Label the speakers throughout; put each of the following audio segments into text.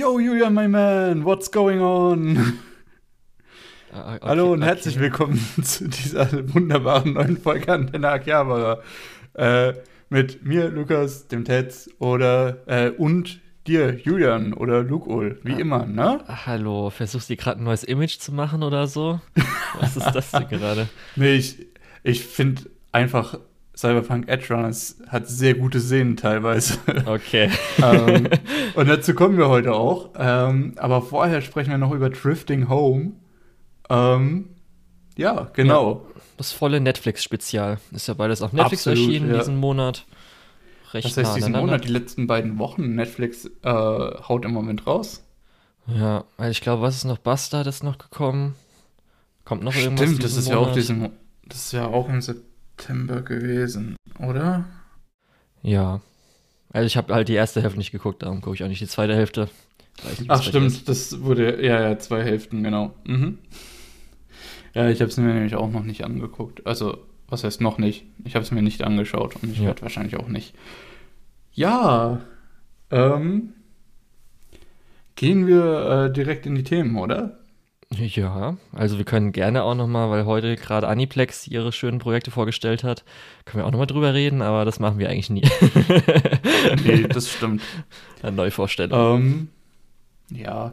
Speaker 1: Yo, Julian, my man, what's going on?
Speaker 2: Ah, okay,
Speaker 1: Hallo und
Speaker 2: okay.
Speaker 1: herzlich willkommen zu dieser wunderbaren neuen Folge Antenne Akihabara. Äh, mit mir, Lukas, dem Tetz oder äh, und dir, Julian oder Lukul, wie immer, ne?
Speaker 2: Hallo, versuchst du dir gerade ein neues Image zu machen oder so? Was ist das denn gerade?
Speaker 1: Nee, ich, ich finde einfach, Cyberpunk Edge Runners hat sehr gute Szenen teilweise.
Speaker 2: Okay.
Speaker 1: ähm, und dazu kommen wir heute auch. Ähm, aber vorher sprechen wir noch über Drifting Home. Ähm, ja, genau.
Speaker 2: Das volle Netflix-Spezial. Ist ja beides auf Netflix
Speaker 1: Absolut,
Speaker 2: erschienen
Speaker 1: ja.
Speaker 2: diesen Monat. Recht
Speaker 1: Das heißt, diesen. Monat, die letzten beiden Wochen, Netflix äh, haut im Moment raus.
Speaker 2: Ja, weil ich glaube, was ist noch? Bastard ist noch gekommen. Kommt noch irgendwas
Speaker 1: Stimmt, das ist ja auch diesen, das ist ja auch im September gewesen, oder?
Speaker 2: Ja. Also ich habe halt die erste Hälfte nicht geguckt, darum gucke ich auch nicht die zweite Hälfte.
Speaker 1: Ach
Speaker 2: ist.
Speaker 1: stimmt, das wurde, ja, ja, zwei Hälften, genau. Mhm. Ja, ich habe es mir nämlich auch noch nicht angeguckt. Also, was heißt noch nicht? Ich habe es mir nicht angeschaut und ich
Speaker 2: Ja.
Speaker 1: werde wahrscheinlich auch nicht. Ja, ähm, gehen wir äh, direkt in die Themen, oder?
Speaker 2: Ja, also wir können gerne auch nochmal, weil heute gerade Aniplex ihre schönen Projekte vorgestellt hat, können wir auch nochmal drüber reden, aber das machen wir eigentlich nie.
Speaker 1: Nee, das stimmt.
Speaker 2: Eine Neuvorstellung.
Speaker 1: ähm, ja,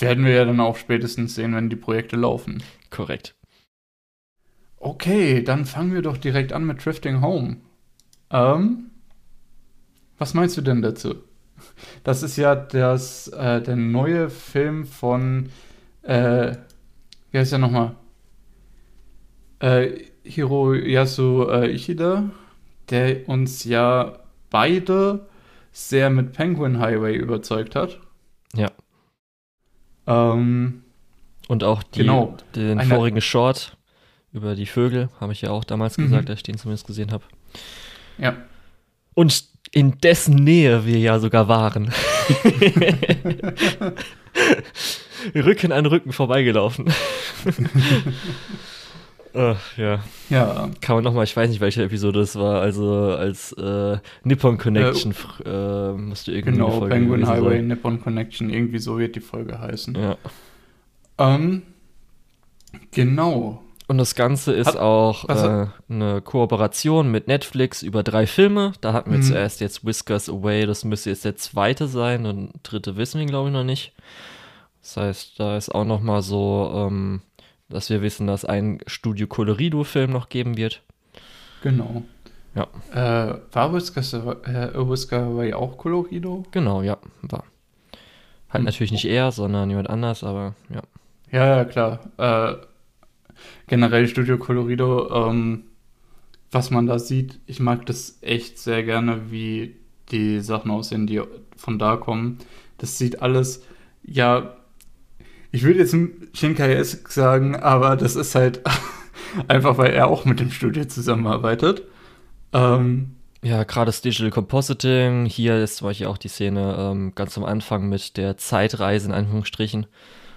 Speaker 1: werden wir ja dann auch spätestens sehen, wenn die Projekte laufen.
Speaker 2: Korrekt.
Speaker 1: Okay, dann fangen wir doch direkt an mit Drifting Home. Ähm, was meinst du denn dazu? Das ist ja das, äh, der neue Film von, äh, wie heißt der nochmal? Äh, Hiroyasu äh, Ishida, der uns ja beide sehr mit Penguin Highway überzeugt hat.
Speaker 2: Ja.
Speaker 1: Ähm,
Speaker 2: Und auch die,
Speaker 1: Genau.
Speaker 2: den
Speaker 1: Eine-
Speaker 2: vorigen Short über die Vögel, habe ich ja auch damals
Speaker 1: Mhm.
Speaker 2: gesagt, als ich den zumindest gesehen habe.
Speaker 1: ja.
Speaker 2: Und in dessen Nähe wir ja sogar waren. Rücken an Rücken vorbeigelaufen. Ach, ja.
Speaker 1: Ja,
Speaker 2: Kann man nochmal, ich weiß nicht, welche Episode es war, also als äh, Nippon Connection fr- äh, musste irgendwie
Speaker 1: genau,
Speaker 2: Folge
Speaker 1: Penguin Highway,
Speaker 2: sein.
Speaker 1: Nippon Connection, irgendwie so wird die Folge heißen.
Speaker 2: Ja.
Speaker 1: Ähm, genau.
Speaker 2: Und das Ganze ist
Speaker 1: Hat-
Speaker 2: auch äh, eine Kooperation mit Netflix über drei Filme. Da hatten wir
Speaker 1: Mhm.
Speaker 2: zuerst jetzt Whiskers Away, das müsste jetzt der zweite sein und dritte wissen wir, glaube ich, noch nicht. Das heißt, da ist auch noch mal so, ähm, dass wir wissen, dass ein Studio Colorido-Film noch geben wird.
Speaker 1: Genau.
Speaker 2: Ja.
Speaker 1: Äh, war Whiskers, äh, Whisker Way auch Colorido?
Speaker 2: Genau, ja, war. Halt
Speaker 1: Hm.
Speaker 2: natürlich nicht er, sondern jemand anders, aber ja.
Speaker 1: Ja, ja, klar. Äh, generell Studio Colorido, ähm, was man da sieht, ich mag das echt sehr gerne, wie die Sachen aussehen, die von da kommen. Das sieht alles, ja, ich würde jetzt Shinkai esque sagen, aber das ist halt einfach, weil er auch mit dem Studio zusammenarbeitet. Ähm,
Speaker 2: Ja, gerade das Digital Compositing. Hier ist zum Beispiel auch die Szene ähm, ganz am Anfang mit der Zeitreise in Anführungsstrichen.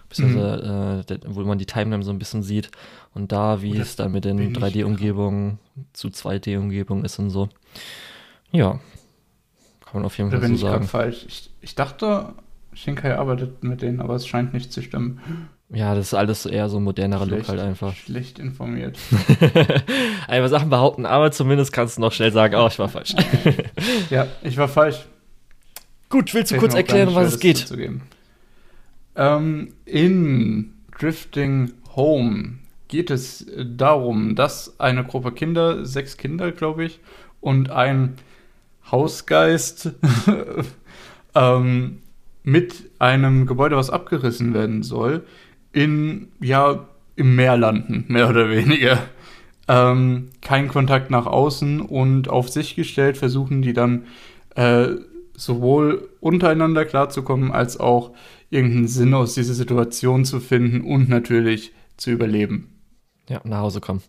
Speaker 2: Beziehungsweise, äh, der, wo man die Timeline so ein bisschen sieht. Und da, wie
Speaker 1: Oh,
Speaker 2: es dann mit den
Speaker 1: ich
Speaker 2: 3D-Umgebungen zu 2D-Umgebungen ist und so. Ja. Kann man auf jeden
Speaker 1: da
Speaker 2: Fall
Speaker 1: bin
Speaker 2: so
Speaker 1: ich
Speaker 2: sagen.
Speaker 1: falsch. Ich, ich dachte, Shinkai arbeitet mit denen, aber es scheint nicht zu stimmen.
Speaker 2: Ja, das ist alles eher so ein modernerer Look halt einfach.
Speaker 1: Schlecht informiert.
Speaker 2: Einfach Sachen behaupten, aber zumindest kannst du noch schnell sagen, oh, ich war falsch.
Speaker 1: Ja, ich war falsch.
Speaker 2: Gut, willst du
Speaker 1: Fällt
Speaker 2: kurz erklären,
Speaker 1: nicht
Speaker 2: was es geht?
Speaker 1: Ähm, in Drifting Home geht es darum, dass eine Gruppe Kinder, sechs Kinder, glaube ich, und ein Hausgeist ähm, mit einem Gebäude, was abgerissen werden soll, in, ja, im Meer landen, mehr oder weniger. Ähm, kein Kontakt nach außen und auf sich gestellt versuchen die dann äh, sowohl untereinander klarzukommen, als auch irgendeinen Sinn aus dieser Situation zu finden und natürlich zu überleben.
Speaker 2: Ja, nach Hause kommen.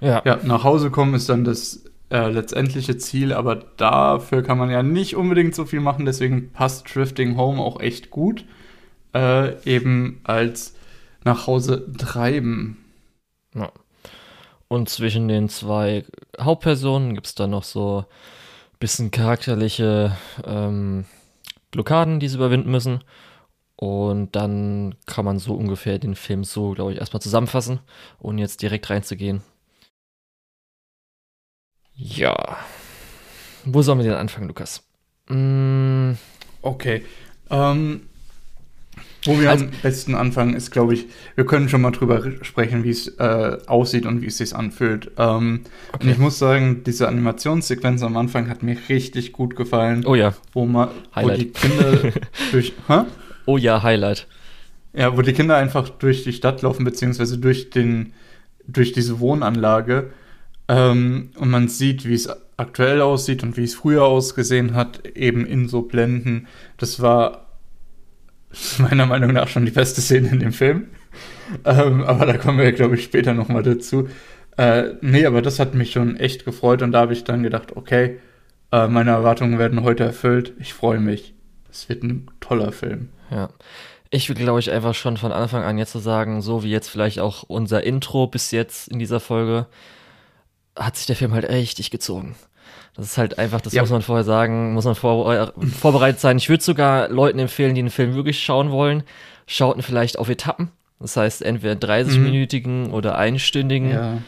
Speaker 2: Ja,
Speaker 1: Ja, nach Hause kommen ist dann das äh, letztendliche Ziel, aber dafür kann man ja nicht unbedingt so viel machen, deswegen passt Drifting Home auch echt gut. Äh, eben als nach Hause treiben.
Speaker 2: Ja. Und zwischen den zwei Hauptpersonen gibt es dann noch so ein bisschen charakterliche ähm, Blockaden, die sie überwinden müssen. Und dann kann man so ungefähr den Film so, glaube ich, erstmal zusammenfassen, ohne jetzt direkt reinzugehen. Ja. Wo sollen wir denn anfangen, Lukas?
Speaker 1: Mm. Okay. Ähm, wo wir also, am besten anfangen, ist, glaube ich, wir können schon mal drüber sprechen, wie es äh, aussieht und wie es sich anfühlt. Ähm, okay. Und ich muss sagen, diese Animationssequenz am Anfang hat mir richtig gut gefallen.
Speaker 2: Oh ja.
Speaker 1: Wo, man, wo die Kinder durch. Hä?
Speaker 2: Oh ja, Highlight.
Speaker 1: Ja, wo die Kinder einfach durch die Stadt laufen, beziehungsweise durch, den, durch diese Wohnanlage. Ähm, und man sieht, wie es aktuell aussieht und wie es früher ausgesehen hat, eben in so Blenden. Das war meiner Meinung nach schon die beste Szene in dem Film. Ähm, aber da kommen wir, glaube ich, später nochmal dazu. Äh, nee, aber das hat mich schon echt gefreut und da habe ich dann gedacht, okay, äh, meine Erwartungen werden heute erfüllt. Ich freue mich. Es wird ein toller Film.
Speaker 2: Ja. Ich will, glaube ich, einfach schon von Anfang an jetzt zu sagen, so wie jetzt vielleicht auch unser Intro bis jetzt in dieser Folge, hat sich der Film halt richtig gezogen. Das ist halt einfach, das ja. muss man vorher sagen, muss man vor, vorbereitet sein. Ich würde sogar Leuten empfehlen, die den Film wirklich schauen wollen, schauten vielleicht auf Etappen. Das heißt, entweder 30-minütigen mhm. oder einstündigen. Ja.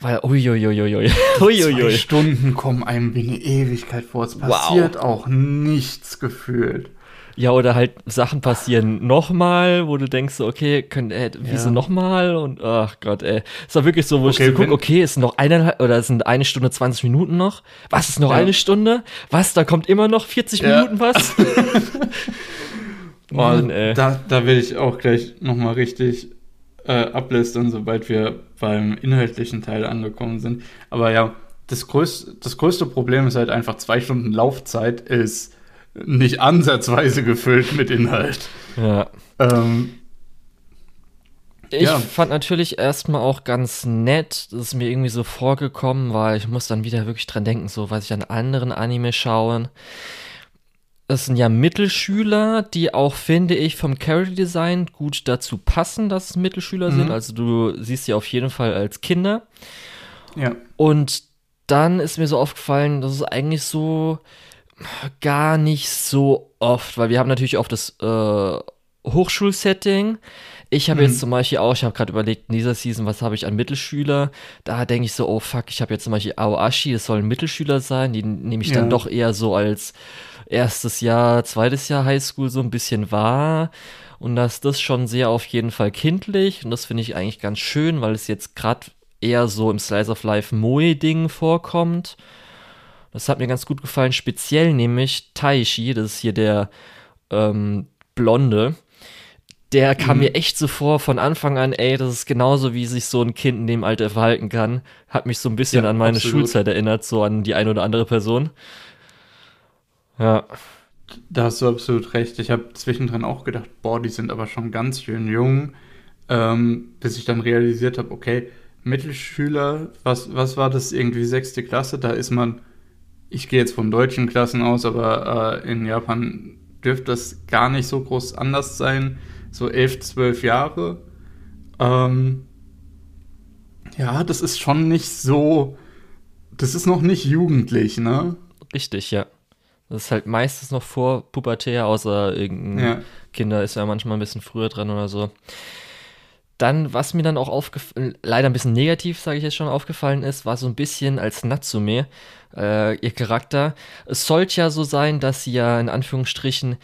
Speaker 2: Weil, uiuiuiui.
Speaker 1: Zwei Stunden kommen einem wie eine Ewigkeit vor. Es passiert wow. auch nichts gefühlt.
Speaker 2: Ja, oder halt Sachen passieren nochmal, wo du denkst, okay, können, äh, wieso ja. nochmal? Und ach Gott, ey. Es war wirklich so, wo okay, ich so gucke, okay, es sind noch eine, oder es sind eine Stunde 20 Minuten noch. Was ist noch ja. eine Stunde? Was, da kommt immer noch 40 ja. Minuten was?
Speaker 1: Mann, ey. Da, da will ich auch gleich nochmal richtig äh, ablistern, sobald wir beim inhaltlichen Teil angekommen sind. Aber ja, das größte, das größte Problem ist halt einfach zwei Stunden Laufzeit ist nicht ansatzweise gefüllt mit Inhalt.
Speaker 2: Ja. Ähm, ich ja. fand natürlich erstmal auch ganz nett, dass es mir irgendwie so vorgekommen war. Ich muss dann wieder wirklich dran denken, so was ich an anderen Anime schauen. Es sind ja Mittelschüler, die auch, finde ich, vom Character Design gut dazu passen, dass es Mittelschüler mhm. sind. Also du siehst sie auf jeden Fall als Kinder.
Speaker 1: Ja.
Speaker 2: Und dann ist mir so aufgefallen, dass es eigentlich so gar nicht so oft, weil wir haben natürlich oft das äh, Hochschulsetting. Ich habe mhm. jetzt zum Beispiel auch, ich habe gerade überlegt, in dieser Season, was habe ich an Mittelschüler? Da denke ich so, oh fuck, ich habe jetzt zum Beispiel Aoashi, das soll ein Mittelschüler sein, die nehme ich ja. dann doch eher so als erstes Jahr, zweites Jahr Highschool so ein bisschen wahr. Und das das schon sehr auf jeden Fall kindlich und das finde ich eigentlich ganz schön, weil es jetzt gerade eher so im Slice of Life Moe-Ding vorkommt. Das hat mir ganz gut gefallen, speziell nämlich Taishi, das ist hier der ähm, Blonde. Der kam mhm. mir echt so vor von Anfang an, ey, das ist genauso, wie sich so ein Kind in dem Alter verhalten kann. Hat mich so ein bisschen ja, an meine absolut. Schulzeit erinnert, so an die eine oder andere Person. Ja.
Speaker 1: Da hast du absolut recht. Ich habe zwischendrin auch gedacht, boah, die sind aber schon ganz schön jung. Ähm, bis ich dann realisiert habe, okay, Mittelschüler, was, was war das, irgendwie sechste Klasse? Da ist man ich gehe jetzt von deutschen Klassen aus, aber äh, in Japan dürfte das gar nicht so groß anders sein. So elf, zwölf Jahre. Ähm, ja, das ist schon nicht so. Das ist noch nicht jugendlich, ne?
Speaker 2: Richtig, ja. Das ist halt meistens noch vor Pubertär, außer irgendein ja. Kinder ist ja manchmal ein bisschen früher dran oder so. Dann, was mir dann auch aufgefallen, leider ein bisschen negativ, sage ich jetzt schon, aufgefallen ist, war so ein bisschen als Natsume, äh, ihr Charakter. Es sollte ja so sein, dass sie ja in Anführungsstrichen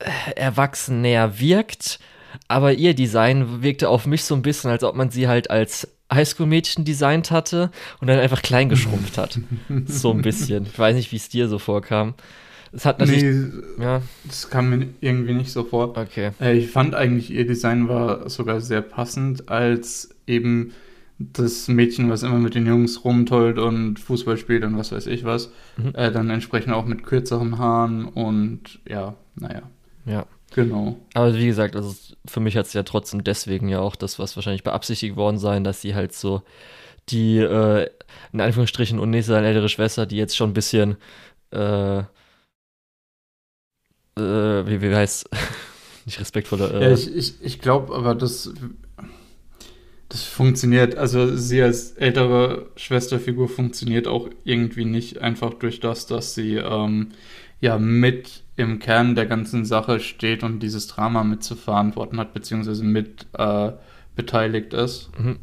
Speaker 2: äh, erwachsener wirkt, aber ihr Design wirkte auf mich so ein bisschen, als ob man sie halt als Highschool-Mädchen designt hatte und dann einfach klein geschrumpft hat. so ein bisschen. Ich weiß nicht, wie es dir so vorkam. Es hat natürlich.
Speaker 1: Nee, ja. Das kam mir irgendwie nicht so vor.
Speaker 2: Okay.
Speaker 1: Äh, ich fand eigentlich, ihr Design war sogar sehr passend, als eben das Mädchen, was immer mit den Jungs rumtollt und Fußball spielt und was weiß ich was, mhm. äh, dann entsprechend auch mit kürzeren Haaren und ja, naja.
Speaker 2: Ja.
Speaker 1: Genau.
Speaker 2: Aber wie gesagt, also für mich hat es ja trotzdem deswegen ja auch das, was wahrscheinlich beabsichtigt worden sein, dass sie halt so die, äh, in Anführungsstrichen, unnächste ältere Schwester, die jetzt schon ein bisschen äh, äh, wie, wie heißt nicht respektvoller.
Speaker 1: Äh, ja, ich ich, ich glaube aber, das, das funktioniert. Also, sie als ältere Schwesterfigur funktioniert auch irgendwie nicht einfach durch das, dass sie ähm, ja mit im Kern der ganzen Sache steht und dieses Drama mit zu verantworten hat, beziehungsweise mit äh, beteiligt ist.
Speaker 2: Mhm.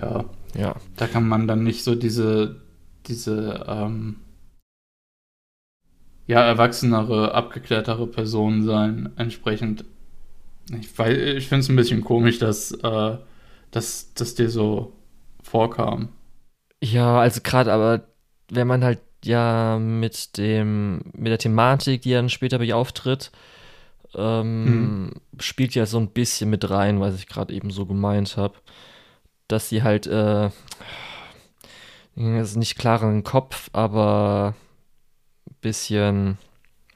Speaker 1: Ja,
Speaker 2: Ja.
Speaker 1: da kann man dann nicht so diese, diese, ähm, ja, erwachsenere, abgeklärtere Person sein. Entsprechend, ich, weiß, ich finde es ein bisschen komisch, dass, äh, dass das dir so vorkam.
Speaker 2: Ja, also gerade aber, wenn man halt ja mit dem, mit der Thematik, die dann später bei ihr auftritt, ähm, spielt ja so ein bisschen mit rein, was ich gerade eben so gemeint habe. Dass sie halt, äh, ist nicht klar im Kopf, aber bisschen,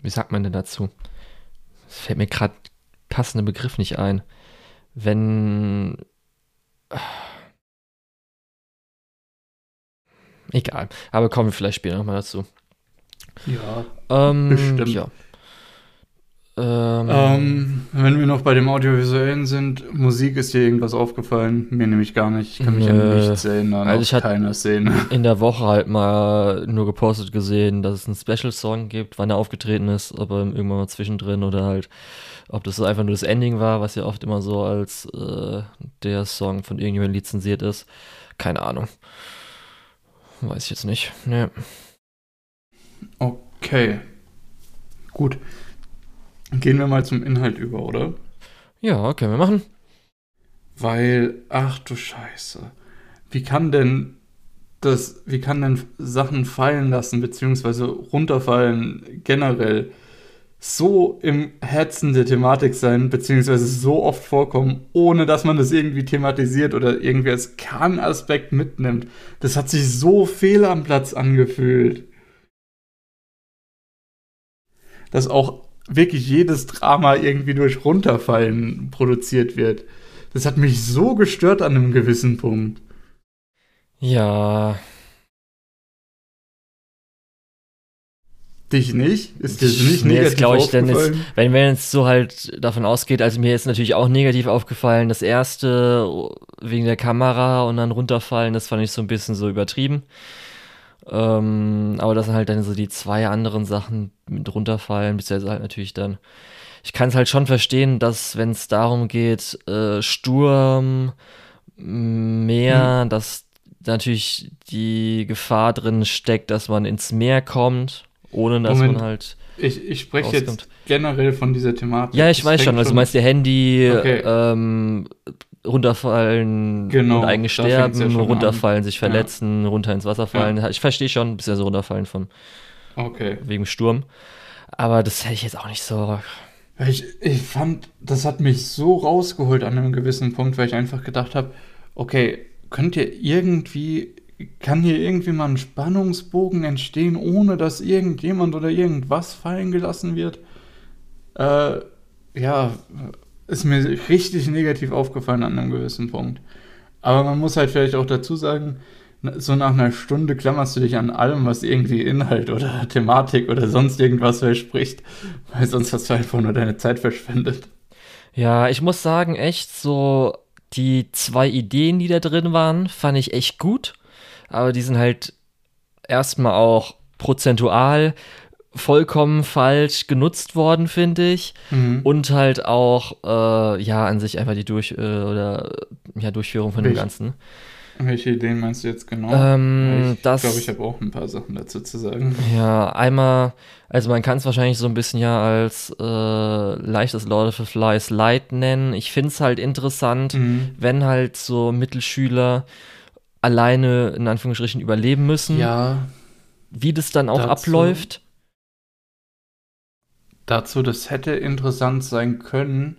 Speaker 2: wie sagt man denn dazu? Es fällt mir gerade passender Begriff nicht ein. Wenn Egal. Aber kommen wir vielleicht später nochmal dazu.
Speaker 1: Ja.
Speaker 2: Ähm,
Speaker 1: Bestimmt.
Speaker 2: Ja. Ähm,
Speaker 1: Ähm, wenn wir noch bei dem Audiovisuellen sind, Musik ist dir irgendwas aufgefallen? Mir nämlich gar nicht. Ich kann mich an
Speaker 2: Nö.
Speaker 1: nichts erinnern.
Speaker 2: Also ich hatte-
Speaker 1: Szene.
Speaker 2: in der Woche halt mal nur gepostet gesehen, dass es einen Special-Song gibt, wann er aufgetreten ist, aber irgendwann mal zwischendrin oder halt, ob das einfach nur das Ending war, was ja oft immer so als äh, der Song von irgendjemandem lizenziert ist. Keine Ahnung. Weiß ich jetzt nicht. Nee.
Speaker 1: Okay. Gut. Gehen wir mal zum Inhalt über, oder?
Speaker 2: Ja, können wir machen.
Speaker 1: Weil, ach du Scheiße. Wie kann denn das, wie kann denn Sachen fallen lassen, beziehungsweise runterfallen generell so im Herzen der Thematik sein, beziehungsweise so oft vorkommen, ohne dass man das irgendwie thematisiert oder irgendwie als Kernaspekt mitnimmt. Das hat sich so fehl am Platz angefühlt. Dass auch wirklich jedes Drama irgendwie durch Runterfallen produziert wird. Das hat mich so gestört an einem gewissen Punkt.
Speaker 2: Ja,
Speaker 1: Dich nicht? Ist dir nicht
Speaker 2: Nee,
Speaker 1: negativ
Speaker 2: jetzt glaube ich,
Speaker 1: aufgefallen?
Speaker 2: ist, wenn man jetzt so halt davon ausgeht, also mir ist natürlich auch negativ aufgefallen, das erste wegen der Kamera und dann runterfallen, das fand ich so ein bisschen so übertrieben. Ähm, aber das sind halt dann so die zwei anderen Sachen mit runterfallen, beziehungsweise halt natürlich dann. Ich kann es halt schon verstehen, dass wenn es darum geht, äh, Sturm, Meer, dass natürlich die Gefahr drin steckt, dass man ins Meer kommt, ohne dass
Speaker 1: Moment.
Speaker 2: man halt
Speaker 1: Ich, ich spreche jetzt generell von dieser Thematik.
Speaker 2: ja, ich
Speaker 1: Das
Speaker 2: weiß schon. Also meinst du Handy,
Speaker 1: Okay.
Speaker 2: ähm, runterfallen
Speaker 1: Genau,
Speaker 2: und eigentlich
Speaker 1: ja
Speaker 2: sterben,
Speaker 1: schon
Speaker 2: runterfallen, sich
Speaker 1: Ja.
Speaker 2: verletzen, runter ins Wasser fallen. Ich verstehe schon, bisschen so runterfallen vom,
Speaker 1: Okay.
Speaker 2: wegen Sturm. Aber das hätte ich jetzt auch nicht so.
Speaker 1: Ich, ich fand, das hat mich so rausgeholt an einem gewissen Punkt, weil ich einfach gedacht habe, okay, könnt ihr irgendwie, kann hier irgendwie mal ein Spannungsbogen entstehen, ohne dass irgendjemand oder irgendwas fallen gelassen wird? Äh, ja, ist mir richtig negativ aufgefallen an einem gewissen Punkt. Aber man muss halt vielleicht auch dazu sagen, so nach einer Stunde klammerst du dich an allem, was irgendwie Inhalt oder Thematik oder sonst irgendwas verspricht, weil sonst hast du einfach nur deine Zeit verschwendet.
Speaker 2: Ja, ich muss sagen, echt so die zwei Ideen, die da drin waren, fand ich echt gut. Aber die sind halt erstmal auch prozentual vollkommen falsch genutzt worden, finde ich.
Speaker 1: Mhm.
Speaker 2: Und halt auch, äh, ja, an sich einfach die Durch- äh, oder ja, Durchführung von dem
Speaker 1: Welch-
Speaker 2: Ganzen.
Speaker 1: Welche Ideen meinst du jetzt genau?
Speaker 2: Ähm,
Speaker 1: ich glaube, ich habe auch ein paar Sachen dazu zu sagen.
Speaker 2: Ja, einmal, also man kann es wahrscheinlich so ein bisschen ja als äh, leichtes Lord of the Flies Light nennen. Ich finde es halt interessant,
Speaker 1: Mhm.
Speaker 2: wenn halt so Mittelschüler alleine in Anführungsstrichen überleben müssen,
Speaker 1: Ja,
Speaker 2: wie das dann auch
Speaker 1: Dazu-
Speaker 2: abläuft.
Speaker 1: Dazu, das hätte interessant sein können,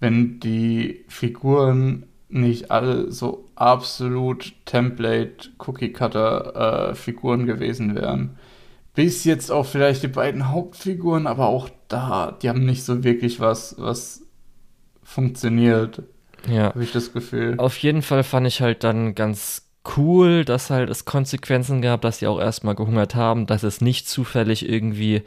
Speaker 1: wenn die Figuren nicht alle so absolut Template-Cookie-Cutter-Figuren gewesen wären. Bis jetzt auch vielleicht die beiden Hauptfiguren, aber auch da, die haben nicht so wirklich was, was funktioniert,
Speaker 2: Ja.
Speaker 1: habe ich das Gefühl.
Speaker 2: Auf jeden Fall fand ich halt dann ganz cool, dass halt es Konsequenzen gab, dass sie auch erstmal gehungert haben, dass es nicht zufällig irgendwie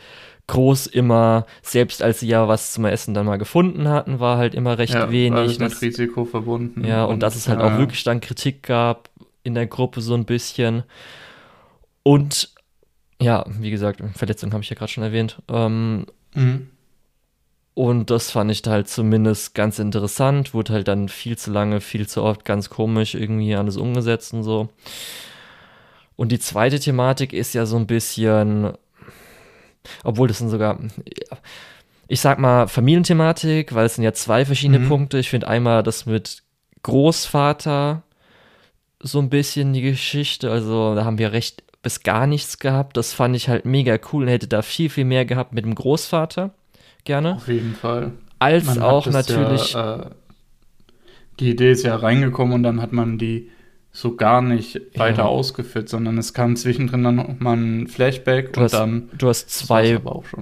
Speaker 2: groß immer, selbst als sie ja was zum Essen dann mal gefunden hatten, war halt immer recht
Speaker 1: Ja,
Speaker 2: wenig.
Speaker 1: alles mit
Speaker 2: dass-
Speaker 1: Risiko verbunden.
Speaker 2: Ja, und, dass es halt auch
Speaker 1: ja,
Speaker 2: wirklich dann Kritik gab in der Gruppe so ein bisschen. Und ja, wie gesagt, Verletzung habe ich ja gerade schon erwähnt. Ähm,
Speaker 1: Mhm.
Speaker 2: Und das fand ich halt zumindest ganz interessant. Wurde halt dann viel zu lange, viel zu oft ganz komisch irgendwie alles umgesetzt und so. Und die zweite Thematik ist ja so ein bisschen, obwohl das sind sogar, ich sag mal Familienthematik, weil es sind ja zwei verschiedene
Speaker 1: Mhm.
Speaker 2: Punkte. Ich finde einmal das mit Großvater so ein bisschen die Geschichte. Also da haben wir recht bis gar nichts gehabt. Das fand ich halt mega cool und hätte da viel, viel mehr gehabt mit dem Großvater. Gerne.
Speaker 1: Auf jeden Fall.
Speaker 2: Als
Speaker 1: Man
Speaker 2: auch natürlich.
Speaker 1: Ja, äh, die Idee ist ja reingekommen und dann hat man die so gar nicht weiter
Speaker 2: Ja.
Speaker 1: ausgeführt, sondern es kam zwischendrin dann noch mal ein Flashback
Speaker 2: Du
Speaker 1: und
Speaker 2: hast
Speaker 1: dann
Speaker 2: du hast zwei.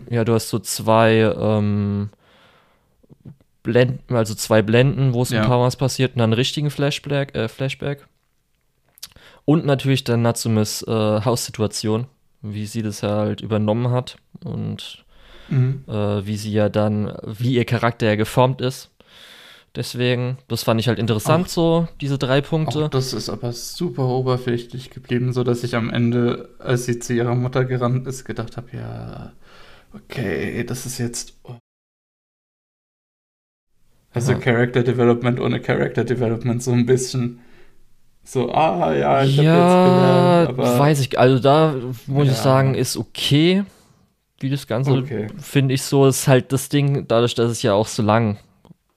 Speaker 2: Ja, du hast so zwei ähm, Blenden, also zwei Blenden, wo es
Speaker 1: Ja.
Speaker 2: ein paar was passiert und dann einen richtigen Flashback, äh, Flashback. Und natürlich dann Natsumes äh, Haussituation, wie sie das halt übernommen hat und
Speaker 1: Mhm.
Speaker 2: äh, wie sie ja dann, wie ihr Charakter ja geformt ist. Deswegen, das fand ich halt interessant,
Speaker 1: Auch-
Speaker 2: so, diese drei Punkte.
Speaker 1: Das ist aber super oberflächlich geblieben, so dass ich am Ende, als sie zu ihrer Mutter gerannt ist, gedacht habe, ja, okay, das ist jetzt. Also
Speaker 2: Ja.
Speaker 1: Character Development ohne Character Development so ein bisschen so, ah ja, ich
Speaker 2: ja,
Speaker 1: habe jetzt gelernt, aber
Speaker 2: weiß ich, also da muss ich
Speaker 1: Ja.
Speaker 2: sagen, ist okay, wie das Ganze,
Speaker 1: Okay.
Speaker 2: finde ich so, ist halt das Ding, dadurch, dass es ja auch so lang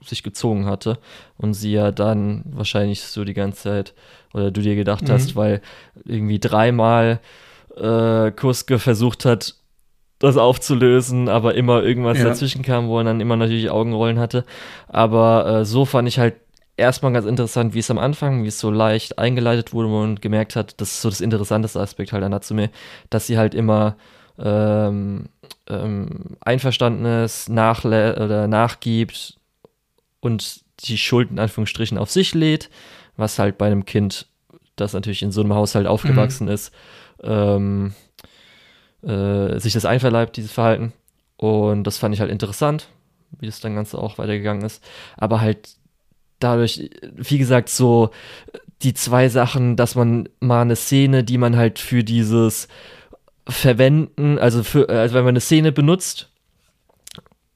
Speaker 2: sich gezogen hatte und sie ja dann wahrscheinlich so die ganze Zeit, oder du dir gedacht
Speaker 1: Mhm.
Speaker 2: hast, weil irgendwie dreimal äh, Kuske versucht hat, das aufzulösen, aber immer irgendwas
Speaker 1: Ja.
Speaker 2: dazwischen kam, wo er dann immer natürlich Augenrollen hatte. Aber äh, so fand ich halt erstmal ganz interessant, wie es am Anfang, wie es so leicht eingeleitet wurde man gemerkt hat, das ist so das interessanteste Aspekt halt an Natsume, dass sie halt immer ähm, ähm, einverstanden ist, nachlä oder nachgibt und die Schuld in Anführungsstrichen auf sich lädt, was halt bei einem Kind, das natürlich in so einem Haushalt aufgewachsen ist, ähm, äh, sich das einverleibt, dieses Verhalten. Und das fand ich halt interessant, wie das dann Ganze auch weitergegangen ist. Aber halt dadurch, wie gesagt, so die zwei Sachen, dass man mal eine Szene, die man halt für dieses Verwenden, also für, also wenn man eine Szene benutzt,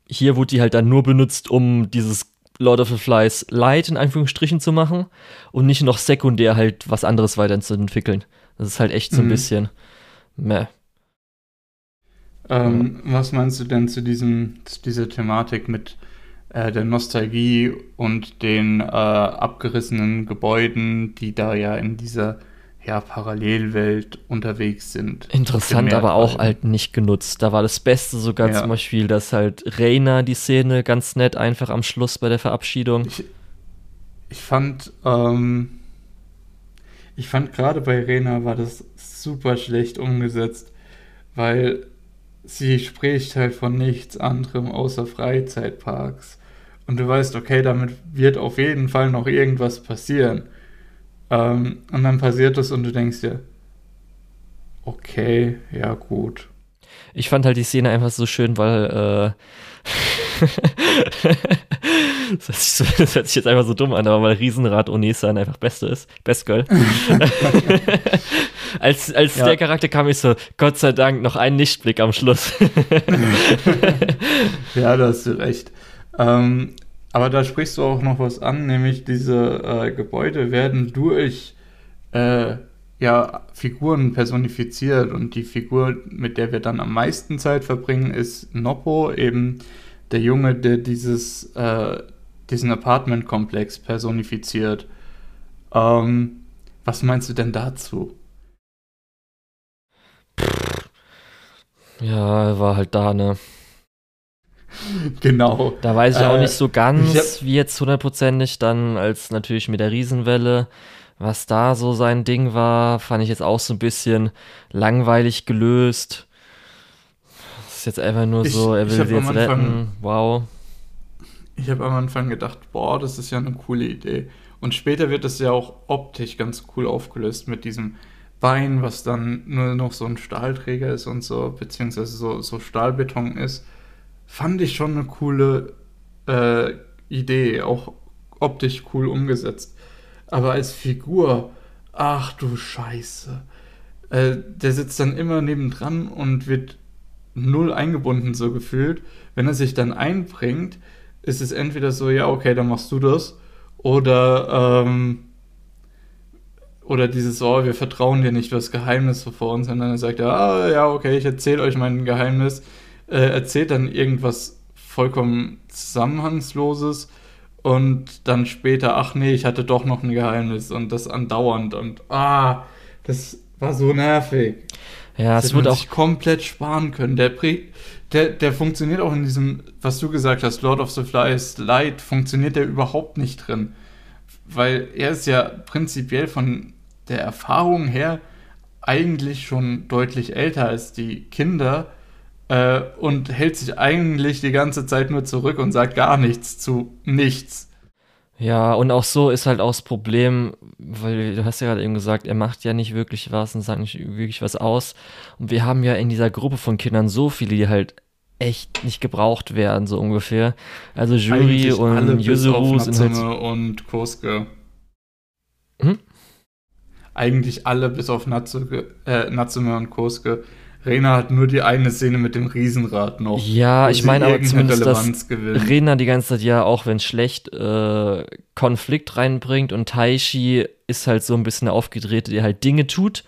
Speaker 2: hier wurde die halt dann nur benutzt, um dieses Lord of the Flies Light in Anführungsstrichen zu machen und nicht noch sekundär halt was anderes weiterzuentwickeln. Das ist halt echt so ein
Speaker 1: Mhm.
Speaker 2: bisschen meh.
Speaker 1: Ähm, was meinst du denn zu diesem, zu dieser Thematik mit äh, der Nostalgie und den äh, abgerissenen Gebäuden, die da ja in dieser ja, Parallelwelt unterwegs sind?
Speaker 2: Interessant, aber auch halt nicht genutzt. Da war das Beste sogar
Speaker 1: Ja.
Speaker 2: zum Beispiel, dass halt Reina die Szene ganz nett einfach am Schluss bei der Verabschiedung.
Speaker 1: Ich, ich fand, ähm, ich fand gerade bei Rena war das super schlecht umgesetzt, weil sie spricht halt von nichts anderem außer Freizeitparks. Und du weißt, okay, damit wird auf jeden Fall noch irgendwas passieren. Ähm, und dann passiert das und du denkst dir, okay, ja gut.
Speaker 2: Ich fand halt die Szene einfach so schön, weil äh, das, hört sich so, das hört sich jetzt einfach so dumm an, aber weil Riesenrad Onesan einfach Beste ist. Best Girl. als als
Speaker 1: Ja.
Speaker 2: der Charakter kam ich so, Gott sei Dank, noch ein Lichtblick am Schluss.
Speaker 1: Ja, da hast du recht. Ähm, aber da sprichst du auch noch was an, nämlich diese äh, Gebäude werden durch äh, ja, Figuren personifiziert und die Figur, mit der wir dann am meisten Zeit verbringen, ist Noppo, eben der Junge, der dieses, äh, diesen Apartmentkomplex personifiziert. Ähm, was meinst du denn dazu?
Speaker 2: ja, war halt da, ne?
Speaker 1: Genau.
Speaker 2: Da weiß ich auch
Speaker 1: Äh,
Speaker 2: nicht so ganz, wie jetzt hundertprozentig dann, als natürlich mit der Riesenwelle, was da so sein Ding war, fand ich jetzt auch so ein bisschen langweilig gelöst. Das ist jetzt einfach nur
Speaker 1: Ich-
Speaker 2: so, er will sie jetzt
Speaker 1: Anfang-
Speaker 2: retten. Wow.
Speaker 1: Ich habe am Anfang gedacht, boah, das ist ja eine coole Idee. Und später wird es ja auch optisch ganz cool aufgelöst mit diesem Bein, was dann nur noch so ein Stahlträger ist und so, beziehungsweise so, so Stahlbeton ist. Fand ich schon eine coole äh, Idee, auch optisch cool umgesetzt. Aber als Figur, ach du Scheiße. äh, der sitzt dann immer nebendran und wird null eingebunden, so gefühlt. Wenn er sich dann einbringt, ist es entweder so, ja, okay, dann machst du das. Oder, ähm, oder dieses, oh, wir vertrauen dir nicht, du hast Geheimnisse vor uns. Und dann sagt er, ah, ja, okay, ich erzähle euch mein Geheimnis. Äh, erzählt dann irgendwas vollkommen Zusammenhangsloses und dann später, ach nee, ich hatte doch noch ein Geheimnis und das andauernd und ah, das war so nervig.
Speaker 2: Ja,
Speaker 1: das
Speaker 2: es wird auch
Speaker 1: komplett sparen können. Der, der, der funktioniert auch in diesem, was du gesagt hast, Lord of the Flies Light, funktioniert der überhaupt nicht drin. Weil er ist ja prinzipiell von der Erfahrung her eigentlich schon deutlich älter als die Kinder äh, und hält sich eigentlich die ganze Zeit nur zurück und sagt gar nichts zu nichts.
Speaker 2: Ja, und auch so ist halt auch das Problem, weil du hast ja gerade eben gesagt, er macht ja nicht wirklich was und sagt nicht wirklich was aus. Und wir haben ja in dieser Gruppe von Kindern so viele, die halt echt nicht gebraucht werden, so ungefähr. Also Jury und Yuzuru sind halt.
Speaker 1: und Kosuke. Hm? Eigentlich alle bis auf Natsume, äh, Natsume und Kosuke Rena hat nur die eine Szene mit dem Riesenrad noch.
Speaker 2: Ja, ich meine aber zumindest, dass gewinnt. Rena die ganze Zeit ja, auch wenn schlecht, äh, Konflikt reinbringt und Taishi ist halt so ein bisschen der Aufgedrehte, der halt Dinge tut.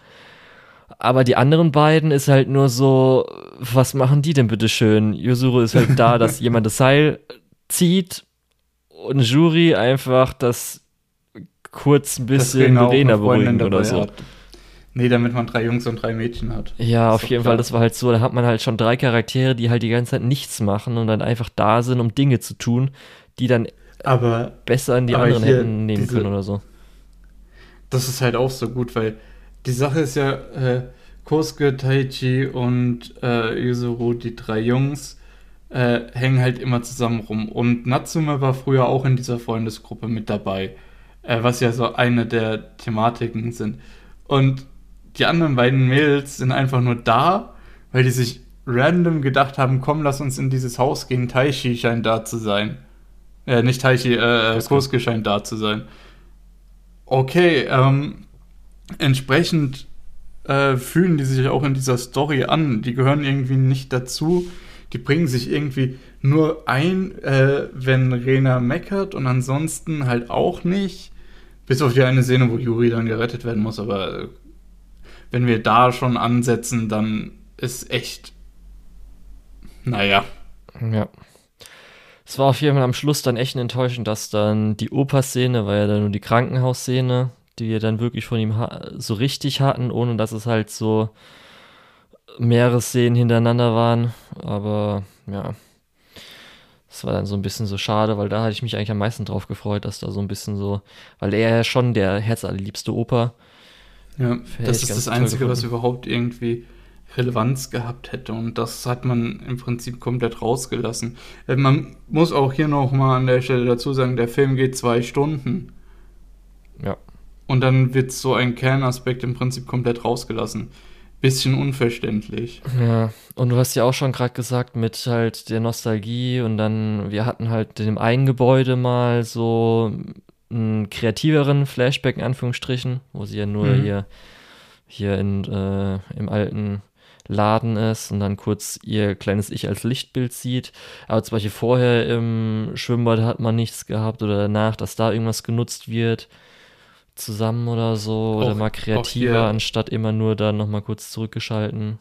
Speaker 2: Aber die anderen beiden ist halt nur so, was machen die denn bitte schön? Yuzuru ist halt da, dass jemand das Seil zieht und Juri einfach das kurz ein bisschen Rena beruhigen oder so. Hat.
Speaker 1: Nee, damit man drei Jungs und drei Mädchen hat.
Speaker 2: Ja, auf jeden klar. Fall, das war halt so, da hat man halt schon drei Charaktere, die halt die ganze Zeit nichts machen und dann einfach da sind, um Dinge zu tun, die dann
Speaker 1: aber,
Speaker 2: besser in die anderen Händen nehmen diese, können oder so.
Speaker 1: Das ist halt auch so gut, weil die Sache ist ja, äh, Kosuke, Taichi und äh, Yuzuru, die drei Jungs, äh, hängen halt immer zusammen rum. Und Natsume war früher auch in dieser Freundesgruppe mit dabei, äh, was ja so eine der Thematiken sind. Und die anderen beiden Mädels sind einfach nur da, weil die sich random gedacht haben, komm, lass uns in dieses Haus gehen. Taichi scheint da zu sein. Äh, nicht Taichi, äh, Kosuke scheint da zu sein. Okay, ähm, entsprechend äh, fühlen die sich auch in dieser Story an. Die gehören irgendwie nicht dazu. Die bringen sich irgendwie nur ein, äh, wenn Rena meckert und ansonsten halt auch nicht. Bis auf die eine Szene, wo Yuri dann gerettet werden muss, aber wenn wir da schon ansetzen, dann ist echt, naja.
Speaker 2: Ja. Es war auf jeden Fall am Schluss dann echt enttäuschend, dass dann die Oper-Szene, war ja dann nur die Krankenhausszene, die wir dann wirklich von ihm so richtig hatten, ohne dass es halt so mehrere Szenen hintereinander waren. Aber ja, das war dann so ein bisschen so schade, weil da hatte ich mich eigentlich am meisten drauf gefreut, dass da so ein bisschen so, weil er ja schon der herzallerliebste Oper
Speaker 1: ja, das ist das Einzige, was überhaupt irgendwie Relevanz gehabt hätte. Und das hat man im Prinzip komplett rausgelassen. Äh, man muss auch hier nochmal an der Stelle dazu sagen, der Film geht zwei Stunden.
Speaker 2: Ja.
Speaker 1: Und dann wird so ein Kernaspekt im Prinzip komplett rausgelassen. Bisschen unverständlich.
Speaker 2: Ja, und du hast ja auch schon gerade gesagt, mit halt der Nostalgie und dann, wir hatten halt in dem einen Gebäude mal so einen kreativeren Flashback in Anführungsstrichen, wo sie ja nur mhm. hier, hier in, äh, im alten Laden ist und dann kurz ihr kleines Ich als Lichtbild sieht. Aber zum Beispiel vorher im Schwimmbad hat man nichts gehabt oder danach, dass da irgendwas genutzt wird zusammen oder so auch, oder mal kreativer, anstatt immer nur da nochmal kurz zurückgeschalten.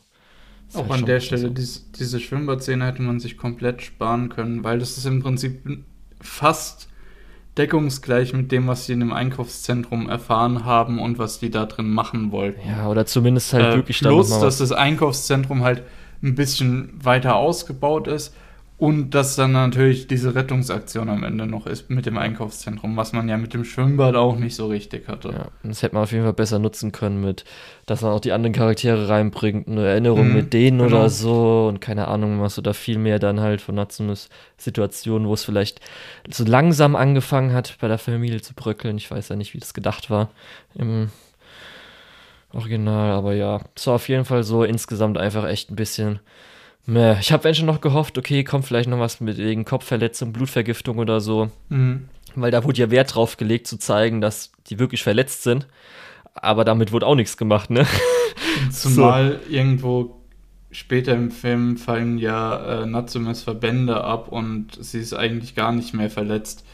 Speaker 1: auch halt an der Stelle, so. diese, diese Schwimmbadszene hätte man sich komplett sparen können, weil das ist im Prinzip fast deckungsgleich mit dem, was sie in dem Einkaufszentrum erfahren haben und was die da drin machen wollten.
Speaker 2: Ja, oder zumindest halt äh, wirklich
Speaker 1: Bloß, dass das Einkaufszentrum halt ein bisschen weiter ausgebaut ist und dass dann natürlich diese Rettungsaktion am Ende noch ist mit dem Einkaufszentrum, was man ja mit dem Schwimmbad auch nicht so richtig hatte.
Speaker 2: Ja, das hätte man auf jeden Fall besser nutzen können mit, dass man auch die anderen Charaktere reinbringt, eine Erinnerung mhm, mit denen genau. oder so und keine Ahnung, was oder viel mehr dann halt von Natsumes Situation, wo es vielleicht so langsam angefangen hat, bei der Familie zu bröckeln. Ich weiß ja nicht, wie das gedacht war im Original, aber ja, es war auf jeden Fall so insgesamt einfach echt ein bisschen ich habe wenn schon noch gehofft, okay, kommt vielleicht noch was mit wegen Kopfverletzung, Blutvergiftung oder so. Mhm. Weil da wurde ja Wert drauf gelegt, zu zeigen, dass die wirklich verletzt sind. aber damit wurde auch nichts gemacht, ne?
Speaker 1: Zumal so. irgendwo später im Film fallen ja äh, Natsumes Verbände ab und sie ist eigentlich gar nicht mehr verletzt.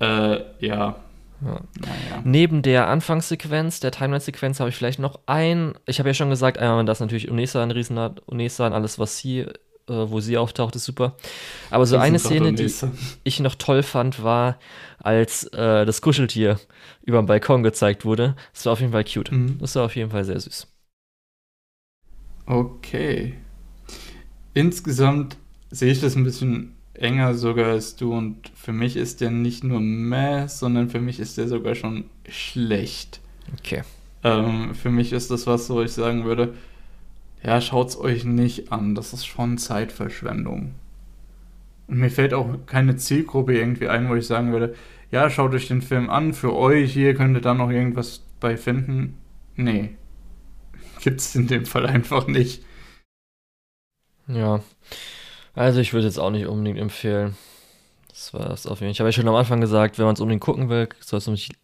Speaker 1: Äh, ja.
Speaker 2: Ja. Naja. Neben der Anfangssequenz, der Timeline-Sequenz, habe ich vielleicht noch ein. Ich habe ja schon gesagt, einmal, dass natürlich Unesa ein Riesen hat. Unesa und alles, was sie, äh, wo sie auftaucht, ist super. Aber so eine Szene, die ich noch toll fand, war, als äh, das Kuscheltier über dem Balkon gezeigt wurde. Das war auf jeden Fall cute. Mhm. Das war auf jeden Fall sehr süß.
Speaker 1: Okay. Insgesamt sehe ich das ein bisschen enger sogar als du und für mich ist der nicht nur meh, sondern für mich ist der sogar schon schlecht.
Speaker 2: Okay.
Speaker 1: Ähm, für mich ist das was, wo ich sagen würde, ja, schaut's euch nicht an, das ist schon Zeitverschwendung. Und mir fällt auch keine Zielgruppe irgendwie ein, wo ich sagen würde, ja, schaut euch den Film an, für euch hier könnt ihr da noch irgendwas bei finden. Nee. Gibt's in dem Fall einfach nicht.
Speaker 2: Ja. Also ich würde jetzt auch nicht unbedingt empfehlen. Das war es auf jeden Fall. Ich habe ja schon am Anfang gesagt, wenn man es unbedingt gucken will,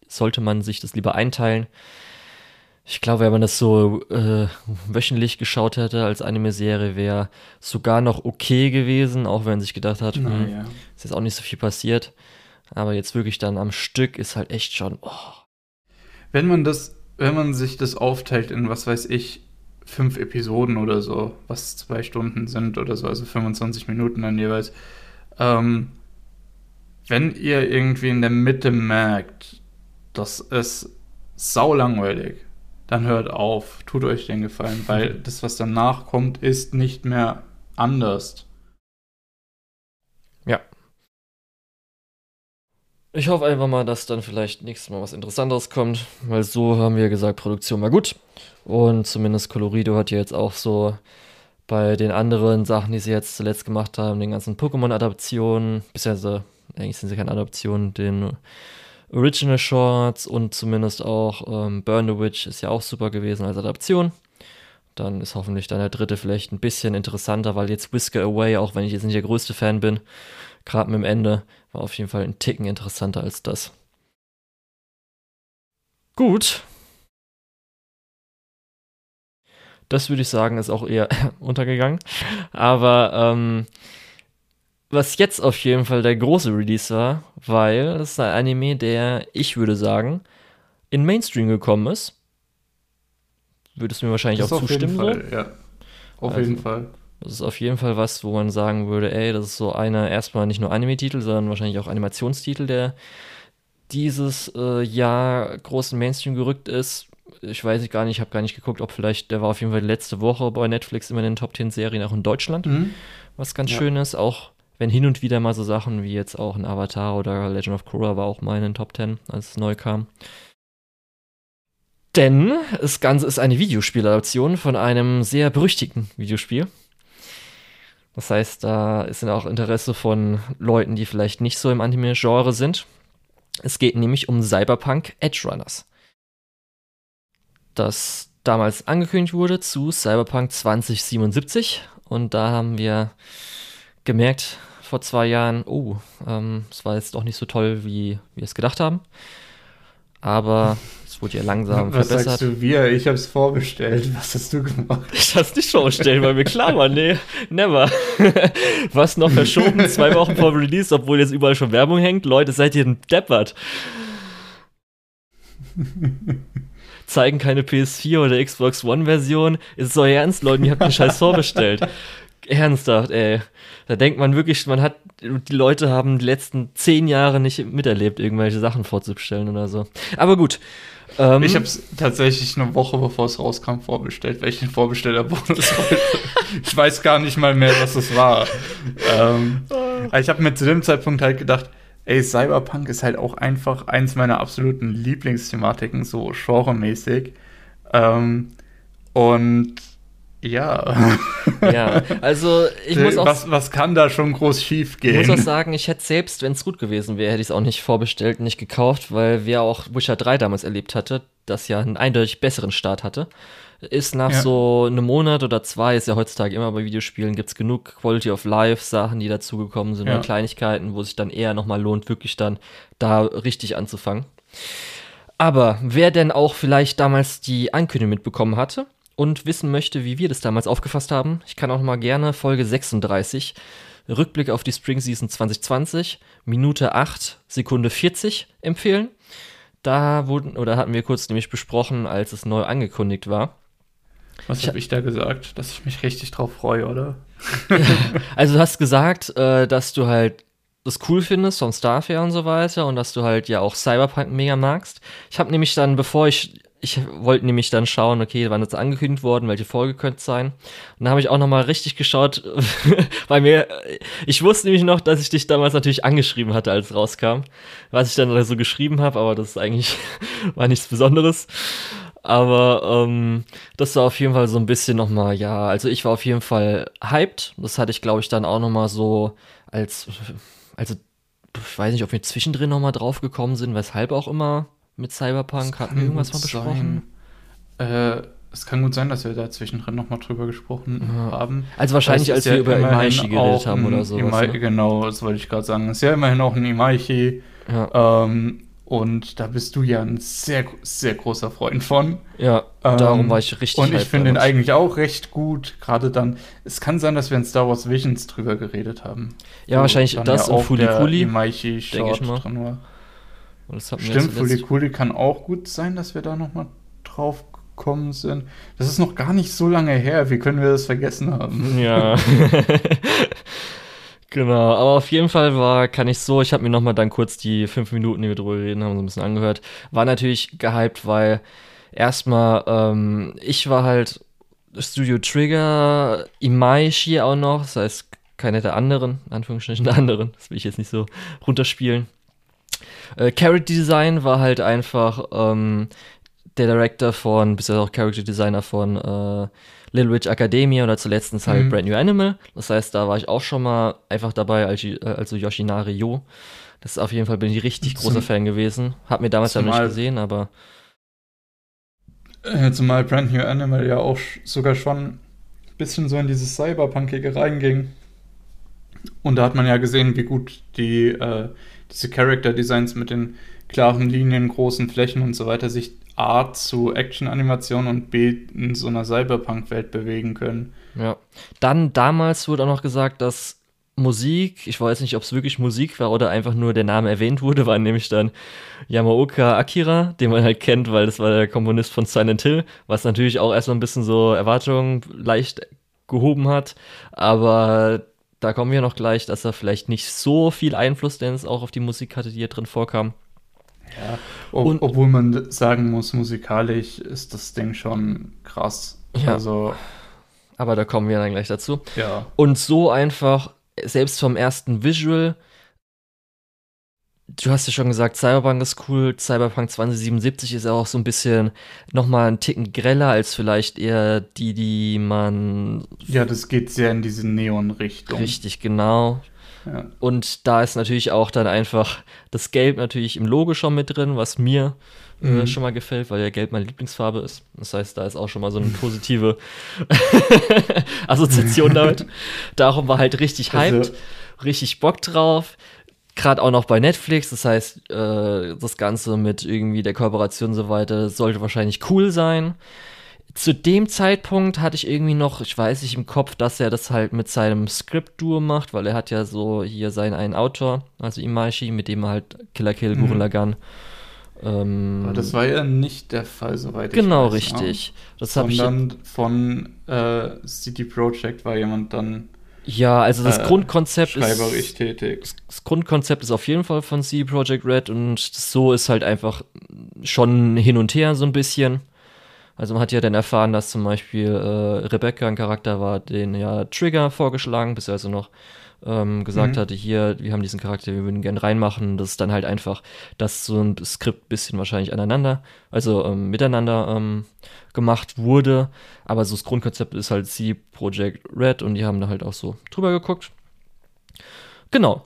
Speaker 2: sollte man sich das lieber einteilen. Ich glaube, wenn man das so äh, wöchentlich geschaut hätte als Anime-Serie, wäre sogar noch okay gewesen, auch wenn man sich gedacht hat, naja. hm, ist jetzt auch nicht so viel passiert. Aber jetzt wirklich dann am Stück ist halt echt schon. Oh.
Speaker 1: Wenn man das, wenn man sich das aufteilt in was weiß ich, fünf Episoden oder so, was zwei Stunden sind oder so, also 25 Minuten dann jeweils. Ähm, wenn ihr irgendwie in der Mitte merkt, das ist sau langweilig, dann hört auf, tut euch den Gefallen, weil das, was danach kommt, ist nicht mehr anders.
Speaker 2: Ja. Ich hoffe einfach mal, dass dann vielleicht nächstes Mal was Interessanteres kommt, weil so haben wir gesagt, Produktion war gut. Und zumindest Colorido hat ja jetzt auch so bei den anderen Sachen, die sie jetzt zuletzt gemacht haben, den ganzen Pokémon-Adaptionen, beziehungsweise eigentlich sind sie keine Adaptionen, den Original Shorts und zumindest auch ähm, Burn the Witch ist ja auch super gewesen als Adaption. Dann ist hoffentlich dann der dritte vielleicht ein bisschen interessanter, weil jetzt Whisker Away, auch wenn ich jetzt nicht der größte Fan bin, gerade mit dem Ende, war auf jeden Fall ein Ticken interessanter als das. Gut, Das würde ich sagen, ist auch eher untergegangen. Aber ähm, was jetzt auf jeden Fall der große Release war, weil es ist ein Anime, der, ich würde sagen, in Mainstream gekommen ist. Würdest du mir wahrscheinlich das auch zustimmen?
Speaker 1: Auf jeden Fall, ja. Auf also, jeden Fall.
Speaker 2: Das ist auf jeden Fall was, wo man sagen würde, ey, das ist so einer, erstmal nicht nur Anime-Titel, sondern wahrscheinlich auch Animationstitel, der dieses äh, Jahr großen Mainstream gerückt ist ich weiß gar nicht, ich habe gar nicht geguckt, ob vielleicht, der war auf jeden Fall letzte Woche bei Netflix immer in den Top 10 Serien auch in Deutschland, mhm. was ganz ja. schön ist, auch wenn hin und wieder mal so Sachen wie jetzt auch ein Avatar oder Legend of Korra war auch mal in den Top 10, als es neu kam. Denn das Ganze ist eine Videospieladaption von einem sehr berüchtigten Videospiel. Das heißt, da ist dann auch Interesse von Leuten, die vielleicht nicht so im Anime-Genre sind. Es geht nämlich um Cyberpunk Edge Runners das damals angekündigt wurde zu Cyberpunk 2077. Und da haben wir gemerkt vor zwei Jahren, oh, ähm, es war jetzt doch nicht so toll, wie wir es gedacht haben. Aber es wurde ja langsam
Speaker 1: Was verbessert. Was sagst du, wir? Ich habe es vorbestellt. Was hast du gemacht?
Speaker 2: Ich habe es nicht vorbestellt, weil mir klar war, nee, never. Was noch verschoben, zwei Wochen vor Release, obwohl jetzt überall schon Werbung hängt. Leute, seid ihr ein Deppert zeigen keine PS4 oder Xbox One-Version. Ist es euer Ernst, Leute? Ihr habt den Scheiß vorbestellt. Ernsthaft, ey. Da denkt man wirklich, man hat, die Leute haben die letzten zehn Jahre nicht miterlebt, irgendwelche Sachen vorzubestellen oder so. Aber gut.
Speaker 1: Ähm, ich habe es tatsächlich eine Woche bevor es rauskam vorbestellt, weil ich den Vorbesteller-Bonus wollte. ich weiß gar nicht mal mehr, was es war. ähm, ich habe mir zu dem Zeitpunkt halt gedacht, ey, Cyberpunk ist halt auch einfach eins meiner absoluten Lieblingsthematiken, so genremäßig. Ähm, und ja.
Speaker 2: Ja, also ich muss auch.
Speaker 1: Was, was kann da schon groß schief gehen?
Speaker 2: Ich muss auch sagen, ich hätte selbst, wenn es gut gewesen wäre, hätte ich es auch nicht vorbestellt, nicht gekauft, weil wer auch Witcher 3 damals erlebt hatte, das ja einen eindeutig besseren Start hatte ist nach ja. so einem Monat oder zwei, ist ja heutzutage immer bei Videospielen, gibt es genug Quality of Life Sachen, die dazugekommen sind, ja. Kleinigkeiten, wo sich dann eher nochmal lohnt, wirklich dann da richtig anzufangen. Aber wer denn auch vielleicht damals die Ankündigung mitbekommen hatte und wissen möchte, wie wir das damals aufgefasst haben, ich kann auch mal gerne Folge 36, Rückblick auf die Spring Season 2020, Minute 8, Sekunde 40 empfehlen. Da wurden, oder hatten wir kurz nämlich besprochen, als es neu angekündigt war.
Speaker 1: Was habe ich da gesagt? Dass ich mich richtig drauf freue, oder?
Speaker 2: also du hast gesagt, äh, dass du halt das cool findest vom Starfair und so weiter und dass du halt ja auch Cyberpunk mega magst. Ich habe nämlich dann, bevor ich ich wollte nämlich dann schauen, okay, wann ist angekündigt worden, welche Folge könnte es sein. Und dann habe ich auch noch mal richtig geschaut, weil mir, ich wusste nämlich noch, dass ich dich damals natürlich angeschrieben hatte, als es rauskam. Was ich dann so geschrieben habe, aber das ist eigentlich, war nichts Besonderes. Aber ähm, das war auf jeden Fall so ein bisschen noch mal, ja, also ich war auf jeden Fall hyped. Das hatte ich, glaube ich, dann auch noch mal so als, also ich weiß nicht, ob wir zwischendrin noch mal drauf gekommen sind, weshalb auch immer mit Cyberpunk? Hatten wir irgendwas mal besprochen?
Speaker 1: Äh, es kann gut sein, dass wir da zwischendrin nochmal drüber gesprochen ja. haben.
Speaker 2: Also wahrscheinlich, als ja wir über Imaishi geredet haben oder so.
Speaker 1: Ima ne? Genau, das wollte ich gerade sagen. Es ist ja immerhin auch ein Imaishi. Ja. Ähm, und da bist du ja ein sehr, sehr großer Freund von.
Speaker 2: Ja, ähm, darum war ich richtig
Speaker 1: Und ich finde ihn eigentlich auch recht gut. Gerade dann, es kann sein, dass wir in Star Wars Visions drüber geredet haben.
Speaker 2: Ja, wahrscheinlich das
Speaker 1: ja und Fulikuli. Imaishi Short drin war. Stimmt, Fulikuli kann auch gut sein, dass wir da nochmal drauf gekommen sind. Das ist noch gar nicht so lange her. Wie können wir das vergessen haben?
Speaker 2: Ja. genau, aber auf jeden Fall war, kann ich so, ich habe mir nochmal dann kurz die fünf Minuten, die wir drüber reden, haben so ein bisschen angehört. War natürlich gehypt, weil erstmal, ähm, ich war halt Studio Trigger, Imaishi auch noch, das heißt, keine der anderen, in Anführungsstrichen der anderen, das will ich jetzt nicht so runterspielen. Äh, Character Design war halt einfach ähm, der Director von, bis auch Character Designer von äh, Little Witch Academia oder zuletzt halt mhm. Brand New Animal. Das heißt, da war ich auch schon mal einfach dabei, als, also Yoshinari Yo. Das ist auf jeden Fall bin ich richtig Zum, großer Fan gewesen. Hab mir damals ja nicht gesehen, aber.
Speaker 1: Äh, zumal Brand New Animal ja auch sogar schon ein bisschen so in dieses Cyberpunkige reinging. Und da hat man ja gesehen, wie gut die äh, diese Character Designs mit den klaren Linien, großen Flächen und so weiter sich A zu Action-Animation und B in so einer Cyberpunk-Welt bewegen können.
Speaker 2: Ja. Dann damals wurde auch noch gesagt, dass Musik, ich weiß nicht, ob es wirklich Musik war oder einfach nur der Name erwähnt wurde, war nämlich dann Yamaoka Akira, den man halt kennt, weil das war der Komponist von Silent Hill, was natürlich auch erstmal ein bisschen so Erwartungen leicht gehoben hat, aber da kommen wir noch gleich, dass er vielleicht nicht so viel Einfluss, denn es auch auf die Musik hatte, die hier drin vorkam.
Speaker 1: Ja, ob, und, obwohl man sagen muss, musikalisch ist das Ding schon krass.
Speaker 2: Ja, also, aber da kommen wir dann gleich dazu.
Speaker 1: Ja.
Speaker 2: Und so einfach, selbst vom ersten Visual, du hast ja schon gesagt, Cyberpunk ist cool. Cyberpunk 2077 ist auch so ein bisschen nochmal einen Ticken greller als vielleicht eher die, die man.
Speaker 1: Ja, das geht sehr in diese Neon-Richtung.
Speaker 2: Richtig, genau. Ja. Und da ist natürlich auch dann einfach das Gelb natürlich im Logo schon mit drin, was mir äh, mhm. äh, schon mal gefällt, weil ja Gelb meine Lieblingsfarbe ist. Das heißt, da ist auch schon mal so eine positive Assoziation damit. Darum war halt richtig hyped, richtig Bock drauf gerade auch noch bei Netflix, das heißt, äh, das Ganze mit irgendwie der Kooperation und so weiter sollte wahrscheinlich cool sein. Zu dem Zeitpunkt hatte ich irgendwie noch, ich weiß nicht im Kopf, dass er das halt mit seinem Script-Duo macht, weil er hat ja so hier seinen einen Autor, also Imaishi, mit dem er halt Killer Kill, mhm. Gurren Lagann.
Speaker 1: Ähm, Aber das war ja nicht der Fall, soweit
Speaker 2: genau,
Speaker 1: ich
Speaker 2: weiß. Genau, richtig.
Speaker 1: Das Sondern ich von äh, CD Projekt war jemand dann
Speaker 2: ja, also das äh, Grundkonzept
Speaker 1: ist. tätig.
Speaker 2: Das Grundkonzept ist auf jeden Fall von C Project Red und so ist halt einfach schon hin und her so ein bisschen. Also man hat ja dann erfahren, dass zum Beispiel äh, Rebecca ein Charakter war, den ja Trigger vorgeschlagen, bis er also noch ähm, gesagt mhm. hatte, hier, wir haben diesen Charakter, wir würden gerne reinmachen. Das ist dann halt einfach, dass so ein Skript bisschen wahrscheinlich aneinander, also ähm, miteinander ähm, gemacht wurde. Aber so das Grundkonzept ist halt C Project Red und die haben da halt auch so drüber geguckt. Genau.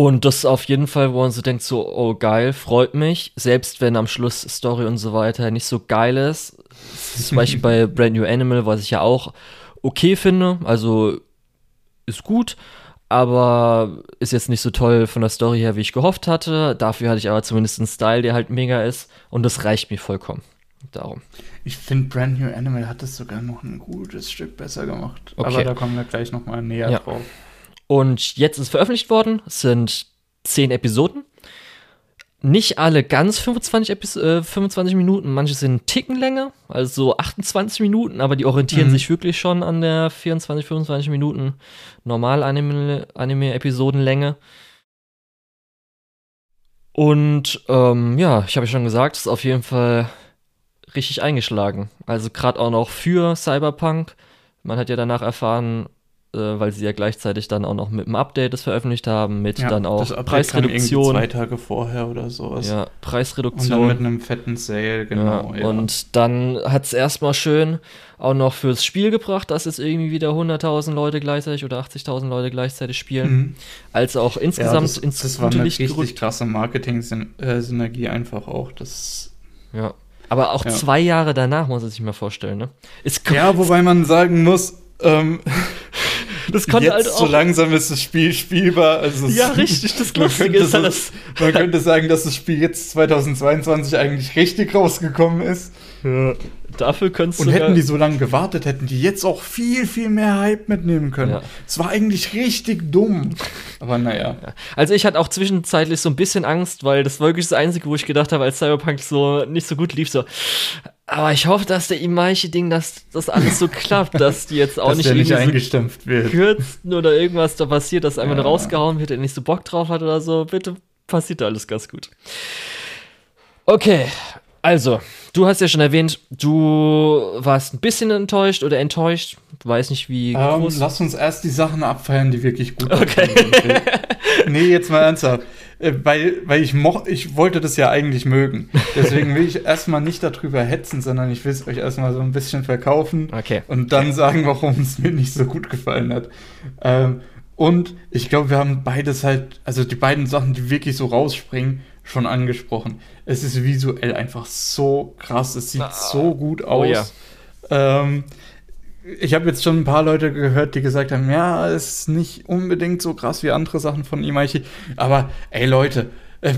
Speaker 2: Und das ist auf jeden Fall, wo man so denkt, so, oh geil, freut mich. Selbst wenn am Schluss Story und so weiter nicht so geil ist. Zum Beispiel bei Brand New Animal, was ich ja auch okay finde. Also ist gut. aber ist jetzt nicht so toll von der Story her, wie ich gehofft hatte. Dafür hatte ich aber zumindest einen Style, der halt mega ist und das reicht mir vollkommen. Darum.
Speaker 1: Ich finde, Brand New Animal hat es sogar noch ein gutes Stück besser gemacht.
Speaker 2: Okay.
Speaker 1: Aber da kommen wir gleich nochmal näher
Speaker 2: Ja.
Speaker 1: drauf.
Speaker 2: Und jetzt ist veröffentlicht worden, es sind zehn Episoden. Nicht alle ganz 25, Epis äh, 25 Minuten, manche sind Ticken länger, also so 28 Minuten, aber die orientieren
Speaker 1: Mhm.
Speaker 2: sich wirklich schon an der 24, 25 Minuten normal Anime- Anime-Episodenlänge. Und ähm, ja, ich habe ja schon gesagt, es ist auf jeden Fall richtig eingeschlagen. Also gerade auch noch für Cyberpunk. Man hat ja danach erfahren, äh, weil sie ja gleichzeitig dann auch noch mit dem Update das veröffentlicht haben, mit dann auch Preisreduktion.
Speaker 1: Zwei Tage vorher oder sowas.
Speaker 2: Ja,
Speaker 1: Und dann
Speaker 2: Preisreduktion.
Speaker 1: mit einem fetten Sale, genau.
Speaker 2: ja, Und dann hat es erstmal schön auch noch fürs Spiel gebracht, dass jetzt irgendwie wieder 100.000 Leute gleichzeitig oder 80.000 Leute gleichzeitig spielen.
Speaker 1: Mhm.
Speaker 2: Als auch
Speaker 1: Ja,
Speaker 2: insgesamt
Speaker 1: das,
Speaker 2: ins
Speaker 1: das war eine
Speaker 2: Licht
Speaker 1: richtig
Speaker 2: gerückt.
Speaker 1: krasse Marketing-Synergie einfach auch. Das
Speaker 2: Ja. Aber auch
Speaker 1: Ja.
Speaker 2: zwei Jahre danach muss man sich mal vorstellen, ne? Es ko-
Speaker 1: ja, wobei man sagen muss, ähm,
Speaker 2: das konnte
Speaker 1: jetzt
Speaker 2: halt
Speaker 1: so
Speaker 2: auch.
Speaker 1: langsam ist das Spiel spielbar. Also
Speaker 2: Ja, richtig, das Lustige ist halt,
Speaker 1: so-
Speaker 2: dass
Speaker 1: Man könnte sagen, dass das Spiel jetzt 2022 eigentlich richtig rausgekommen ist.
Speaker 2: dafür könntest
Speaker 1: Und
Speaker 2: du
Speaker 1: hätten die so lange gewartet, hätten die jetzt auch viel, viel mehr Hype mitnehmen können.
Speaker 2: Ja.
Speaker 1: Es war eigentlich richtig dumm. Aber naja.
Speaker 2: Also ich hatte auch zwischenzeitlich so ein bisschen Angst, weil das war wirklich das Einzige, wo ich gedacht habe, als Cyberpunk so nicht so gut lief, so. Aber ich hoffe, dass der Imaichi-Ding, dass das alles so klappt, dass die jetzt auch
Speaker 1: dass
Speaker 2: nicht
Speaker 1: nicht
Speaker 2: irgendwie so
Speaker 1: eingestampft wird.
Speaker 2: kürzen oder irgendwas da passiert, dass einfach
Speaker 1: Ja.
Speaker 2: rausgehauen wird, der nicht so Bock drauf hat oder so. Bitte passiert da alles ganz gut. Okay, also, du hast ja schon erwähnt, du warst ein bisschen enttäuscht oder enttäuscht. Weiß nicht, wie
Speaker 1: Ähm,
Speaker 2: groß.
Speaker 1: lass uns erst die Sachen abfeiern, die wirklich gut
Speaker 2: Okay.
Speaker 1: sind. nee, jetzt mal ernsthaft. Äh, Weil, weil ich, moch, ich wollte das ja eigentlich mögen. Deswegen will ich erstmal nicht darüber hetzen, sondern ich will es euch erstmal so ein bisschen verkaufen
Speaker 2: Okay.
Speaker 1: und dann sagen, warum es mir nicht so gut gefallen hat. Ähm, und ich glaube, wir haben beides halt, also die beiden Sachen, die wirklich so rausspringen, schon angesprochen. Es ist visuell einfach so krass, es sieht
Speaker 2: Ah.
Speaker 1: so gut
Speaker 2: Oh
Speaker 1: aus.
Speaker 2: ja.
Speaker 1: Ähm, ich habe jetzt schon ein paar Leute gehört, die gesagt haben, ja, ist nicht unbedingt so krass wie andere Sachen von Imaichi, aber ey Leute, äh,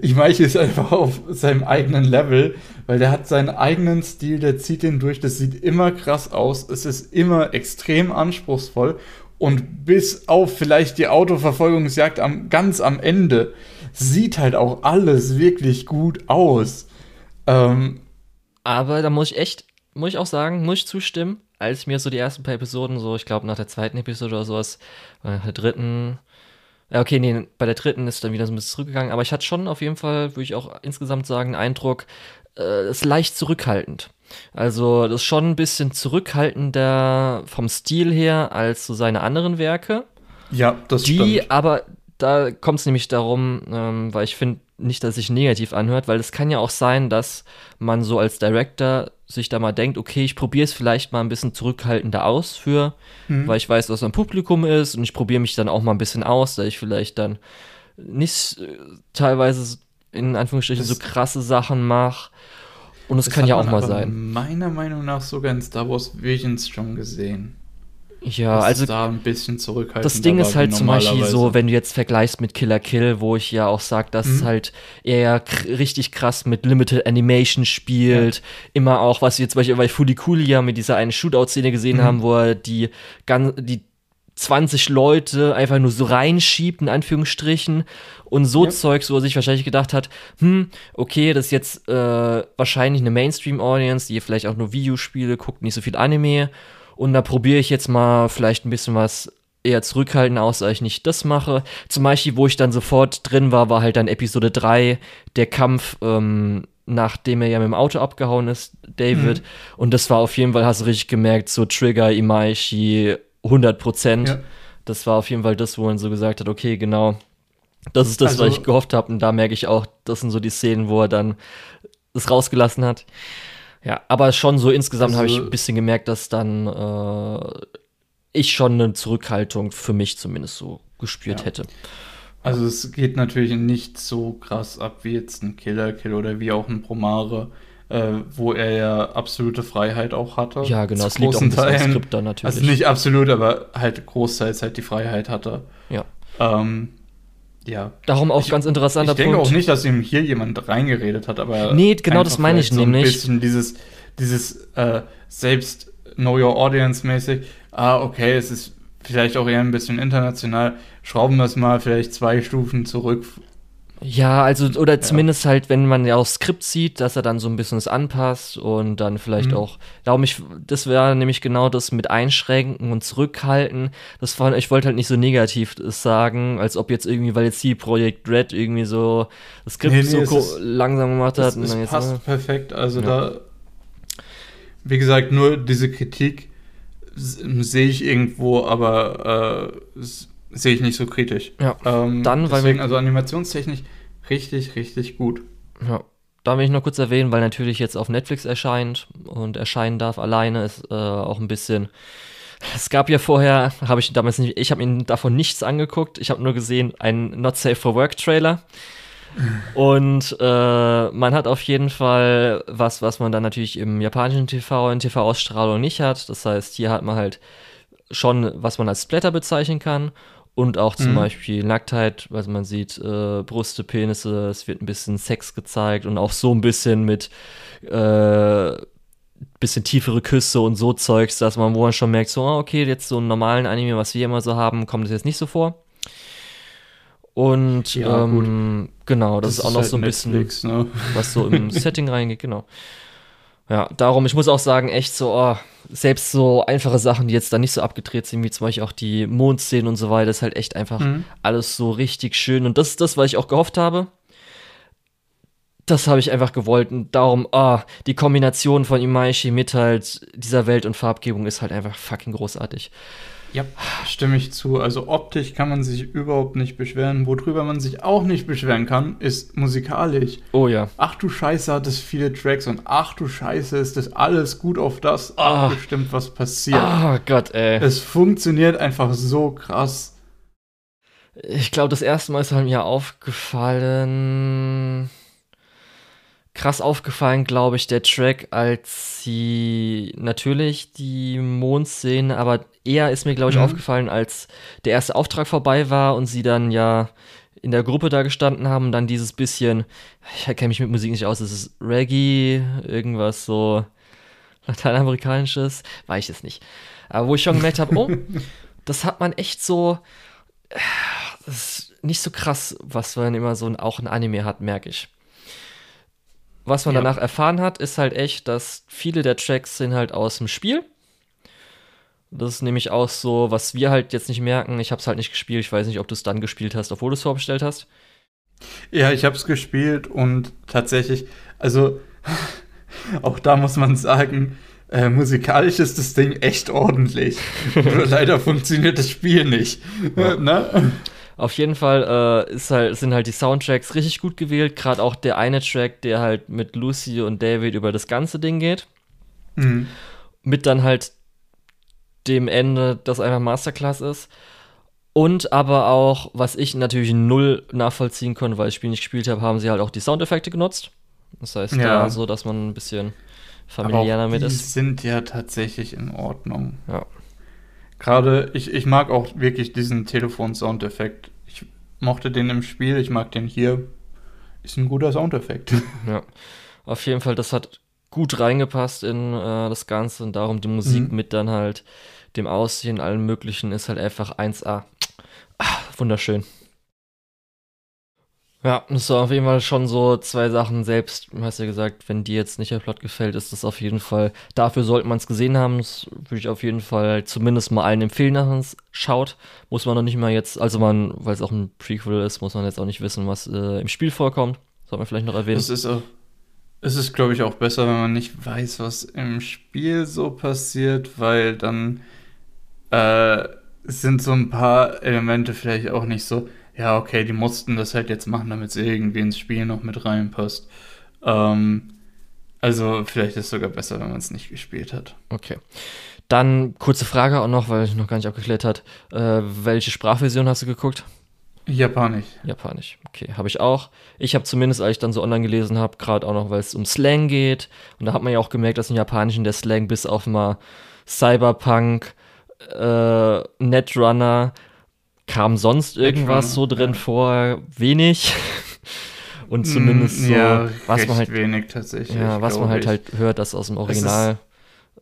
Speaker 1: Imaichi ist einfach auf seinem eigenen Level, weil der hat seinen eigenen Stil, der zieht den durch, das sieht immer krass aus, es ist immer extrem anspruchsvoll und bis auf vielleicht die Autoverfolgungsjagd am, ganz am Ende sieht halt auch alles wirklich gut aus. Ähm,
Speaker 2: Aber da muss ich echt, muss ich auch sagen, muss ich zustimmen, als mir so die ersten paar Episoden, so ich glaube nach der zweiten Episode oder sowas, äh, nach der dritten, ja okay, nee, bei der dritten ist dann wieder so ein bisschen zurückgegangen, aber ich hatte schon auf jeden Fall, würde ich auch insgesamt sagen, den Eindruck, äh, es ist leicht zurückhaltend. Also das ist schon ein bisschen zurückhaltender vom Stil her als so seine anderen Werke.
Speaker 1: ja, das
Speaker 2: Die,
Speaker 1: stimmt.
Speaker 2: aber da kommt es nämlich darum, ähm, weil ich finde nicht, dass sich negativ anhört, weil es kann ja auch sein, dass man so als Director sich da mal denkt, okay, ich probiere es vielleicht mal ein bisschen zurückhaltender aus für,
Speaker 1: Mhm.
Speaker 2: weil ich weiß, was ein Publikum ist und ich probiere mich dann auch mal ein bisschen aus, da ich vielleicht dann nicht äh, teilweise in Anführungsstrichen
Speaker 1: Das-
Speaker 2: so krasse Sachen mache. Und es kann ja auch mal sein.
Speaker 1: Meiner Meinung nach sogar in Star Wars Visions schon gesehen.
Speaker 2: Ja, also
Speaker 1: da ein bisschen zurückhaltender
Speaker 2: Das Ding ist halt zum Beispiel so, wenn du jetzt vergleichst mit Killer Kill, wo ich ja auch sag, dass es
Speaker 1: Mhm.
Speaker 2: halt eher richtig krass mit Limited Animation spielt. Immer auch, was wir jetzt zum Beispiel bei Fuliculi ja mit dieser einen Shootout-Szene gesehen
Speaker 1: Mhm.
Speaker 2: haben, wo er die, gan- die 20 Leute einfach nur so reinschiebt, in Anführungsstrichen. Und so
Speaker 1: Ja.
Speaker 2: Zeugs, wo er sich wahrscheinlich gedacht hat, hm, okay, das ist jetzt äh, wahrscheinlich eine Mainstream-Audience, die vielleicht auch nur Videospiele guckt, nicht so viel Anime. Und da probiere ich jetzt mal vielleicht ein bisschen was eher zurückhaltend aus, als ich nicht das mache. Zum Beispiel, wo ich dann sofort drin war, war halt dann Episode 3, der Kampf, ähm, nachdem er ja mit dem Auto abgehauen ist, David.
Speaker 1: Mhm.
Speaker 2: Und das war auf jeden Fall, hast du richtig gemerkt, so Trigger, Imaishi, 100 Prozent.
Speaker 1: Ja.
Speaker 2: Das war auf jeden Fall das, wo er so gesagt hat, okay, genau, das ist das,
Speaker 1: Also-
Speaker 2: was ich gehofft habe. Und da merke ich auch, das sind so die Szenen, wo er dann es rausgelassen hat. Ja, aber schon so insgesamt habe ich
Speaker 1: Also-
Speaker 2: ein bisschen gemerkt, dass dann äh, ich schon eine Zurückhaltung für mich zumindest so gespürt
Speaker 1: Ja.
Speaker 2: hätte.
Speaker 1: Also es geht natürlich nicht so krass ab wie jetzt ein Killer Kill oder wie auch ein Promare. äh, wo er ja absolute Freiheit auch hatte.
Speaker 2: Ja, genau, es liegt auch ein bisschen. Skript dann natürlich.
Speaker 1: Also nicht absolut, aber halt großteils halt die Freiheit hatte.
Speaker 2: Ja.
Speaker 1: Ähm, ja.
Speaker 2: Darum auch
Speaker 1: Ich-
Speaker 2: ganz interessanter
Speaker 1: Ich denke
Speaker 2: Punkt.
Speaker 1: auch nicht, dass ihm hier jemand reingeredet hat, aber.
Speaker 2: Nee, genau das meine ich
Speaker 1: so
Speaker 2: nämlich.
Speaker 1: Ein bisschen dieses, dieses äh, selbst Know Your Audience mäßig. Ah, okay, es ist vielleicht auch eher ein bisschen international. Schrauben wir es mal vielleicht zwei Stufen zurück.
Speaker 2: Ja, also, oder zumindest halt, wenn man ja auch Skript sieht, dass er dann so ein bisschen es anpasst und dann vielleicht
Speaker 1: Mhm.
Speaker 2: auch, darum ich, das wäre nämlich genau das mit Einschränken und Zurückhalten. Das war, ich wollte halt nicht so negativ es sagen, als ob jetzt irgendwie, weil jetzt hier Projekt Red irgendwie so das Skript
Speaker 1: Nee, nee,
Speaker 2: so
Speaker 1: es ist-
Speaker 2: langsam gemacht hat.
Speaker 1: Es,
Speaker 2: und
Speaker 1: es
Speaker 2: dann jetzt,
Speaker 1: passt
Speaker 2: äh,
Speaker 1: perfekt. Also
Speaker 2: Ja.
Speaker 1: da, wie gesagt, nur diese Kritik sehe ich irgendwo, aber äh, sehe ich nicht so kritisch.
Speaker 2: Ja.
Speaker 1: Ähm,
Speaker 2: Dann, weil
Speaker 1: deswegen,
Speaker 2: wir-
Speaker 1: also animationstechnisch richtig, richtig gut.
Speaker 2: Ja, da will ich noch kurz erwähnen, weil natürlich jetzt auf Netflix erscheint und erscheinen darf alleine, ist äh, auch ein bisschen. Es gab ja vorher, habe ich damals nicht, ich habe mir davon nichts angeguckt. Ich habe nur gesehen einen Not Safe for Work Trailer. Und äh, man hat auf jeden Fall was, was man dann natürlich im japanischen TV, in TV-Ausstrahlung nicht hat. Das heißt, hier hat man halt schon, was man als Splatter bezeichnen kann. Und auch zum
Speaker 1: Mhm.
Speaker 2: Beispiel Nacktheit, also man sieht äh, Brüste, Penisse, es wird ein bisschen Sex gezeigt und auch so ein bisschen mit äh, bisschen tiefere Küsse und so Zeugs, dass man, wo man schon merkt, so, ah, okay, jetzt so einen normalen Anime, was wir immer so haben, kommt das jetzt nicht so vor. Und
Speaker 1: Ja,
Speaker 2: ähm, genau, das, ist auch noch
Speaker 1: halt
Speaker 2: so ein bisschen
Speaker 1: Netflix, ne?
Speaker 2: was so im Setting reingeht, genau. Ja, darum, ich muss auch sagen, echt so, oh, selbst so einfache Sachen, die jetzt da nicht so abgedreht sind, wie zum Beispiel auch die Mondszenen und so weiter, ist halt echt einfach
Speaker 1: Mhm.
Speaker 2: alles so richtig schön. Und das ist das, was ich auch gehofft habe. Das habe ich einfach gewollt. Und darum, ah, die Kombination von Imaishi mit halt dieser Welt und Farbgebung ist halt einfach fucking großartig.
Speaker 1: Ja, stimme ich zu. Also optisch kann man sich überhaupt nicht beschweren. Worüber man sich auch nicht beschweren kann, ist musikalisch.
Speaker 2: Oh ja.
Speaker 1: Ach du Scheiße, hat es viele Tracks und ach du Scheiße, ist das alles gut auf das
Speaker 2: Ah.
Speaker 1: abgestimmt, was passiert.
Speaker 2: Ah Gott, ey.
Speaker 1: Es funktioniert einfach so krass.
Speaker 2: Ich glaube, das erste Mal ist mir aufgefallen. Krass aufgefallen, glaube ich, der Track, als sie natürlich die Mondszene, aber eher ist mir, glaube ich,
Speaker 1: Mhm.
Speaker 2: aufgefallen, als der erste Auftrag vorbei war und sie dann ja in der Gruppe da gestanden haben und dann dieses bisschen, ich kenne mich mit Musik nicht aus, es ist Reggae, irgendwas so lateinamerikanisches, weiß ich es nicht. Aber wo ich schon gemerkt habe, oh, das hat man echt so, das ist nicht so krass, was man immer so ein, auch ein Anime hat, merke ich. Was man
Speaker 1: Ja.
Speaker 2: danach erfahren hat, ist halt echt, dass viele der Tracks sind halt aus dem Spiel. Das ist nämlich auch so, was wir halt jetzt nicht merken. Ich habe es halt nicht gespielt. Ich weiß nicht, ob du es dann gespielt hast, obwohl du es vorbestellt hast.
Speaker 1: Ja, ich habe es gespielt und tatsächlich, also auch da muss man sagen, äh, musikalisch ist das Ding echt ordentlich. Nur leider funktioniert das Spiel nicht.
Speaker 2: Ja.
Speaker 1: ne?
Speaker 2: Auf jeden Fall äh, halt, sind halt die Soundtracks richtig gut gewählt. Gerade auch der eine Track, der halt mit Lucy und David über das ganze Ding geht.
Speaker 1: Mhm.
Speaker 2: mit dann halt dem Ende, das einfach Masterclass ist. Und aber auch, was ich natürlich null nachvollziehen konnte, weil ich das Spiel nicht gespielt habe, haben sie halt auch die Soundeffekte genutzt. Das heißt,
Speaker 1: Ja.
Speaker 2: da so, dass man ein bisschen familiär
Speaker 1: auch
Speaker 2: damit
Speaker 1: die
Speaker 2: ist.
Speaker 1: sind ja tatsächlich in Ordnung.
Speaker 2: Ja.
Speaker 1: Gerade, ich, ich mag auch wirklich diesen Telefon-Soundeffekt. Ich mochte den im Spiel, ich mag den hier. Ist ein guter Soundeffekt.
Speaker 2: Ja. Auf jeden Fall, das hat gut reingepasst in äh, das Ganze und darum die Musik
Speaker 1: Mhm.
Speaker 2: mit dann halt dem Aussehen, allem Möglichen ist halt einfach 1A. Ah, wunderschön. Ja, das war auf jeden Fall schon so zwei Sachen. Selbst, du hast ja gesagt, wenn dir jetzt nicht der Plot gefällt, ist das auf jeden Fall, dafür sollte man es gesehen haben. Das würde ich auf jeden Fall zumindest mal allen empfehlen, dass man es schaut. Muss man noch nicht mal jetzt, also man, weil es auch ein Prequel ist, muss man jetzt auch nicht wissen, was äh, im Spiel vorkommt. Sollte man vielleicht noch erwähnen.
Speaker 1: Es ist es ist, glaube ich, auch besser, wenn man nicht weiß, was im Spiel so passiert, weil dann äh, sind so ein paar Elemente vielleicht auch nicht so, ja, okay, die mussten das halt jetzt machen, damit es irgendwie ins Spiel noch mit reinpasst. Ähm, also vielleicht ist es sogar besser, wenn man es nicht gespielt hat.
Speaker 2: Okay. Dann kurze Frage auch noch, weil ich noch gar nicht abgeklärt hat. Äh, welche Sprachversion hast du geguckt?
Speaker 1: Japanisch.
Speaker 2: Japanisch, okay, habe ich auch. Ich habe zumindest, als ich dann so online gelesen habe, gerade auch noch, weil es um Slang geht. Und da hat man ja auch gemerkt, dass im Japanischen der Slang bis auf mal Cyberpunk, äh, Netrunner, kam sonst irgendwas so drin ja. vor, wenig. Und zumindest mm, so,
Speaker 1: ja,
Speaker 2: was man halt,
Speaker 1: wenig tatsächlich.
Speaker 2: Ja, was man halt ich. halt hört, dass aus dem Original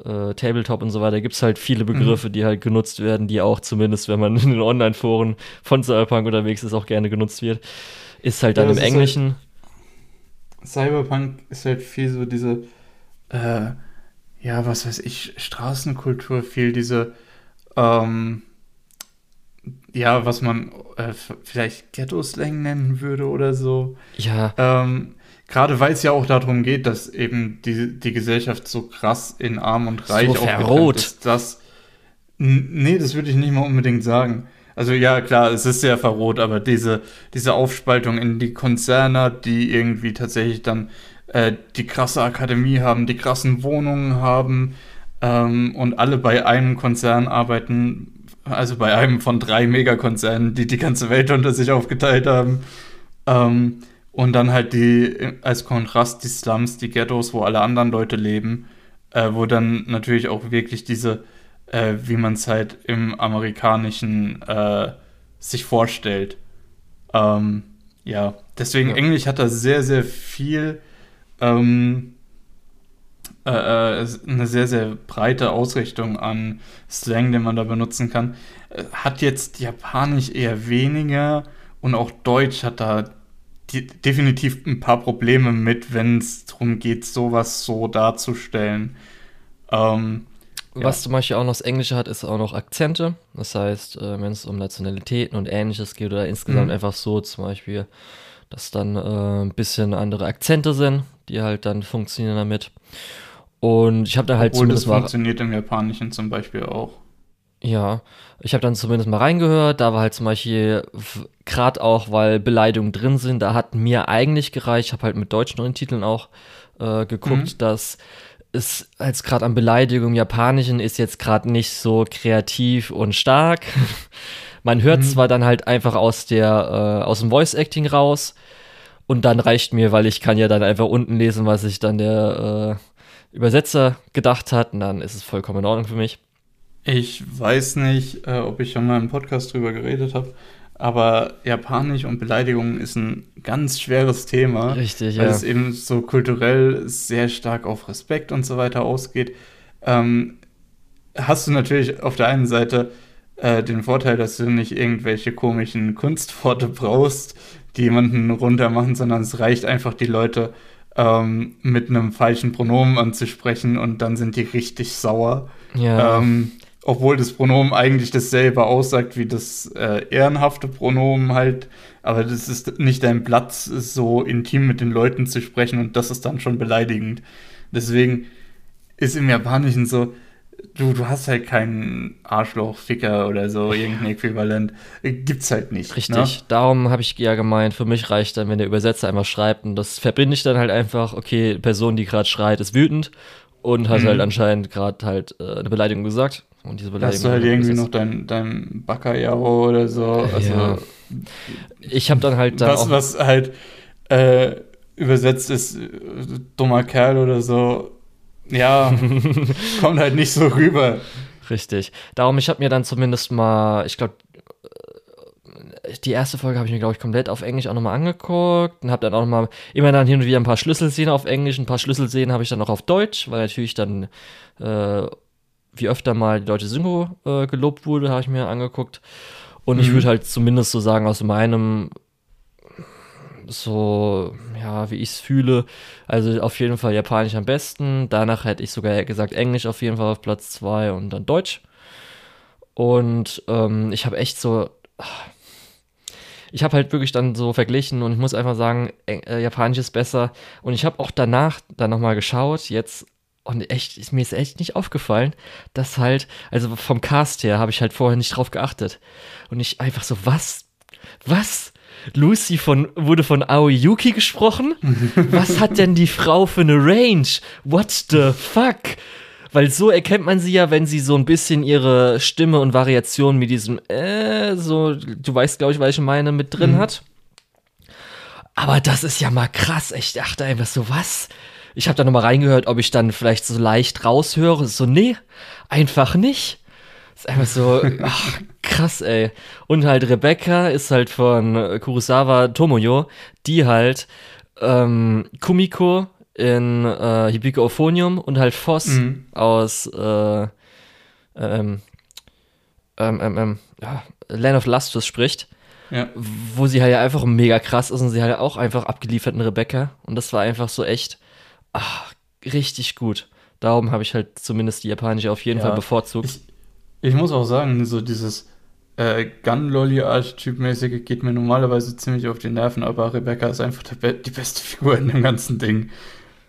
Speaker 2: äh, Tabletop und so weiter gibt es halt viele Begriffe, mhm. die halt genutzt werden, die auch zumindest, wenn man in den Online-Foren von Cyberpunk unterwegs ist, auch gerne genutzt wird. Ist halt dann ja, im Englischen.
Speaker 1: Halt, Cyberpunk ist halt viel so diese, äh, ja, was weiß ich, Straßenkultur, viel diese, ähm, ja, was man äh, vielleicht Ghetto-Slang nennen würde oder so.
Speaker 2: Ja.
Speaker 1: Ähm, Gerade weil es ja auch darum geht, dass eben die, die Gesellschaft so krass in Arm und Reich
Speaker 2: so verrot. ist,
Speaker 1: dass. Nee, das würde ich nicht mal unbedingt sagen. Also ja, klar, es ist sehr verrot, aber diese, diese Aufspaltung in die Konzerne, die irgendwie tatsächlich dann äh, die krasse Akademie haben, die krassen Wohnungen haben ähm, und alle bei einem Konzern arbeiten, also bei einem von drei Megakonzernen, die die ganze Welt unter sich aufgeteilt haben. Ähm, und dann halt die, als Kontrast die Slums, die Ghettos, wo alle anderen Leute leben, äh, wo dann natürlich auch wirklich diese, äh, wie man es halt im amerikanischen äh, sich vorstellt. Ähm, ja, deswegen ja. Englisch hat da sehr, sehr viel, ähm, äh, äh, eine sehr, sehr breite Ausrichtung an Slang, den man da benutzen kann. Äh, hat jetzt Japanisch eher weniger und auch Deutsch hat da die, definitiv ein paar Probleme mit, wenn es darum geht, sowas so darzustellen. Ähm,
Speaker 2: was ja. zum Beispiel auch noch das Englische hat, ist auch noch Akzente. Das heißt, äh, wenn es um Nationalitäten und ähnliches geht oder insgesamt mhm. einfach so zum Beispiel, dass dann äh, ein bisschen andere Akzente sind, die halt dann funktionieren damit. Und ich habe da halt
Speaker 1: Obwohl zumindest das funktioniert im Japanischen zum Beispiel auch.
Speaker 2: Ja, ich habe dann zumindest mal reingehört. Da war halt zum Beispiel, gerade auch, weil Beleidigungen drin sind, da hat mir eigentlich gereicht. Ich habe halt mit deutschen Untertiteln auch äh, geguckt, mhm. dass es als gerade an Beleidigung im Japanischen ist jetzt gerade nicht so kreativ und stark. Man hört mhm. zwar dann halt einfach aus der äh, aus dem Voice Acting raus und dann reicht mir, weil ich kann ja dann einfach unten lesen, was sich dann der äh, Übersetzer gedacht hat und dann ist es vollkommen in Ordnung für mich.
Speaker 1: Ich weiß nicht, äh, ob ich schon mal im Podcast drüber geredet habe, aber Japanisch und Beleidigung ist ein ganz schweres Thema.
Speaker 2: Richtig,
Speaker 1: weil
Speaker 2: ja.
Speaker 1: es eben so kulturell sehr stark auf Respekt und so weiter ausgeht. Ähm, hast du natürlich auf der einen Seite äh, den Vorteil, dass du nicht irgendwelche komischen Kunstworte brauchst, die jemanden runter machen, sondern es reicht einfach, die Leute ähm, mit einem falschen Pronomen anzusprechen und dann sind die richtig sauer.
Speaker 2: Ja.
Speaker 1: Ähm, obwohl das Pronomen eigentlich dasselbe aussagt wie das äh, ehrenhafte Pronomen halt, aber das ist nicht dein Platz, so intim mit den Leuten zu sprechen und das ist dann schon beleidigend. Deswegen ist im Japanischen so, du, du hast halt keinen Arschloch, Ficker oder so, irgendein Äquivalent. Gibt's halt nicht.
Speaker 2: Richtig, ne? darum habe ich ja gemeint, für mich reicht dann, wenn der Übersetzer einfach schreibt und das verbinde ich dann halt einfach, okay, Person, die gerade schreit, ist wütend und hat mhm. halt anscheinend gerade halt äh, eine Beleidigung gesagt und diese Beleidigung.
Speaker 1: Hast du halt irgendwie noch dein, dein Baccarjaro oder so. Also, ja.
Speaker 2: Ich habe dann halt
Speaker 1: dann was, was halt äh, übersetzt ist, äh, dummer Kerl oder so. Ja, kommt halt nicht so rüber.
Speaker 2: Richtig. Darum, ich habe mir dann zumindest mal, ich glaube, äh, die erste Folge habe ich mir, glaube ich, komplett auf Englisch auch nochmal angeguckt und habe dann auch nochmal immer dann hin und wieder ein paar Schlüsselszenen auf Englisch, ein paar Schlüsselszenen habe ich dann noch auf Deutsch, weil natürlich dann äh, wie öfter mal die deutsche Synchro äh, gelobt wurde, habe ich mir angeguckt. Und mhm. ich würde halt zumindest so sagen, aus meinem, so, ja, wie ich es fühle, also auf jeden Fall Japanisch am besten. Danach hätte ich sogar gesagt Englisch auf jeden Fall auf Platz 2 und dann Deutsch. Und ähm, ich habe echt so. Ich habe halt wirklich dann so verglichen und ich muss einfach sagen, äh, Japanisch ist besser. Und ich habe auch danach dann nochmal geschaut, jetzt und echt, mir ist echt nicht aufgefallen, dass halt, also vom Cast her habe ich halt vorher nicht drauf geachtet. Und ich einfach so, was? Was? Lucy von, wurde von Aoi Yuki gesprochen? was hat denn die Frau für eine Range? What the fuck? Weil so erkennt man sie ja, wenn sie so ein bisschen ihre Stimme und Variation mit diesem, äh, so, du weißt, glaube ich, was ich meine, mit drin mhm. hat. Aber das ist ja mal krass. Ich dachte einfach so, was? Ich habe da nochmal reingehört, ob ich dann vielleicht so leicht raushöre. So, nee, einfach nicht. Ist einfach so, ach, krass, ey. Und halt Rebecca ist halt von Kurosawa Tomoyo, die halt ähm, Kumiko in äh, Hibiko Euphonium und halt Voss mhm. aus äh, ähm, ähm, ähm, ähm, ja, Land of Lustus spricht. Ja. Wo sie halt einfach mega krass ist und sie halt auch einfach abgeliefert in Rebecca. Und das war einfach so echt ach, richtig gut. Darum habe ich halt zumindest die japanische auf jeden ja. Fall bevorzugt.
Speaker 1: Ich, ich, muss auch sagen, so dieses äh, Gun-Lolly-Archetyp-mäßige geht mir normalerweise ziemlich auf die Nerven, aber Rebecca ist einfach Be die beste Figur in dem ganzen Ding.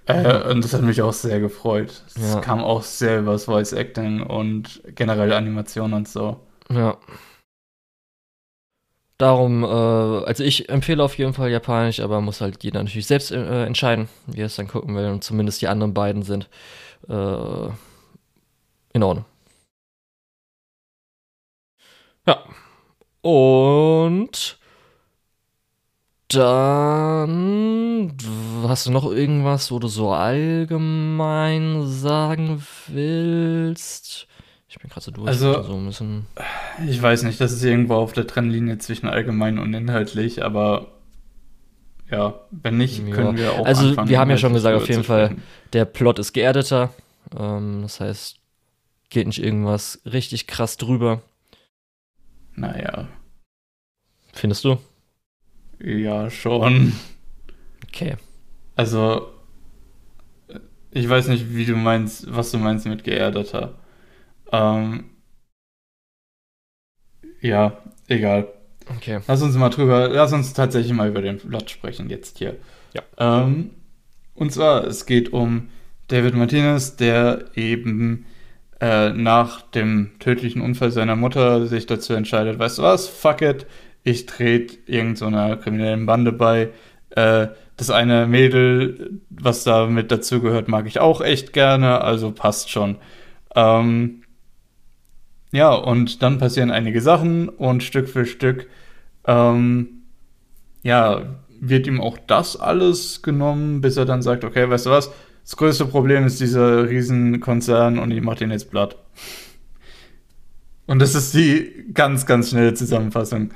Speaker 1: Äh, und das hat mich auch sehr gefreut. Es ja. kam auch sehr übers Voice Acting und generell Animation und so.
Speaker 2: Ja. Darum, äh, also ich empfehle auf jeden Fall Japanisch, aber muss halt jeder natürlich selbst äh, entscheiden, wie er es dann gucken will. Und zumindest die anderen beiden sind äh, in Ordnung. Ja. Und dann hast du noch irgendwas, wo du so allgemein sagen willst? Ich bin gerade so durch.
Speaker 1: Also, so ein bisschen. Ich weiß nicht, das ist irgendwo auf der Trennlinie zwischen allgemein und inhaltlich, aber ja, wenn nicht, können ja. wir auch.
Speaker 2: Also, wir haben ja schon gesagt, auf jeden Fall, der Plot ist geerdeter. Ähm, das heißt, geht nicht irgendwas richtig krass drüber.
Speaker 1: Naja.
Speaker 2: Findest du?
Speaker 1: Ja, schon.
Speaker 2: Okay.
Speaker 1: Also, ich weiß nicht, wie du meinst, was du meinst mit geerdeter. Ähm, ja, egal.
Speaker 2: Okay.
Speaker 1: Lass uns mal drüber, lass uns tatsächlich mal über den Plot sprechen jetzt hier.
Speaker 2: Ja.
Speaker 1: Ähm, und zwar, es geht um David Martinez, der eben äh, nach dem tödlichen Unfall seiner Mutter sich dazu entscheidet, weißt du was, fuck it, ich trete irgendeiner so kriminellen Bande bei. Äh, das eine Mädel, was da mit dazugehört, mag ich auch echt gerne, also passt schon. Ähm, ja, und dann passieren einige Sachen und Stück für Stück, ähm, ja, wird ihm auch das alles genommen, bis er dann sagt, okay, weißt du was, das größte Problem ist dieser Riesenkonzern und ich mach den jetzt platt. Und das ist die ganz, ganz schnelle Zusammenfassung.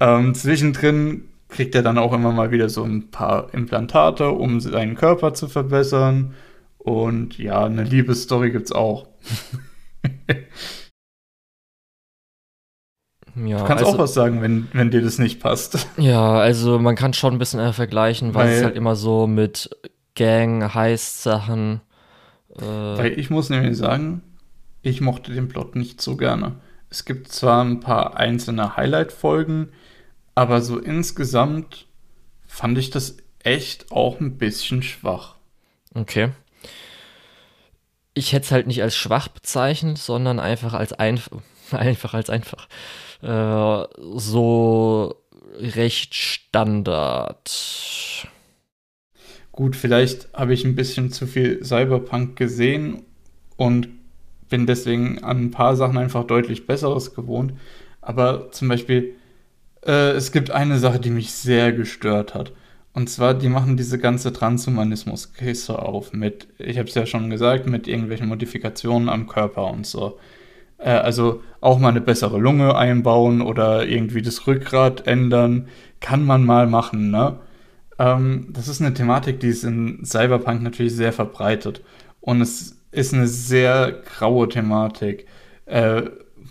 Speaker 1: Ähm, zwischendrin kriegt er dann auch immer mal wieder so ein paar Implantate, um seinen Körper zu verbessern. Und ja, eine Liebesstory gibt's auch. Ja, du kannst also, auch was sagen, wenn, wenn dir das nicht passt.
Speaker 2: Ja, also man kann schon ein bisschen äh, vergleichen, weil, weil, es halt immer so mit Gang, Heist-Sachen.
Speaker 1: Äh, weil ich muss nämlich sagen, ich mochte den Plot nicht so gerne. Es gibt zwar ein paar einzelne Highlight-Folgen, aber so insgesamt fand ich das echt auch ein bisschen schwach.
Speaker 2: Okay. Ich hätte es halt nicht als schwach bezeichnet, sondern einfach als einfach. Einfach als einfach. Äh, so recht Standard.
Speaker 1: Gut, vielleicht habe ich ein bisschen zu viel Cyberpunk gesehen und bin deswegen an ein paar Sachen einfach deutlich Besseres gewohnt. Aber zum Beispiel, äh, es gibt eine Sache, die mich sehr gestört hat. Und zwar, die machen diese ganze Transhumanismus-Kiste auf mit, ich habe es ja schon gesagt, mit irgendwelchen Modifikationen am Körper und so. Äh, also auch mal eine bessere Lunge einbauen oder irgendwie das Rückgrat ändern, kann man mal machen, ne? Ähm, das ist eine Thematik, die ist in Cyberpunk natürlich sehr verbreitet. Und es ist eine sehr graue Thematik, äh,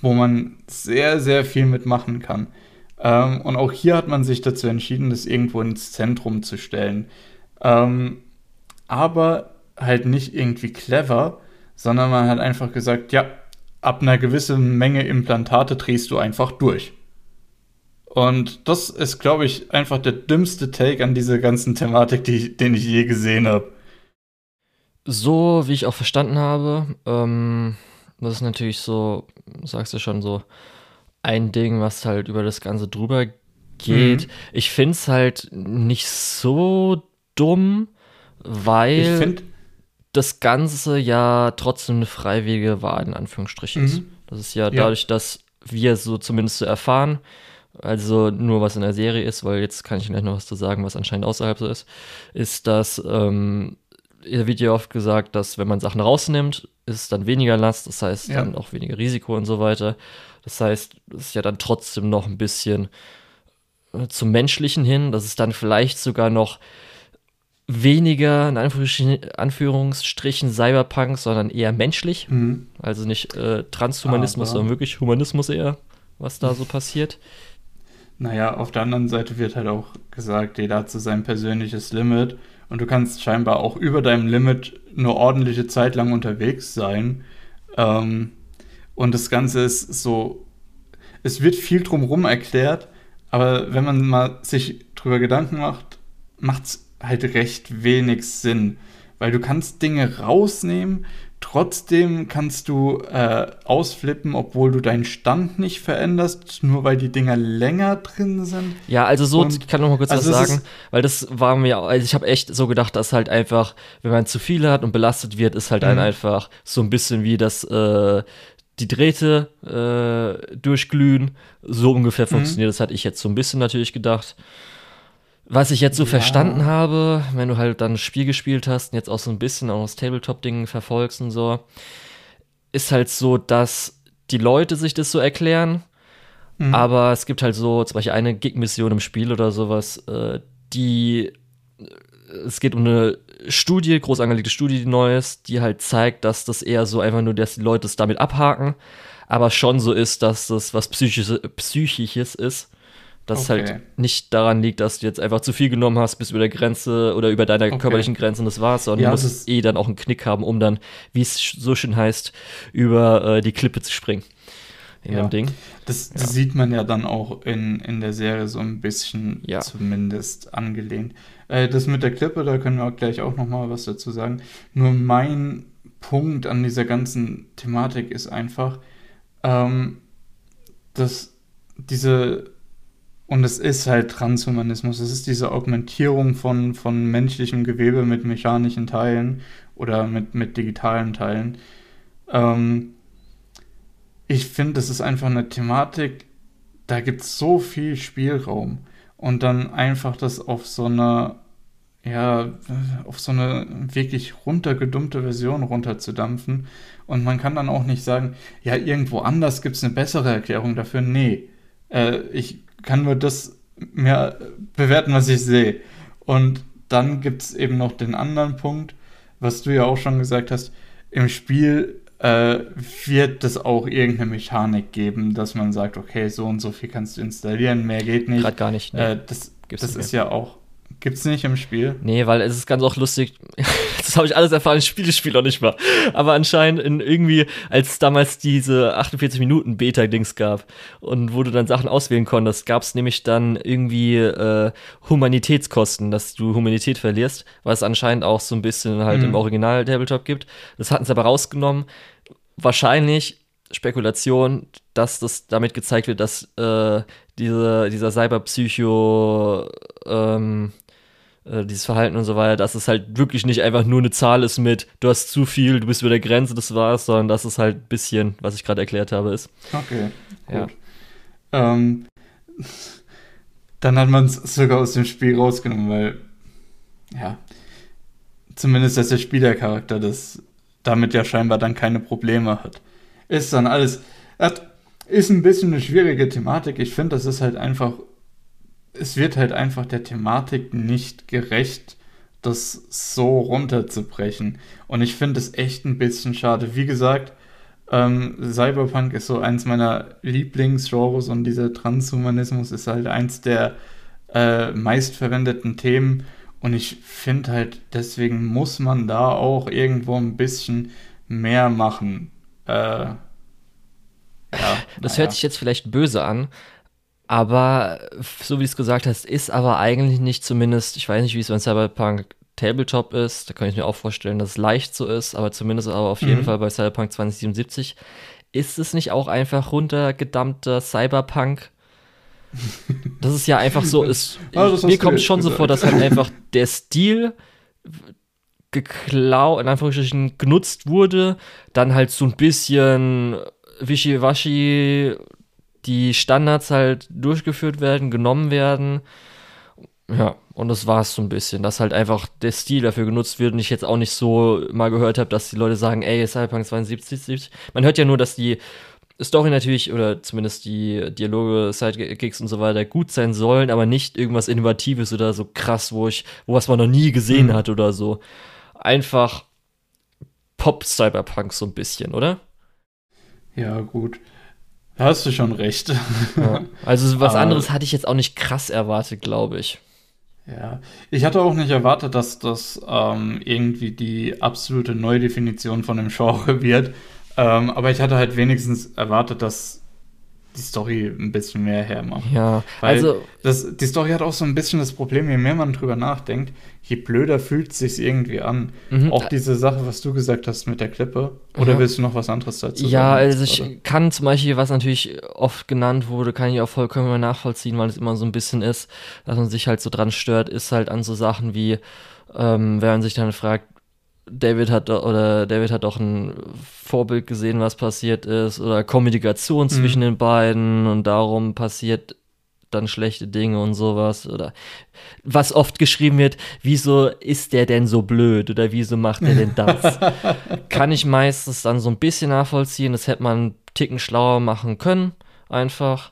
Speaker 1: wo man sehr, sehr viel mitmachen kann. Ähm, und auch hier hat man sich dazu entschieden, das irgendwo ins Zentrum zu stellen. Ähm, aber halt nicht irgendwie clever, sondern man hat einfach gesagt, ja, ab einer gewissen Menge Implantate drehst du einfach durch. Und das ist, glaube ich, einfach der dümmste Take an diese ganzen Thematik, die, den ich je gesehen habe.
Speaker 2: So, wie ich auch verstanden habe, ähm, das ist natürlich so, sagst du schon, so ein Ding, was halt über das Ganze drüber geht. Mhm. Ich finde es halt nicht so dumm, weil. Das Ganze ja trotzdem eine freiwillige Wahl in Anführungsstrichen ist.
Speaker 1: Mhm.
Speaker 2: Das ist ja,
Speaker 1: Ja.
Speaker 2: dadurch, dass wir so zumindest so erfahren, also nur was in der Serie ist, weil jetzt kann ich gleich noch was zu sagen, was anscheinend außerhalb so ist, ist, dass ähm, da wird ja oft gesagt, dass wenn man Sachen rausnimmt, ist es dann weniger Last, das heißt
Speaker 1: Ja.
Speaker 2: dann auch weniger Risiko und so weiter. Das heißt, es ist ja dann trotzdem noch ein bisschen äh, zum Menschlichen hin, dass es dann vielleicht sogar noch weniger in Anführungsstrichen, Anführungsstrichen Cyberpunk, sondern eher menschlich.
Speaker 1: Mhm.
Speaker 2: Also nicht äh, Transhumanismus,
Speaker 1: Aber-
Speaker 2: sondern wirklich Humanismus eher, was da so passiert.
Speaker 1: Naja, auf der anderen Seite wird halt auch gesagt, jeder hat so sein persönliches Limit und du kannst scheinbar auch über deinem Limit eine ordentliche Zeit lang unterwegs sein. Ähm, und das Ganze ist so, es wird viel drumherum erklärt, aber wenn man mal sich drüber Gedanken macht, macht es halt recht wenig Sinn, weil du kannst Dinge rausnehmen, trotzdem kannst du äh, ausflippen, obwohl du deinen Stand nicht veränderst, nur weil die Dinger länger drin sind.
Speaker 2: Ja, also so,
Speaker 1: Und-
Speaker 2: ich kann noch mal kurz
Speaker 1: also
Speaker 2: was sagen, weil das war mir, also ich habe echt so gedacht, dass halt einfach, wenn man zu viel hat und belastet wird, ist halt
Speaker 1: Mhm.
Speaker 2: ein einfach so ein bisschen wie das, äh, die Drähte äh, durchglühen, so ungefähr
Speaker 1: Mhm.
Speaker 2: funktioniert. Das hatte ich jetzt so ein bisschen natürlich gedacht. Was ich jetzt so
Speaker 1: Ja.
Speaker 2: verstanden habe, wenn du halt dann ein Spiel gespielt hast und jetzt auch so ein bisschen auch das Tabletop-Ding verfolgst und so, ist halt so, dass die Leute sich das so erklären,
Speaker 1: Mhm.
Speaker 2: aber es gibt halt so zum Beispiel eine Gig-Mission im Spiel oder sowas, äh, die äh, es geht um eine Studie, groß angelegte Studie, die neu ist, die halt zeigt, dass das eher so einfach nur, dass die Leute es damit abhaken, aber schon so ist, dass das was Psychisches, Psychisches ist. Dass es
Speaker 1: Okay.
Speaker 2: halt nicht daran liegt, dass du jetzt einfach zu viel genommen hast, bis über der Grenze oder über deiner
Speaker 1: Okay.
Speaker 2: körperlichen Grenze und das war's, sondern
Speaker 1: Ja,
Speaker 2: du musst eh dann auch einen Knick haben, um dann, wie es so schön heißt, über äh, die Klippe zu springen. In
Speaker 1: Ja.
Speaker 2: dem Ding.
Speaker 1: Das, das sieht man ja dann auch in, in der Serie so ein bisschen
Speaker 2: Ja.
Speaker 1: zumindest angelehnt. Äh, das mit der Klippe, da können wir auch gleich auch noch mal was dazu sagen. Nur mein Punkt an dieser ganzen Thematik ist einfach, ähm, dass diese, und es ist halt Transhumanismus, es ist diese Augmentierung von, von menschlichem Gewebe mit mechanischen Teilen oder mit, mit digitalen Teilen. Ähm, ich finde, das ist einfach eine Thematik, da gibt es so viel Spielraum. Und dann einfach das auf so eine, ja, auf so eine wirklich runtergedummte Version runterzudampfen. Und man kann dann auch nicht sagen, ja, irgendwo anders gibt es eine bessere Erklärung dafür. Nee, äh, ich kann nur das mehr bewerten, was ich sehe. Und dann gibt es eben noch den anderen Punkt, was du ja auch schon gesagt hast, im Spiel äh, wird es auch irgendeine Mechanik geben, dass man sagt, okay, so und so viel kannst du installieren, mehr geht nicht.
Speaker 2: Gerade gar nicht. Nee.
Speaker 1: Äh, das das
Speaker 2: nicht
Speaker 1: ist ja auch, gibt's nicht im Spiel.
Speaker 2: Nee, weil es ist ganz auch lustig. Das habe ich alles erfahren, ich spiele das Spiel noch nicht mal. Aber anscheinend in irgendwie, als es damals diese 48 Minuten Beta-Dings gab und wo du dann Sachen auswählen konntest, gab es nämlich dann irgendwie äh, Humanitätskosten, dass du Humanität verlierst, was anscheinend auch so ein bisschen halt
Speaker 1: Mhm.
Speaker 2: im Original Tabletop gibt. Das hatten sie aber rausgenommen. Wahrscheinlich Spekulation, dass das damit gezeigt wird, dass äh, diese, dieser Cyberpsycho ähm, äh, dieses Verhalten und so weiter, dass es halt wirklich nicht einfach nur eine Zahl ist mit, du hast zu viel, du bist über der Grenze, das war's, sondern dass es halt ein bisschen, was ich gerade erklärt habe, ist.
Speaker 1: Okay,
Speaker 2: Ja.
Speaker 1: gut. Ähm, dann hat man es sogar aus dem Spiel rausgenommen, weil, ja, zumindest dass der Spielercharakter das damit ja scheinbar dann keine Probleme hat. Ist dann alles, hat, ist ein bisschen eine schwierige Thematik. Ich finde, das ist halt einfach, es wird halt einfach der Thematik nicht gerecht, das so runterzubrechen. Und ich finde es echt ein bisschen schade. Wie gesagt, ähm, Cyberpunk ist so eins meiner Lieblingsgenres und dieser Transhumanismus ist halt eins der äh, meistverwendeten Themen. Und ich finde halt, deswegen muss man da auch irgendwo ein bisschen mehr machen. Äh, ja,
Speaker 2: Das
Speaker 1: naja.
Speaker 2: hört sich jetzt vielleicht böse an, aber so wie du es gesagt hast, ist aber eigentlich nicht zumindest, ich weiß nicht, wie es beim Cyberpunk Tabletop ist, da kann ich mir auch vorstellen, dass es leicht so ist, aber zumindest aber auf jeden
Speaker 1: Mhm.
Speaker 2: Fall bei Cyberpunk 2077 ist es nicht auch einfach runtergedammter Cyberpunk? Das ist ja einfach so, ist,
Speaker 1: Ah, hast
Speaker 2: mir kommt
Speaker 1: jetzt
Speaker 2: schon so
Speaker 1: gesagt.
Speaker 2: vor, dass halt einfach der Stil geklaut, in Anführungsstrichen genutzt wurde, dann halt so ein bisschen wischiwaschi die Standards halt durchgeführt werden, genommen werden. Ja, und das war es so ein bisschen, dass halt einfach der Stil dafür genutzt wird und ich jetzt auch nicht so mal gehört habe, dass die Leute sagen, ey, Cyberpunk 72, Man hört ja nur, dass die Story natürlich oder zumindest die Dialoge, Sidekicks und so weiter gut sein sollen, aber nicht irgendwas Innovatives oder so krass, wo ich, wo was man noch nie gesehen mhm. hat oder so. Einfach Pop-Cyberpunk so ein bisschen, oder?
Speaker 1: Ja, gut. Hast du schon recht.
Speaker 2: Ja. Also was aber, anderes hatte ich jetzt auch nicht krass erwartet, glaube ich.
Speaker 1: Ja, ich hatte auch nicht erwartet, dass das ähm, irgendwie die absolute Neudefinition von dem Genre wird. Ähm, aber ich hatte halt wenigstens erwartet, dass die Story ein bisschen mehr hermacht.
Speaker 2: Ja,
Speaker 1: Weil also. Das, die Story hat auch so ein bisschen das Problem, je mehr man drüber nachdenkt, je blöder fühlt es sich irgendwie an. Mhm. Auch diese Sache, was du gesagt hast mit der Klippe. Oder ja. willst du noch was anderes dazu
Speaker 2: sagen? Ja, also ich gerade? kann zum Beispiel, was natürlich oft genannt wurde, kann ich auch vollkommen nachvollziehen, weil es immer so ein bisschen ist, dass man sich halt so dran stört, ist halt an so Sachen wie, ähm, wenn man sich dann fragt, David hat oder David hat auch ein Vorbild gesehen, was passiert ist, oder Kommunikation mhm. zwischen den beiden und darum passiert dann schlechte Dinge und sowas oder was oft geschrieben wird, wieso ist der denn so blöd oder wieso macht er denn das? Kann ich meistens dann so ein bisschen nachvollziehen, das hätte man einen Ticken schlauer machen können, einfach.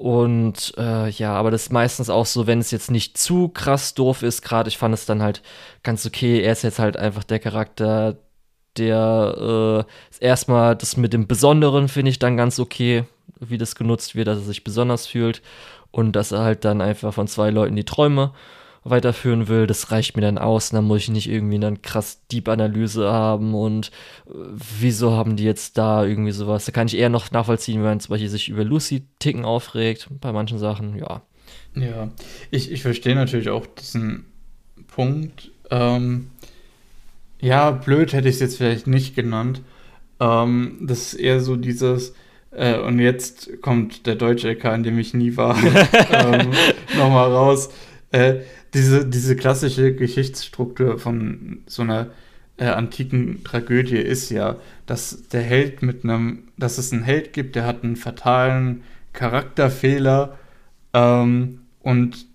Speaker 2: Und äh, ja, aber das ist meistens auch so, wenn es jetzt nicht zu krass doof ist, gerade ich fand es dann halt ganz okay. Er ist jetzt halt einfach der Charakter, der äh, erstmal das mit dem Besonderen finde ich dann ganz okay, wie das genutzt wird, dass er sich besonders fühlt und dass er halt dann einfach von zwei Leuten die Träume weiterführen will, das reicht mir dann aus. Dann muss ich nicht irgendwie eine krass Deep-Analyse haben und äh, wieso haben die jetzt da irgendwie sowas. Da kann ich eher noch nachvollziehen, wenn man zum Beispiel sich über Lucy-Ticken aufregt, bei manchen Sachen, ja.
Speaker 1: Ja, ich, ich verstehe natürlich auch diesen Punkt. Ähm, ja, blöd hätte ich es jetzt vielleicht nicht genannt. Ähm, das ist eher so dieses, äh, und jetzt kommt der deutsche LK, in dem ich nie war, ähm, nochmal raus. Äh, diese, diese klassische Geschichtsstruktur von so einer äh, antiken Tragödie ist ja, dass der Held mit einem, dass es einen Held gibt, der hat einen fatalen Charakterfehler ähm, und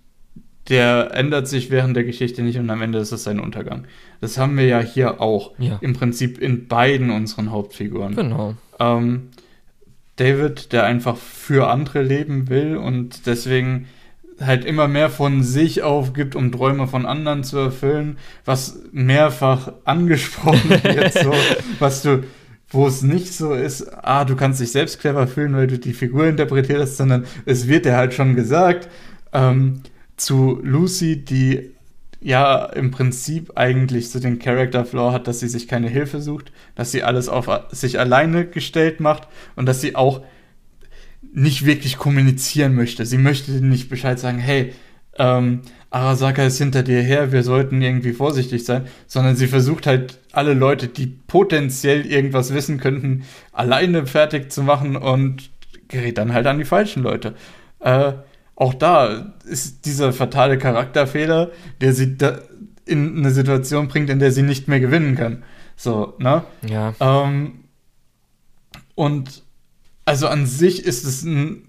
Speaker 1: der ändert sich während der Geschichte nicht und am Ende ist es sein Untergang. Das haben wir ja hier auch. Ja. Im Prinzip in beiden unseren Hauptfiguren.
Speaker 2: Genau.
Speaker 1: Ähm, David, der einfach für andere leben will und deswegen halt immer mehr von sich aufgibt, um Träume von anderen zu erfüllen, was mehrfach angesprochen wird, so, was du, wo es nicht so ist, ah, du kannst dich selbst clever fühlen, weil du die Figur interpretierst, sondern es wird dir halt schon gesagt, ähm, zu Lucy, die ja im Prinzip eigentlich so den Character Flaw hat, dass sie sich keine Hilfe sucht, dass sie alles auf sich alleine gestellt macht und dass sie auch nicht wirklich kommunizieren möchte. Sie möchte nicht Bescheid sagen, hey, ähm, Arasaka ist hinter dir her, wir sollten irgendwie vorsichtig sein, sondern sie versucht halt alle Leute, die potenziell irgendwas wissen könnten, alleine fertig zu machen und gerät dann halt an die falschen Leute. Äh, auch da ist dieser fatale Charakterfehler, der sie da in eine Situation bringt, in der sie nicht mehr gewinnen kann. So, ne?
Speaker 2: Ja.
Speaker 1: Ähm, und also an sich ist es ein,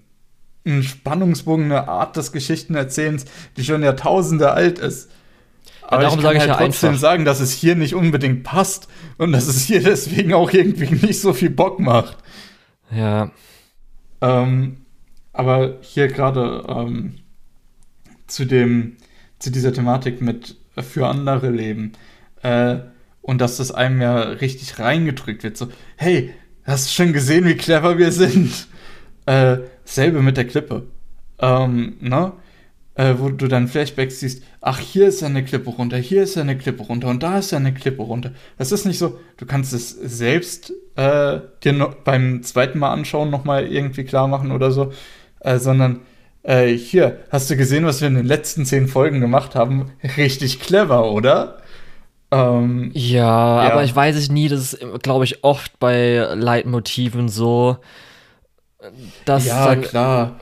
Speaker 1: ein Spannungsbogen, eine Art des Geschichtenerzählens, die schon Jahrtausende alt ist. Aber darum ich kann sage halt ich ja trotzdem einfach. sagen, dass es hier nicht unbedingt passt und dass es hier deswegen auch irgendwie nicht so viel Bock macht.
Speaker 2: Ja.
Speaker 1: Ähm, aber hier gerade ähm, zu dem, zu dieser Thematik mit für andere leben äh, und dass das einem ja richtig reingedrückt wird. So, hey, Hast du schon gesehen, wie clever wir sind? Äh, selbe mit der Klippe. Ähm, ne? Äh, wo du dann Flashbacks siehst, ach, hier ist eine Klippe runter, hier ist eine Klippe runter und da ist eine Klippe runter. Das ist nicht so, du kannst es selbst äh, dir noch beim zweiten Mal anschauen nochmal irgendwie klar machen oder so, äh, sondern äh, hier, hast du gesehen, was wir in den letzten zehn Folgen gemacht haben? Richtig clever, oder?
Speaker 2: Ähm, ja, ja, aber ich weiß es nie, das ist, glaube ich, oft bei Leitmotiven so. Dass
Speaker 1: ja, dann, klar.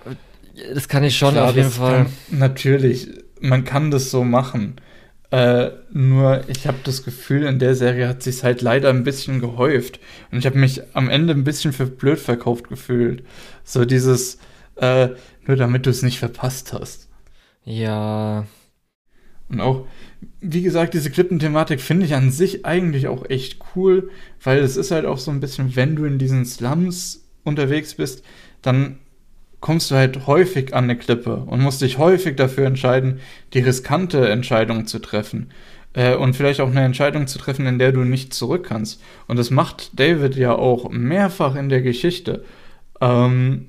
Speaker 2: Das kann ich schon klar, auf jeden Fall.
Speaker 1: Kann, natürlich, man kann das so machen. Äh, nur ich habe das Gefühl, in der Serie hat sich halt leider ein bisschen gehäuft. Und ich habe mich am Ende ein bisschen für blöd verkauft gefühlt. So dieses, äh, nur damit du es nicht verpasst hast.
Speaker 2: Ja.
Speaker 1: Und auch, wie gesagt, diese Klippenthematik finde ich an sich eigentlich auch echt cool, weil es ist halt auch so ein bisschen, wenn du in diesen Slums unterwegs bist, dann kommst du halt häufig an eine Klippe und musst dich häufig dafür entscheiden, die riskante Entscheidung zu treffen. Äh, und vielleicht auch eine Entscheidung zu treffen, in der du nicht zurück kannst. Und das macht David ja auch mehrfach in der Geschichte. Ähm,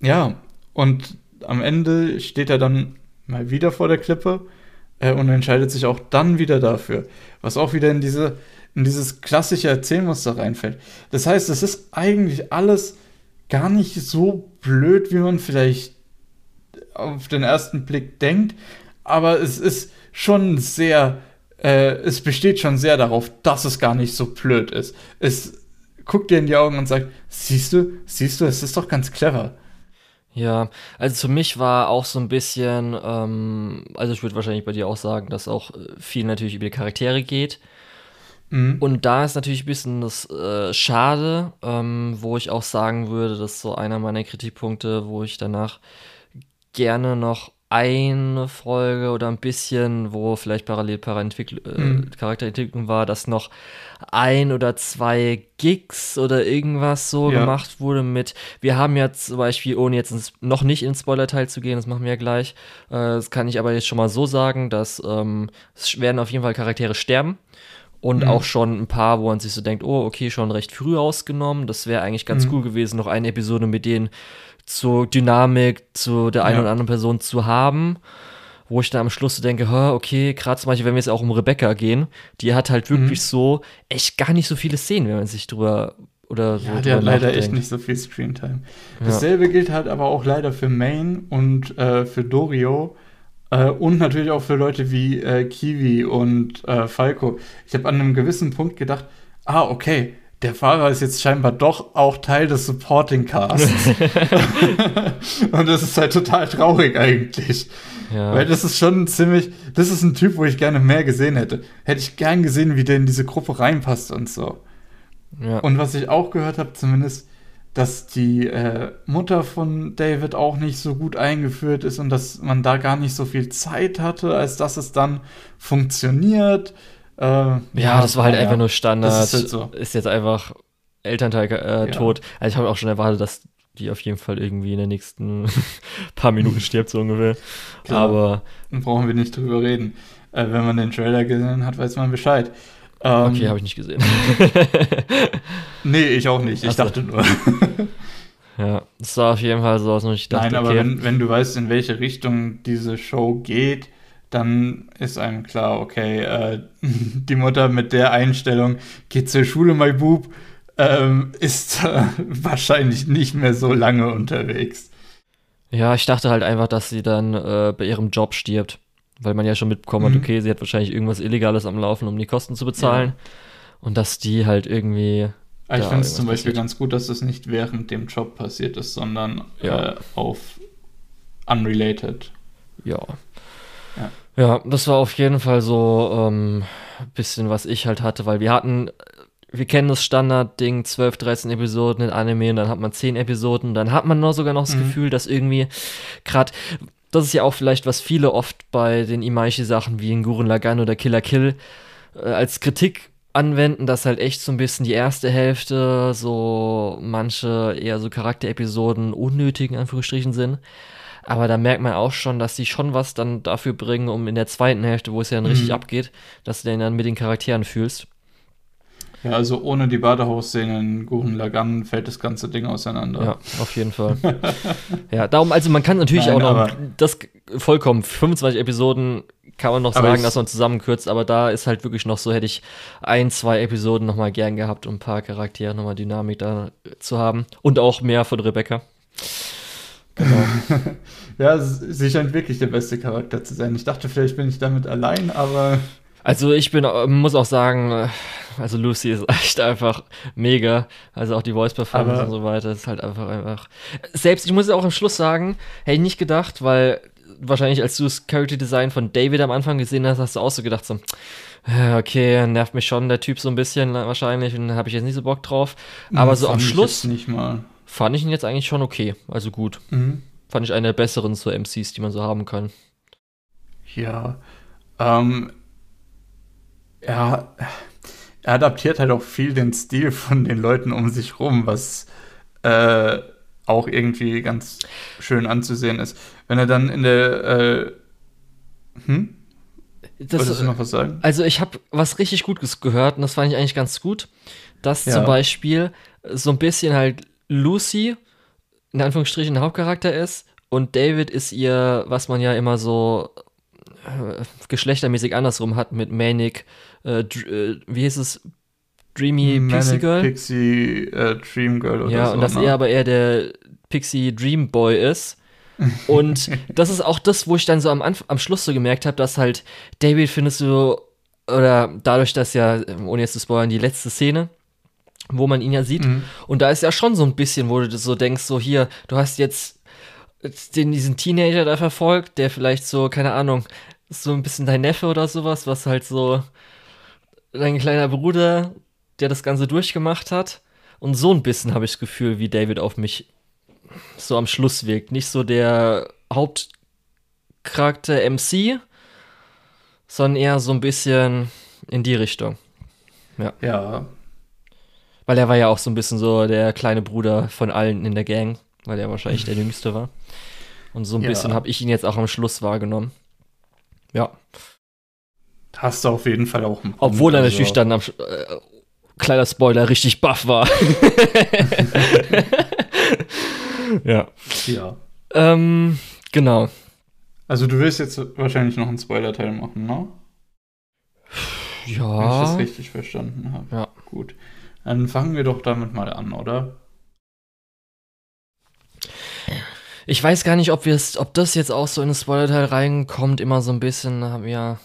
Speaker 1: ja, und am Ende steht er dann mal wieder vor der Klippe äh, und entscheidet sich auch dann wieder dafür. Was auch wieder in diese in dieses klassische Erzählmuster reinfällt. Das heißt, es ist eigentlich alles gar nicht so blöd, wie man vielleicht auf den ersten Blick denkt, aber es ist schon sehr, äh, es besteht schon sehr darauf, dass es gar nicht so blöd ist. Es guckt dir in die Augen und sagt, siehst du, siehst du, es ist doch ganz clever.
Speaker 2: Ja, also für mich war auch so ein bisschen, ähm, also ich würde wahrscheinlich bei dir auch sagen, dass auch viel natürlich über die Charaktere geht. Mhm. Und da ist natürlich ein bisschen das äh, Schade, ähm, wo ich auch sagen würde, das ist so einer meiner Kritikpunkte, wo ich danach gerne noch eine Folge oder ein bisschen, wo vielleicht parallel äh, mhm. Charakterentwicklung war, dass noch ein oder zwei Gigs oder irgendwas so ja. gemacht wurde mit, wir haben ja zum Beispiel, ohne jetzt ins, noch nicht ins Spoiler-Teil zu gehen, das machen wir ja gleich, äh, das kann ich aber jetzt schon mal so sagen, dass ähm, es werden auf jeden Fall Charaktere sterben und mhm. auch schon ein paar, wo man sich so denkt, oh, okay, schon recht früh ausgenommen. Das wäre eigentlich ganz mhm. cool gewesen, noch eine Episode mit denen zur Dynamik zu der einen ja. oder anderen Person zu haben. Wo ich dann am Schluss so denke, okay, gerade zum Beispiel, wenn wir jetzt auch um Rebecca gehen, die hat halt wirklich mhm. so echt gar nicht so viele Szenen, wenn man sich drüber oder so.
Speaker 1: Ja, der hat leider echt nicht so viel Screentime. Dasselbe ja. gilt halt aber auch leider für Main und äh, für Dorio äh, und natürlich auch für Leute wie äh, Kiwi und äh, Falco. Ich habe an einem gewissen Punkt gedacht, ah, okay, der Fahrer ist jetzt scheinbar doch auch Teil des Supporting Casts. und das ist halt total traurig eigentlich. Ja. Weil das ist schon ziemlich, das ist ein Typ, wo ich gerne mehr gesehen hätte. Hätte ich gern gesehen, wie der in diese Gruppe reinpasst und so. Ja. Und was ich auch gehört habe, zumindest, dass die äh, Mutter von David auch nicht so gut eingeführt ist und dass man da gar nicht so viel Zeit hatte, als dass es dann funktioniert.
Speaker 2: Äh, ja, ja, das war halt ja, einfach nur Standard. Ist, halt so. ist, jetzt einfach Elternteil äh, tot. Also ich habe auch schon erwartet, dass die auf jeden Fall irgendwie in den nächsten paar Minuten stirbt, so ungefähr. Klar, Aber.
Speaker 1: Dann brauchen wir nicht drüber reden. Äh, wenn man den Trailer gesehen hat, weiß man Bescheid.
Speaker 2: Ähm, okay, habe ich nicht gesehen.
Speaker 1: nee, ich auch nicht. Ich also, dachte nur.
Speaker 2: ja, es sah auf jeden Fall so aus, und ich dachte,
Speaker 1: Nein, aber okay. wenn, wenn du weißt, in welche Richtung diese Show geht, dann ist einem klar, okay, äh, die Mutter mit der Einstellung geht zur Schule, mein Bub, ähm, ist äh, wahrscheinlich nicht mehr so lange unterwegs.
Speaker 2: Ja, ich dachte halt einfach, dass sie dann äh, bei ihrem Job stirbt. Weil man ja schon mitbekommen mhm. hat, okay, sie hat wahrscheinlich irgendwas Illegales am Laufen, um die Kosten zu bezahlen. Ja. Und dass die halt irgendwie.
Speaker 1: ich finde es zum Beispiel passiert. ganz gut, dass das nicht während dem Job passiert ist, sondern ja. äh, auf unrelated.
Speaker 2: Ja. ja. Ja, das war auf jeden Fall so ein ähm, bisschen, was ich halt hatte, weil wir hatten wir kennen das Standard-Ding, 12, 13 Episoden in Anime und dann hat man 10 Episoden. Dann hat man noch sogar noch das mhm. Gefühl, dass irgendwie gerade, das ist ja auch vielleicht, was viele oft bei den Imaishi-Sachen wie in Gurren Lagann oder Killer Kill äh, als Kritik anwenden, dass halt echt so ein bisschen die erste Hälfte so manche eher so Charakterepisoden unnötigen Anführungsstrichen sind. Aber da merkt man auch schon, dass sie schon was dann dafür bringen, um in der zweiten Hälfte, wo es ja dann mhm. richtig abgeht, dass du den dann mit den Charakteren fühlst.
Speaker 1: Ja, also ohne die Badehausszene in Lagann fällt das ganze Ding auseinander.
Speaker 2: Ja, auf jeden Fall. ja, darum, also man kann natürlich Nein, auch noch das vollkommen, 25 Episoden kann man noch sagen, dass man zusammenkürzt, aber da ist halt wirklich noch so, hätte ich ein, zwei Episoden nochmal gern gehabt, um ein paar Charaktere nochmal Dynamik da zu haben. Und auch mehr von Rebecca.
Speaker 1: Genau. ja, sie scheint wirklich der beste Charakter zu sein. Ich dachte, vielleicht bin ich damit allein, aber.
Speaker 2: Also ich bin, muss auch sagen, also Lucy ist echt einfach mega. Also auch die Voice Performance und so weiter ist halt einfach einfach. Selbst ich muss auch am Schluss sagen, hätte ich nicht gedacht, weil wahrscheinlich, als du das Character Design von David am Anfang gesehen hast, hast du auch so gedacht, so, äh, okay, nervt mich schon der Typ so ein bisschen wahrscheinlich und habe ich jetzt nicht so Bock drauf. Aber
Speaker 1: Hm,
Speaker 2: so am Schluss fand ich ihn jetzt eigentlich schon okay. Also gut.
Speaker 1: Mhm.
Speaker 2: Fand ich eine der besseren so MCs, die man so haben kann.
Speaker 1: Ja, ähm, er, er adaptiert halt auch viel den Stil von den Leuten um sich rum, was äh, auch irgendwie ganz schön anzusehen ist. Wenn er dann in der, äh, hm? Wolltest
Speaker 2: Das,
Speaker 1: du noch was sagen?
Speaker 2: also ich habe was richtig Gutes gehört und das fand ich eigentlich ganz gut, dass
Speaker 1: Ja.
Speaker 2: zum Beispiel so ein bisschen halt Lucy in Anführungsstrichen der Hauptcharakter ist und David ist ihr, was man ja immer so äh, geschlechtermäßig andersrum hat mit Manic, äh, äh, wie hieß es, Dreamy Pixie
Speaker 1: Manic
Speaker 2: Girl.
Speaker 1: Pixie äh, Dream Girl oder
Speaker 2: Ja,
Speaker 1: so.
Speaker 2: und dass
Speaker 1: ne?
Speaker 2: er aber eher der Pixie Dream Boy ist. Und das ist auch das, wo ich dann so am, Anf am Schluss so gemerkt habe, dass halt David findest du, oder dadurch, dass ja, ohne jetzt zu spoilern, die letzte Szene, wo man ihn ja sieht,
Speaker 1: Mhm.
Speaker 2: und da ist ja schon so ein bisschen, wo du so denkst, so hier, du hast jetzt den, diesen Teenager da verfolgt, der vielleicht so, keine Ahnung, so ein bisschen dein Neffe oder sowas, was halt so dein kleiner Bruder, der das Ganze durchgemacht hat. Und so ein bisschen habe ich das Gefühl, wie David auf mich so am Schluss wirkt. Nicht so der Hauptcharakter MC, sondern eher so ein bisschen in die Richtung.
Speaker 1: Ja,
Speaker 2: Weil er war ja auch so ein bisschen so der kleine Bruder von allen in der Gang, weil er wahrscheinlich der Jüngste war. Und so ein
Speaker 1: Ja.
Speaker 2: bisschen habe ich ihn jetzt auch am Schluss wahrgenommen. Ja.
Speaker 1: Hast du auf jeden Fall auch einen Punkt.
Speaker 2: Obwohl er
Speaker 1: Also,
Speaker 2: natürlich dann am äh, kleiner Spoiler richtig buff war. ja.
Speaker 1: Ja.
Speaker 2: Ähm, genau.
Speaker 1: Also du willst jetzt wahrscheinlich noch einen Spoiler-Teil machen, ne? Wenn ich
Speaker 2: Ja.
Speaker 1: das richtig verstanden habe.
Speaker 2: Ja.
Speaker 1: Gut. Dann fangen wir doch damit mal an, oder?
Speaker 2: Ich weiß gar nicht, ob wir es, ob das jetzt auch so in den Spoiler-Teil reinkommt, immer so ein bisschen, haben wir,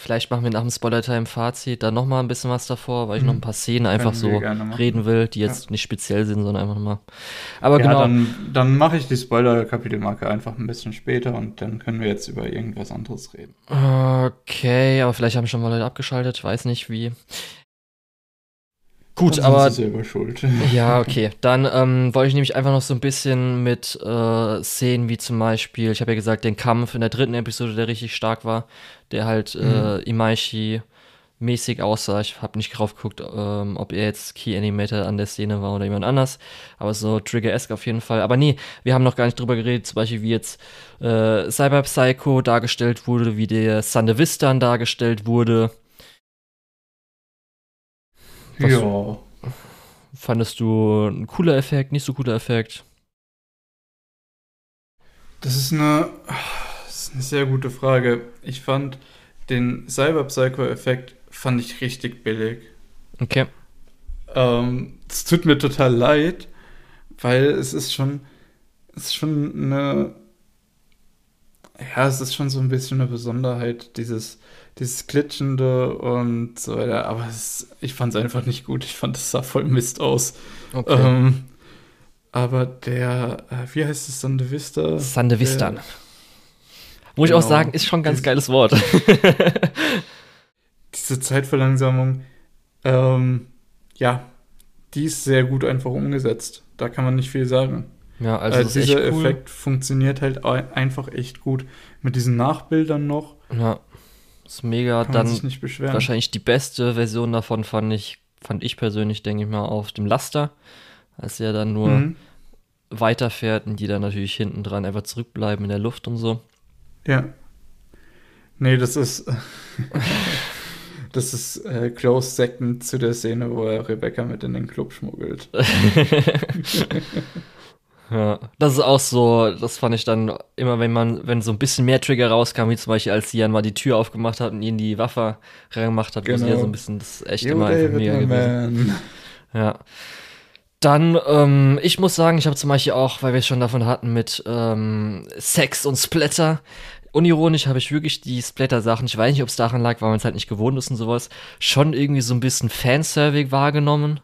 Speaker 2: vielleicht machen wir nach dem Spoiler-Teil im Fazit dann nochmal ein bisschen was davor, weil ich
Speaker 1: Mhm.
Speaker 2: noch ein paar Szenen einfach so reden will, die jetzt nicht speziell sind, sondern einfach nochmal. Aber
Speaker 1: ja,
Speaker 2: genau.
Speaker 1: dann, dann mache ich die Spoiler-Kapitelmarke einfach ein bisschen später und dann können wir jetzt über irgendwas anderes reden.
Speaker 2: Okay, aber vielleicht haben schon mal Leute abgeschaltet, weiß nicht wie. Gut,
Speaker 1: Dann sind
Speaker 2: aber
Speaker 1: sie selber schuld.
Speaker 2: ja, okay. Dann ähm, wollte ich nämlich einfach noch so ein bisschen mit äh, Szenen wie zum Beispiel, ich habe ja gesagt, den Kampf in der dritten Episode, der richtig stark war, der halt äh, Imaishi mäßig aussah. Ich habe nicht drauf geguckt, ähm, ob er jetzt Key Animator an der Szene war oder jemand anders, aber so Trigger-esque auf jeden Fall. Aber nee, wir haben noch gar nicht drüber geredet, zum Beispiel wie jetzt äh, Cyber Psycho dargestellt wurde, wie der Sandevistan dargestellt wurde. Was-
Speaker 1: ja.
Speaker 2: Fandest du ein cooler Effekt, nicht so cooler Effekt?
Speaker 1: Das ist eine, das ist eine sehr gute Frage. Ich fand den Cyber-Psycho-Effekt fand ich richtig billig.
Speaker 2: Okay.
Speaker 1: Ähm, es tut mir total leid, weil es ist schon, es ist schon eine, ja, es ist schon so ein bisschen eine Besonderheit, dieses, dieses Glitschende und so weiter. Aber es, ich fand es einfach nicht gut. Ich fand, es sah voll Mist aus.
Speaker 2: okay.
Speaker 1: Ähm, aber der, äh, wie heißt es, Sande Vista?
Speaker 2: Sandevistan.
Speaker 1: Der-
Speaker 2: Muss ich auch
Speaker 1: genau.
Speaker 2: sagen, ist schon ein ganz
Speaker 1: Dies-
Speaker 2: geiles Wort.
Speaker 1: diese Zeitverlangsamung, ähm, ja, die ist sehr gut einfach umgesetzt. Da kann man nicht viel sagen.
Speaker 2: ja, also ist
Speaker 1: dieser
Speaker 2: cool.
Speaker 1: Effekt funktioniert halt ein- einfach echt gut. Mit diesen Nachbildern noch
Speaker 2: Ja, ist mega.
Speaker 1: kann
Speaker 2: Dann wahrscheinlich die beste Version davon fand ich, fand ich persönlich, denke ich mal, auf dem Laster. Als er dann nur
Speaker 1: Mhm.
Speaker 2: weiterfährt und die dann natürlich hinten dran einfach zurückbleiben in der Luft und so.
Speaker 1: Ja. Nee, das ist. das ist äh, close second zu der Szene, wo er Rebecca mit in den Club schmuggelt.
Speaker 2: Ja, das ist auch so, das fand ich dann immer, wenn man, wenn so ein bisschen mehr Trigger rauskam, wie zum Beispiel, als dann mal die Tür aufgemacht hat und ihnen die Waffe reingemacht hat, wo sie ja
Speaker 1: Genau.
Speaker 2: so ein bisschen, das ist echt
Speaker 1: Yo,
Speaker 2: immer einfach mega gewesen. Ja. Dann, ähm, ich muss sagen, ich habe zum Beispiel auch, weil wir es schon davon hatten, mit ähm, Sex und Splatter. Unironisch habe ich wirklich die Splatter-Sachen, ich weiß nicht, ob es daran lag, weil man es halt nicht gewohnt ist und sowas, schon irgendwie so ein bisschen Fanservice wahrgenommen.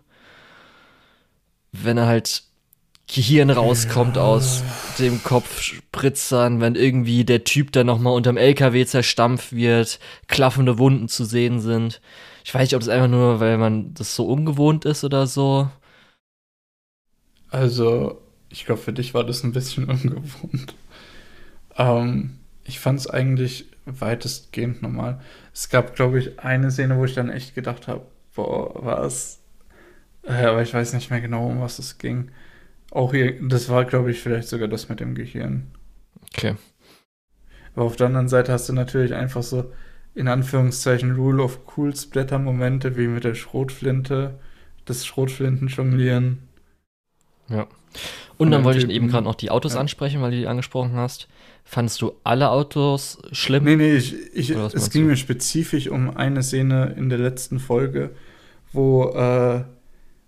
Speaker 2: Wenn er halt Gehirn rauskommt ja. aus dem Kopf spritzern, wenn irgendwie der Typ dann nochmal unterm LKW zerstampft wird, klaffende Wunden zu sehen sind. Ich weiß nicht, ob es einfach nur, weil man das so ungewohnt ist oder so.
Speaker 1: Also, ich glaube, für dich war das ein bisschen ungewohnt. Ähm, ich fand es eigentlich weitestgehend normal. Es gab, glaube ich, eine Szene, wo ich dann echt gedacht habe, boah, was? Äh, aber ich weiß nicht mehr genau, um was es ging. Auch hier, das war, glaube ich, vielleicht sogar das mit dem Gehirn.
Speaker 2: Okay.
Speaker 1: Aber auf der anderen Seite hast du natürlich einfach so, in Anführungszeichen, Rule of Cool Splatter-Momente, wie mit der Schrotflinte, das Schrotflinten-Jonglieren.
Speaker 2: Ja. Und dann wollte ich eben gerade noch die Autos ja. ansprechen, weil du die angesprochen hast. Fandest du alle Autos schlimm?
Speaker 1: Nee, nee, ich, ich, es ging du? mir spezifisch um eine Szene in der letzten Folge, wo äh,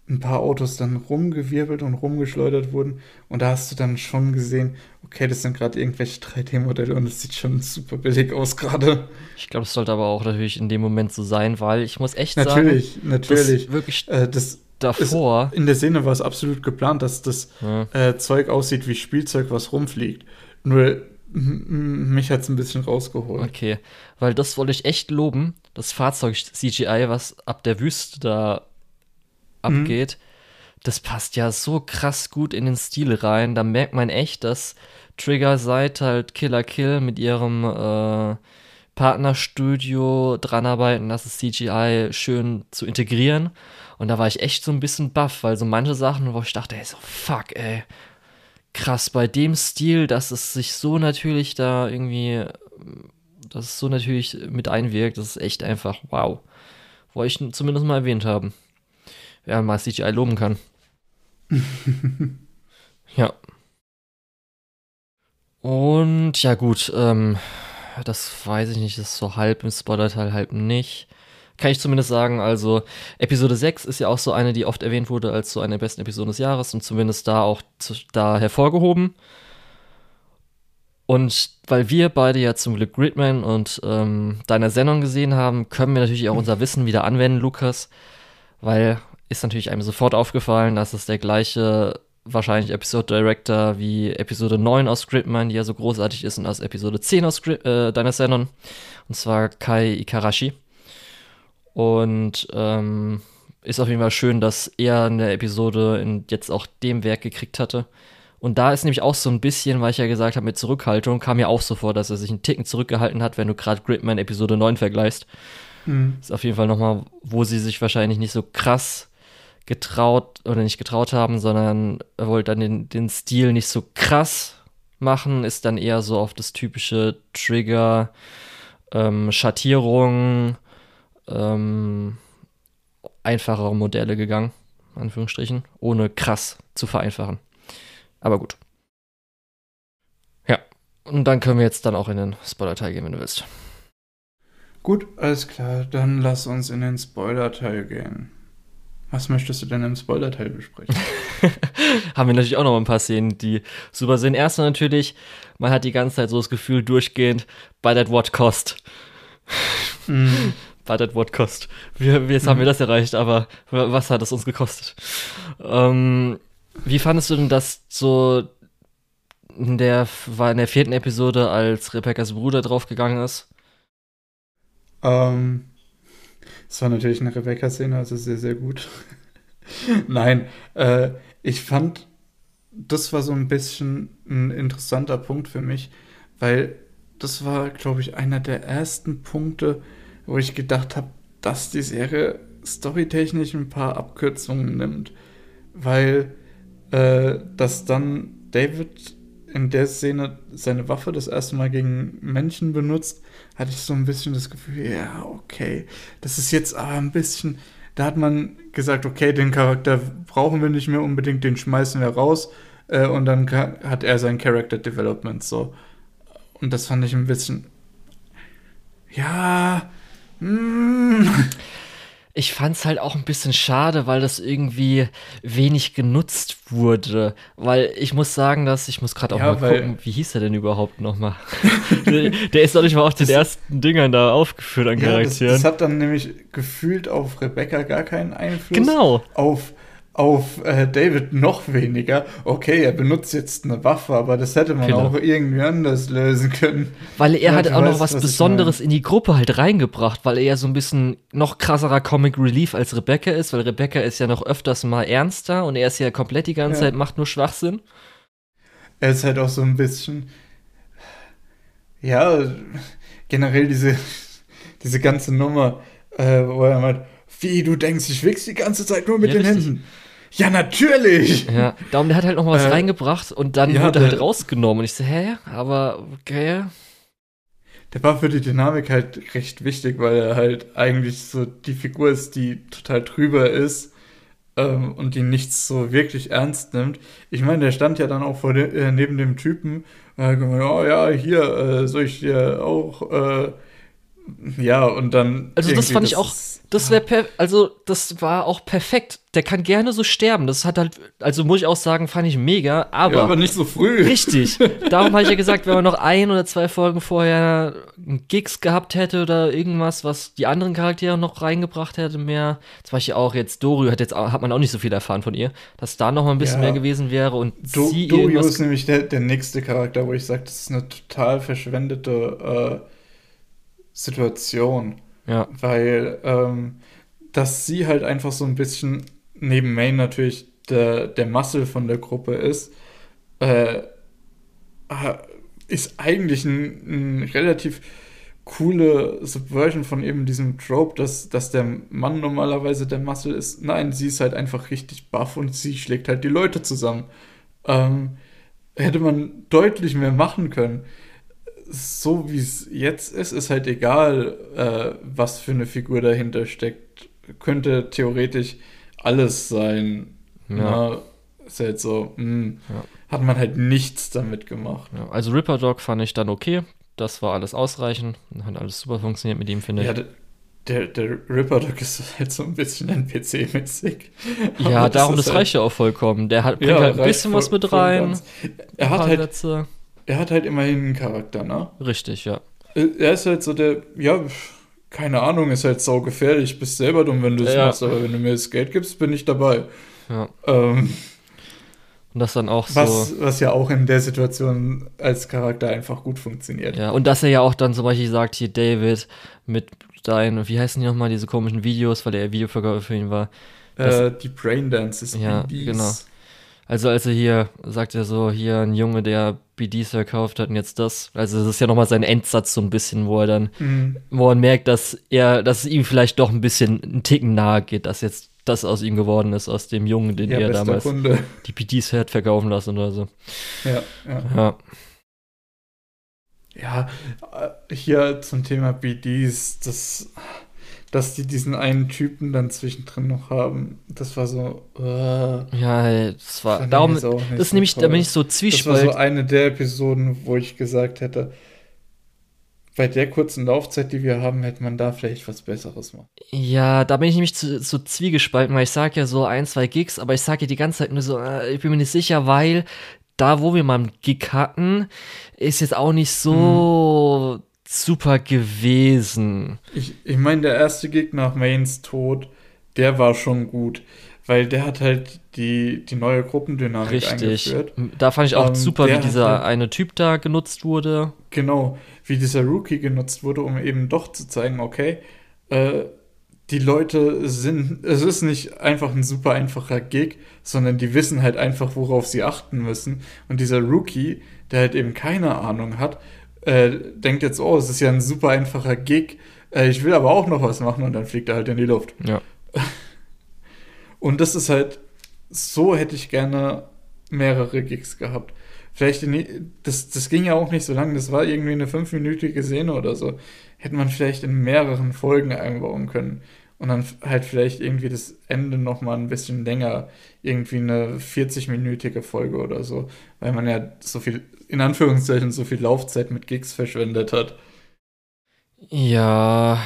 Speaker 1: ein paar Autos dann rumgewirbelt und rumgeschleudert wurden. Und da hast du dann schon gesehen, okay, das sind gerade irgendwelche 3D-Modelle und es sieht schon super billig aus gerade.
Speaker 2: Ich glaube, es sollte aber auch natürlich in dem Moment so sein, weil ich muss echt
Speaker 1: natürlich,
Speaker 2: sagen,
Speaker 1: natürlich, natürlich.
Speaker 2: wirklich äh, das davor.
Speaker 1: In der Szene war es absolut geplant, dass das ja. äh, Zeug aussieht wie Spielzeug, was rumfliegt. Nur mich hat es ein bisschen rausgeholt.
Speaker 2: Okay, weil das wollte ich echt loben. Das Fahrzeug CGI, was ab der Wüste da abgeht, mhm. das passt ja so krass gut in den Stil rein. Da merkt man echt, dass Trigger seit halt Killer Kill mit ihrem äh, Partnerstudio dran arbeiten, das CGI schön zu integrieren. Und da war ich echt so ein bisschen baff, weil so manche Sachen, wo ich dachte, ey, so fuck, ey, krass, bei dem Stil, dass es sich so natürlich da irgendwie, dass es so natürlich mit einwirkt, das ist echt einfach wow. Wollte ich zumindest mal erwähnt haben. Wer mal CGI loben kann. ja. Und ja gut, ähm, das weiß ich nicht, das ist so halb im Spoiler-Teil, halb nicht kann ich zumindest sagen. Also Episode 6 ist ja auch so eine, die oft erwähnt wurde als so eine der besten Episoden des Jahres und zumindest da auch zu, da hervorgehoben. Und weil wir beide ja zum Glück Gridman und ähm, deiner Sendung gesehen haben, können wir natürlich auch unser Wissen wieder anwenden, Lukas. Weil ist natürlich einem sofort aufgefallen, dass es der gleiche wahrscheinlich Episode Director wie Episode 9 aus Gridman, die ja so großartig ist, und aus Episode 10 aus Grid, äh, deiner Sendung. Und zwar Kai Ikarashi. Und ähm, ist auf jeden Fall schön, dass er eine Episode in jetzt auch dem Werk gekriegt hatte. Und da ist nämlich auch so ein bisschen, weil ich ja gesagt habe, mit Zurückhaltung, kam mir auch so vor, dass er sich einen Ticken zurückgehalten hat, wenn du gerade Gridman Episode 9 vergleichst. Mhm. Ist auf jeden Fall nochmal, wo sie sich wahrscheinlich nicht so krass getraut oder nicht getraut haben, sondern er wollte dann den, den Stil nicht so krass machen, ist dann eher so auf das typische Trigger, ähm, Schattierung, ähm, einfachere Modelle gegangen, Anführungsstrichen, ohne krass zu vereinfachen. Aber gut. Ja, und dann können wir jetzt dann auch in den Spoiler-Teil gehen, wenn du willst.
Speaker 1: Gut, alles klar, dann lass uns in den Spoiler-Teil gehen. Was möchtest du denn im Spoiler-Teil besprechen?
Speaker 2: Haben wir natürlich auch noch ein paar Szenen, die super sind. Erstmal natürlich, man hat die ganze Zeit so das Gefühl durchgehend, by that what cost. Mm wartet what cost. Wir, jetzt mhm. haben wir das erreicht, aber was hat es uns gekostet? Ähm, wie fandest du denn das so in der, war in der vierten Episode, als Rebecca's Bruder draufgegangen ist?
Speaker 1: Ähm, es war natürlich eine Rebecca-Szene, also sehr, sehr gut. Nein, äh, ich fand, das war so ein bisschen ein interessanter Punkt für mich, weil das war, glaube ich, einer der ersten Punkte, wo ich gedacht habe, dass die Serie storytechnisch ein paar Abkürzungen nimmt, weil äh, dass dann David in der Szene seine Waffe das erste Mal gegen Menschen benutzt, hatte ich so ein bisschen das Gefühl, ja, okay, das ist jetzt aber ein bisschen, da hat man gesagt, okay, den Charakter brauchen wir nicht mehr unbedingt, den schmeißen wir raus äh, und dann hat er sein Character Development so. Und das fand ich ein bisschen, ja,
Speaker 2: ich fand es halt auch ein bisschen schade, weil das irgendwie wenig genutzt wurde. Weil ich muss sagen, dass ich muss gerade auch ja, mal gucken, wie hieß er denn überhaupt nochmal? der ist doch nicht mal auf den ersten Dingern da aufgeführt an ja, Charakteren.
Speaker 1: Das, das, hat dann nämlich gefühlt auf Rebecca gar keinen Einfluss.
Speaker 2: Genau.
Speaker 1: Auf, auf äh, David noch weniger. Okay, er benutzt jetzt eine Waffe, aber das hätte man
Speaker 2: Genau.
Speaker 1: auch irgendwie anders lösen können.
Speaker 2: Weil er
Speaker 1: Ja,
Speaker 2: hat auch noch
Speaker 1: weißt,
Speaker 2: was,
Speaker 1: was
Speaker 2: Besonderes in die Gruppe halt reingebracht, weil er ja so ein bisschen noch krasserer Comic Relief als Rebecca ist, weil Rebecca ist ja noch öfters mal ernster und er ist ja komplett die ganze
Speaker 1: Ja.
Speaker 2: Zeit, macht nur Schwachsinn.
Speaker 1: Er ist halt auch so ein bisschen, ja, generell diese, diese ganze Nummer, äh, wo er meint, wie, du denkst, ich wichs die ganze Zeit nur mit
Speaker 2: Ja,
Speaker 1: den
Speaker 2: richtig.
Speaker 1: Händen. Ja, natürlich!
Speaker 2: Ja, darum, der hat halt noch mal was
Speaker 1: Äh,
Speaker 2: reingebracht und dann
Speaker 1: ja,
Speaker 2: wurde halt
Speaker 1: der-
Speaker 2: rausgenommen und ich so, hä? Aber, okay.
Speaker 1: Der war für die Dynamik halt recht wichtig, weil er halt eigentlich so die Figur ist, die total drüber ist ähm, und die nichts so wirklich ernst nimmt. Ich meine, der stand ja dann auch vor de äh, neben dem Typen und hat gemeint, oh ja, hier, äh, soll ich dir auch, äh, ja, und dann.
Speaker 2: Also das fand ich auch, das wäre per also das war auch perfekt. Der kann gerne so sterben. Das hat halt, also muss ich auch sagen, fand ich mega, aber,
Speaker 1: ja, aber nicht so früh.
Speaker 2: richtig. Darum habe ich ja gesagt, wenn man noch ein oder zwei Folgen vorher Gigs gehabt hätte oder irgendwas, was die anderen Charaktere noch reingebracht hätte, mehr. Zum Beispiel auch jetzt Dorio hat jetzt hat man auch nicht so viel erfahren von ihr, dass da noch mal ein bisschen
Speaker 1: Ja.
Speaker 2: mehr gewesen wäre und
Speaker 1: Do
Speaker 2: sie
Speaker 1: Dorio ist nämlich der, der nächste Charakter, wo ich sage, das ist eine total verschwendete äh, Situation.
Speaker 2: Ja,
Speaker 1: Weil ähm, dass sie halt einfach so ein bisschen neben Main natürlich der, der Muscle von der Gruppe ist, äh, ist eigentlich ein, ein relativ coole Subversion von eben diesem Trope, dass, dass der Mann normalerweise der Muscle ist. Nein, sie ist halt einfach richtig buff und sie schlägt halt die Leute zusammen. Ähm, hätte man deutlich mehr machen können. So wie es jetzt ist, ist halt egal, äh, was für eine Figur dahinter steckt. Könnte theoretisch alles sein.
Speaker 2: Ja.
Speaker 1: Na, ist halt so, mh,
Speaker 2: Ja.
Speaker 1: hat man halt nichts damit gemacht.
Speaker 2: ja. Also Ripper Dog fand ich dann okay. Das war alles ausreichend. Hat alles super funktioniert mit ihm, finde ich.
Speaker 1: Ja, der, der, Ripper Dog ist halt so ein bisschen NPC-mäßig.
Speaker 2: Ja, darum, das
Speaker 1: halt-
Speaker 2: reicht ja auch vollkommen. Der hat, bringt
Speaker 1: Ja,
Speaker 2: halt ein bisschen was
Speaker 1: voll-
Speaker 2: mit
Speaker 1: voll
Speaker 2: rein.
Speaker 1: Er hat halt,
Speaker 2: Sätze.
Speaker 1: Er hat halt immerhin einen Charakter, ne?
Speaker 2: Richtig, ja.
Speaker 1: Er ist halt so der, ja, keine Ahnung, ist halt sau gefährlich, bist selber dumm, wenn du es
Speaker 2: Ja.
Speaker 1: machst, aber wenn du mir das Geld gibst, bin ich dabei.
Speaker 2: ja.
Speaker 1: Ähm,
Speaker 2: Und das dann auch
Speaker 1: was,
Speaker 2: so.
Speaker 1: was ja auch in der Situation als Charakter einfach gut funktioniert.
Speaker 2: Ja, und dass er ja auch dann zum Beispiel sagt, hier David mit deinen, wie heißen die nochmal, diese komischen Videos, weil er Videoverkäufer für ihn war.
Speaker 1: Äh, die Braindances,
Speaker 2: Ja, genau. Also als er hier, sagt er so, hier ein Junge, der BDs verkauft hat und jetzt das. Also das ist ja nochmal sein Endsatz so ein bisschen, wo er dann,
Speaker 1: Mhm.
Speaker 2: wo man merkt, dass er, dass es ihm vielleicht doch ein bisschen einen Ticken nahe geht, dass jetzt das aus ihm geworden ist, aus dem Jungen, den
Speaker 1: Ja,
Speaker 2: er damals
Speaker 1: Kunde.
Speaker 2: die BDs hat verkaufen lassen oder so.
Speaker 1: Ja, ja.
Speaker 2: Ja.
Speaker 1: Ja, äh, hier zum Thema BDs, das, dass die diesen einen Typen dann zwischendrin noch haben, das war so. Äh,
Speaker 2: Ja, das war, darum, das ist
Speaker 1: so
Speaker 2: nämlich, da bin ich so
Speaker 1: Das war so eine der Episoden, wo ich gesagt hätte, bei der kurzen Laufzeit, die wir haben, hätte man da vielleicht was Besseres machen.
Speaker 2: Ja, da bin ich nämlich zu, so zwiegespalten, weil ich sage ja so ein, zwei Gigs, aber ich sage ja die ganze Zeit nur so, äh, ich bin mir nicht sicher, weil da, wo wir mal einen Gig hatten, ist jetzt auch nicht so super gewesen.
Speaker 1: Ich, ich meine, der erste Gig nach Mains Tod, der war schon gut, weil der hat halt die, die neue Gruppendynamik
Speaker 2: Richtig.
Speaker 1: eingeführt.
Speaker 2: Da fand ich auch
Speaker 1: Ähm,
Speaker 2: super, wie dieser
Speaker 1: halt-
Speaker 2: eine Typ da genutzt wurde.
Speaker 1: Genau, wie dieser Rookie genutzt wurde, um eben doch zu zeigen, okay, äh, die Leute sind, es ist nicht einfach ein super einfacher Gig, sondern die wissen halt einfach, worauf sie achten müssen. Und dieser Rookie, der halt eben keine Ahnung hat, äh, denkt jetzt, oh, es ist ja ein super einfacher Gig, äh, ich will aber auch noch was machen und dann fliegt er halt in die Luft.
Speaker 2: Ja.
Speaker 1: Und das ist halt, so hätte ich gerne mehrere Gigs gehabt. Vielleicht, in, das, das ging ja auch nicht so lange, das war irgendwie eine fünfminütige Szene oder so. Hätte man vielleicht in mehreren Folgen einbauen können. Und dann halt vielleicht irgendwie das Ende nochmal ein bisschen länger, irgendwie eine 40-minütige Folge oder so, weil man ja so viel, in Anführungszeichen, so viel Laufzeit mit Gigs verschwendet hat.
Speaker 2: Ja,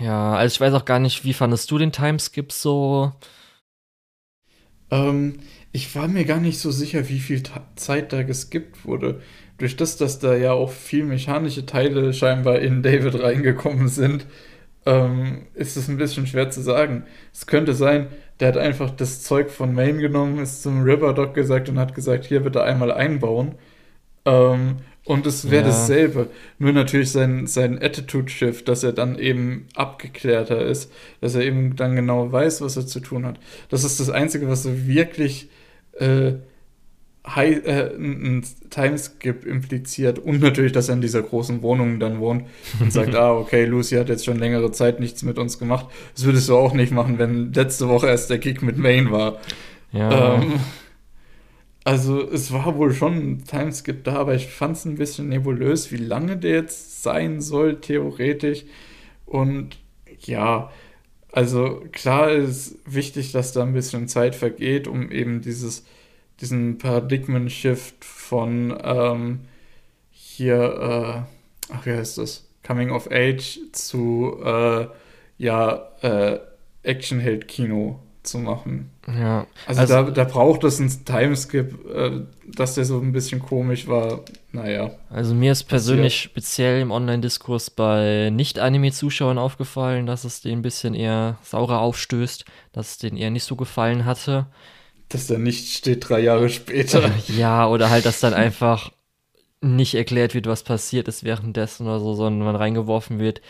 Speaker 2: ja, also ich weiß auch gar nicht, wie fandest du den Timeskip so?
Speaker 1: Ähm, ich war mir gar nicht so sicher, wie viel Ta Zeit da geskippt wurde. Durch das, dass da ja auch viel mechanische Teile scheinbar in David reingekommen sind, ähm, ist es ein bisschen schwer zu sagen. Es könnte sein, der hat einfach das Zeug von Maine genommen, ist zum Riverdog gesagt und hat gesagt, hier bitte einmal einbauen. Ähm, und es wäre
Speaker 2: Ja.
Speaker 1: dasselbe. Nur natürlich sein, sein Attitude-Shift, dass er dann eben abgeklärter ist, dass er eben dann genau weiß, was er zu tun hat. Das ist das Einzige, was so wirklich äh, high, äh, ein ein Timeskip impliziert. Und natürlich, dass er in dieser großen Wohnung dann wohnt und sagt, ah, okay, Lucy hat jetzt schon längere Zeit nichts mit uns gemacht. Das würdest du auch nicht machen, wenn letzte Woche erst der Gig mit Maine war.
Speaker 2: Ja.
Speaker 1: Ähm, also es war wohl schon ein Timeskip da, aber ich fand es ein bisschen nebulös, wie lange der jetzt sein soll, theoretisch. Und ja, also klar ist wichtig, dass da ein bisschen Zeit vergeht, um eben dieses, diesen Paradigmen-Shift von ähm, hier, äh, ach wie heißt das? Coming of Age zu äh, ja, äh, Actionheld-Kino zu machen.
Speaker 2: ja.
Speaker 1: Also,
Speaker 2: Also-
Speaker 1: da, da braucht es einen Timeskip, äh, dass der so ein bisschen komisch war. Naja.
Speaker 2: Also mir ist persönlich speziell im Online-Diskurs bei Nicht-Anime-Zuschauern aufgefallen, dass es denen ein bisschen eher saurer aufstößt, dass es denen eher nicht so gefallen hatte.
Speaker 1: Dass der nicht steht drei Jahre später.
Speaker 2: Ja, oder halt, dass dann einfach nicht erklärt wird, was passiert ist währenddessen oder so, sondern man reingeworfen wird.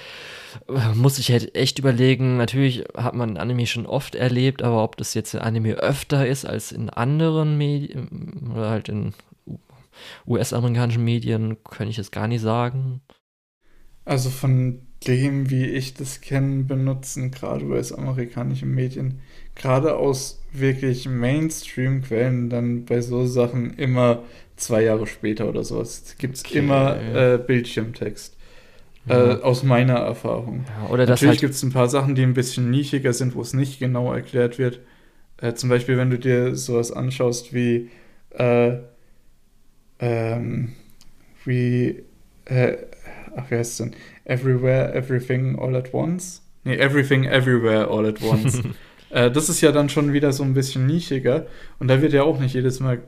Speaker 2: Äh, Muss ich halt echt überlegen. Natürlich hat man Anime schon oft erlebt, aber ob das jetzt in Anime öfter ist als in anderen Medien oder halt in US-amerikanischen Medien, kann ich es gar nicht sagen.
Speaker 1: Also von dem, wie ich das kenne, benutzen gerade US-amerikanische Medien, gerade aus wirklich Mainstream-Quellen, dann bei so Sachen immer zwei Jahre später oder sowas. Gibt es
Speaker 2: Okay.
Speaker 1: immer äh, Bildschirmtext.
Speaker 2: Ja.
Speaker 1: Äh, aus meiner Erfahrung.
Speaker 2: Ja, oder
Speaker 1: Natürlich
Speaker 2: halt
Speaker 1: gibt es ein paar Sachen, die ein bisschen nischiger sind, wo es nicht genau erklärt wird. Äh, zum Beispiel, wenn du dir sowas anschaust wie, äh, ähm, wie, äh, ach, wie heißt es denn? Everywhere, Everything, All at Once? Nee, Everything, Everywhere, All at Once. äh, das ist ja dann schon wieder so ein bisschen nischiger. Und da wird ja auch nicht jedes Mal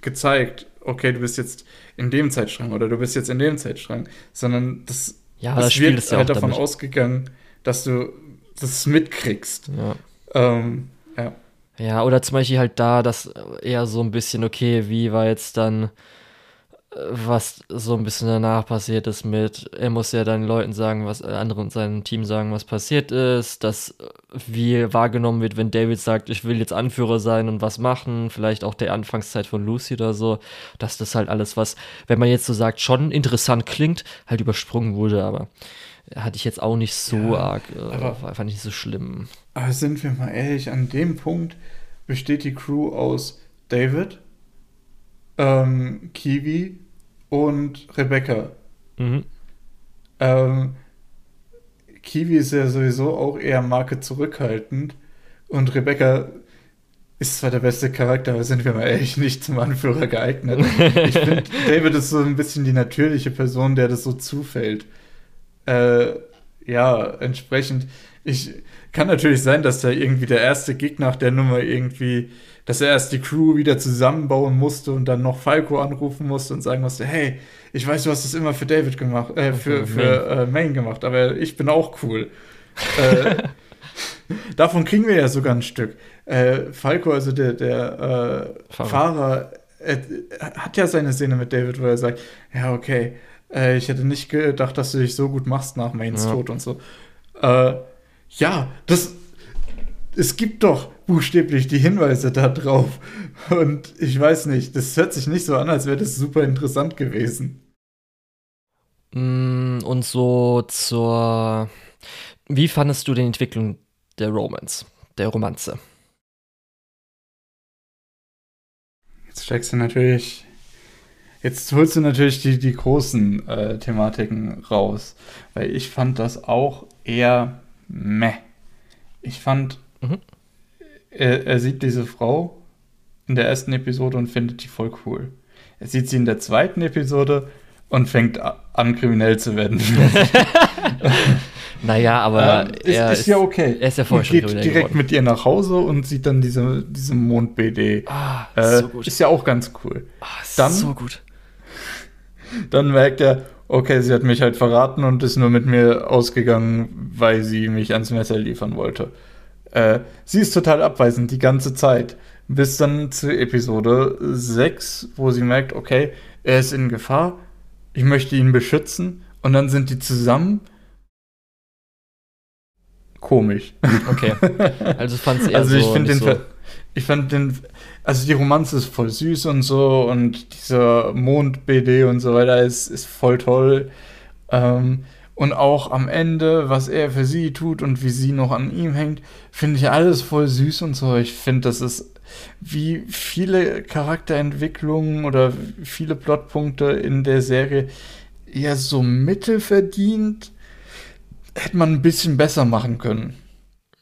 Speaker 1: gezeigt, okay, du bist jetzt in dem Zeitstrang oder du bist jetzt in dem Zeitstrang, sondern das
Speaker 2: ja, das
Speaker 1: es
Speaker 2: Spiel
Speaker 1: wird
Speaker 2: ist ja
Speaker 1: halt davon
Speaker 2: damit.
Speaker 1: ausgegangen, dass du das mitkriegst.
Speaker 2: Ja.
Speaker 1: Ähm, ja.
Speaker 2: Ja, oder zum Beispiel halt da, dass eher so ein bisschen, okay, wie war jetzt dann, was so ein bisschen danach passiert ist mit, er muss ja dann Leuten sagen, was, äh, anderen seinem Team sagen, was passiert ist, dass äh, wie wahrgenommen wird, wenn David sagt, ich will jetzt Anführer sein und was machen, vielleicht auch der Anfangszeit von Lucy oder so, dass das halt alles, was, wenn man jetzt so sagt, schon interessant klingt, halt übersprungen wurde, aber hatte ich jetzt auch nicht so
Speaker 1: Ja,
Speaker 2: arg, äh,
Speaker 1: aber-
Speaker 2: war einfach nicht so schlimm.
Speaker 1: Aber sind wir mal ehrlich, an dem Punkt besteht die Crew aus David, ähm, Kiwi und Rebecca.
Speaker 2: Mhm.
Speaker 1: Ähm, Kiwi ist ja sowieso auch eher Marke zurückhaltend und Rebecca ist zwar der beste Charakter, aber sind wir mal ehrlich nicht zum Anführer geeignet. Ich finde, David ist so ein bisschen die natürliche Person, der das so zufällt. Äh, ja, entsprechend. Ich kann natürlich sein, dass da irgendwie der erste Gig nach der Nummer irgendwie, dass er erst die Crew wieder zusammenbauen musste und dann noch Falco anrufen musste und sagen musste, hey, ich weiß, du hast das immer für David gemacht, äh, für,
Speaker 2: Für
Speaker 1: äh, Main gemacht, aber ich bin auch cool. äh, davon kriegen wir ja sogar ein Stück. Äh, Falco, also der, der äh,
Speaker 2: Fahrer.
Speaker 1: Fahrer, äh, hat ja seine Szene mit David, wo er sagt, ja, okay, äh, ich hätte nicht gedacht, dass du dich so gut machst nach Mains
Speaker 2: Ja.
Speaker 1: Tod und so. Äh, ja, das, es gibt doch buchstäblich die Hinweise da drauf. Und ich weiß nicht, das hört sich nicht so an, als wäre das super interessant gewesen.
Speaker 2: Mm, Und so zur. Wie fandest du die Entwicklung der Romance, der Romanze?
Speaker 1: Jetzt steigst du natürlich, jetzt holst du natürlich die, die großen äh, Thematiken raus, weil ich fand das auch eher meh. Ich fand,
Speaker 2: Mhm.
Speaker 1: Er, er sieht diese Frau in der ersten Episode und findet die voll cool. Er sieht sie in der zweiten Episode und fängt an, kriminell zu werden.
Speaker 2: Naja, aber
Speaker 1: Ähm, ist,
Speaker 2: er
Speaker 1: ist, ja okay.
Speaker 2: er ist ja vorher
Speaker 1: und geht direkt
Speaker 2: geworden.
Speaker 1: mit ihr nach Hause und sieht dann diese, diese Mond-BD.
Speaker 2: Ah,
Speaker 1: Äh,
Speaker 2: so.
Speaker 1: Ist ja auch ganz cool.
Speaker 2: Ah, ist
Speaker 1: dann-
Speaker 2: so gut.
Speaker 1: Dann merkt er, okay, sie hat mich halt verraten und ist nur mit mir ausgegangen, weil sie mich ans Messer liefern wollte. Äh, sie ist total abweisend die ganze Zeit. Bis dann zu Episode 6, wo sie merkt, okay, er ist in Gefahr, ich möchte ihn beschützen und dann sind die zusammen. Komisch.
Speaker 2: Okay. Also fand sie eher
Speaker 1: Also ich
Speaker 2: so
Speaker 1: den,
Speaker 2: so.
Speaker 1: Ich fand den, also die Romanze ist voll süß und so und dieser Mond-BD und so weiter ist, ist voll toll. Ähm, und auch am Ende, was er für sie tut und wie sie noch an ihm hängt, finde ich alles voll süß und so. Ich finde, das ist wie viele Charakterentwicklungen oder viele Plotpunkte in der Serie eher so mittelverdient. Hätte man ein bisschen besser machen können.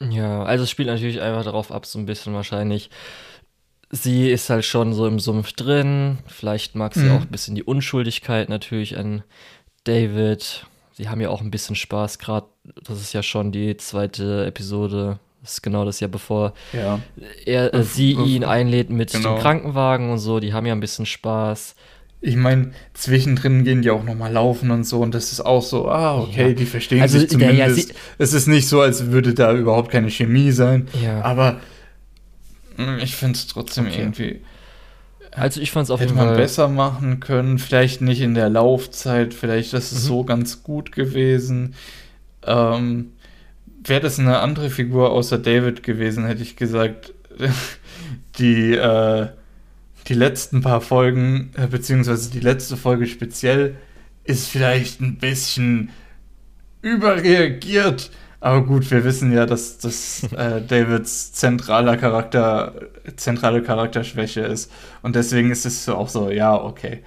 Speaker 2: Ja, also es spielt natürlich einfach darauf ab, so ein bisschen wahrscheinlich. Sie ist halt schon so im Sumpf drin. Vielleicht mag sie
Speaker 1: Mhm.
Speaker 2: auch ein bisschen die Unschuldigkeit natürlich an David. Sie haben ja auch ein bisschen Spaß, gerade. Das ist ja schon die zweite Episode. Das ist genau das Jahr bevor
Speaker 1: Ja.
Speaker 2: er, äh, sie ihn einlädt mit
Speaker 1: genau.
Speaker 2: dem Krankenwagen und so. Die haben ja ein bisschen Spaß.
Speaker 1: Ich meine, zwischendrin gehen die auch nochmal laufen und so und das ist auch so, ah, okay,
Speaker 2: Ja.
Speaker 1: die verstehen
Speaker 2: Also,
Speaker 1: sich
Speaker 2: der- ja,
Speaker 1: zumindest.
Speaker 2: sie-
Speaker 1: es ist nicht so, als würde da überhaupt keine Chemie sein,
Speaker 2: Ja.
Speaker 1: aber mm, ich finde es trotzdem
Speaker 2: Okay.
Speaker 1: irgendwie,
Speaker 2: Also ich fand es auf
Speaker 1: hätte
Speaker 2: jeden
Speaker 1: man
Speaker 2: Fall.
Speaker 1: besser machen können, vielleicht nicht in der Laufzeit, vielleicht das ist
Speaker 2: Mhm.
Speaker 1: so ganz gut gewesen. Ähm, Wäre das eine andere Figur außer David gewesen, hätte ich gesagt, die, äh, die letzten paar Folgen, äh, beziehungsweise die letzte Folge speziell, ist vielleicht ein bisschen überreagiert. Aber gut, wir wissen ja, dass das äh, Davids zentraler Charakter, zentrale Charakterschwäche ist. Und deswegen ist es auch so, ja, okay.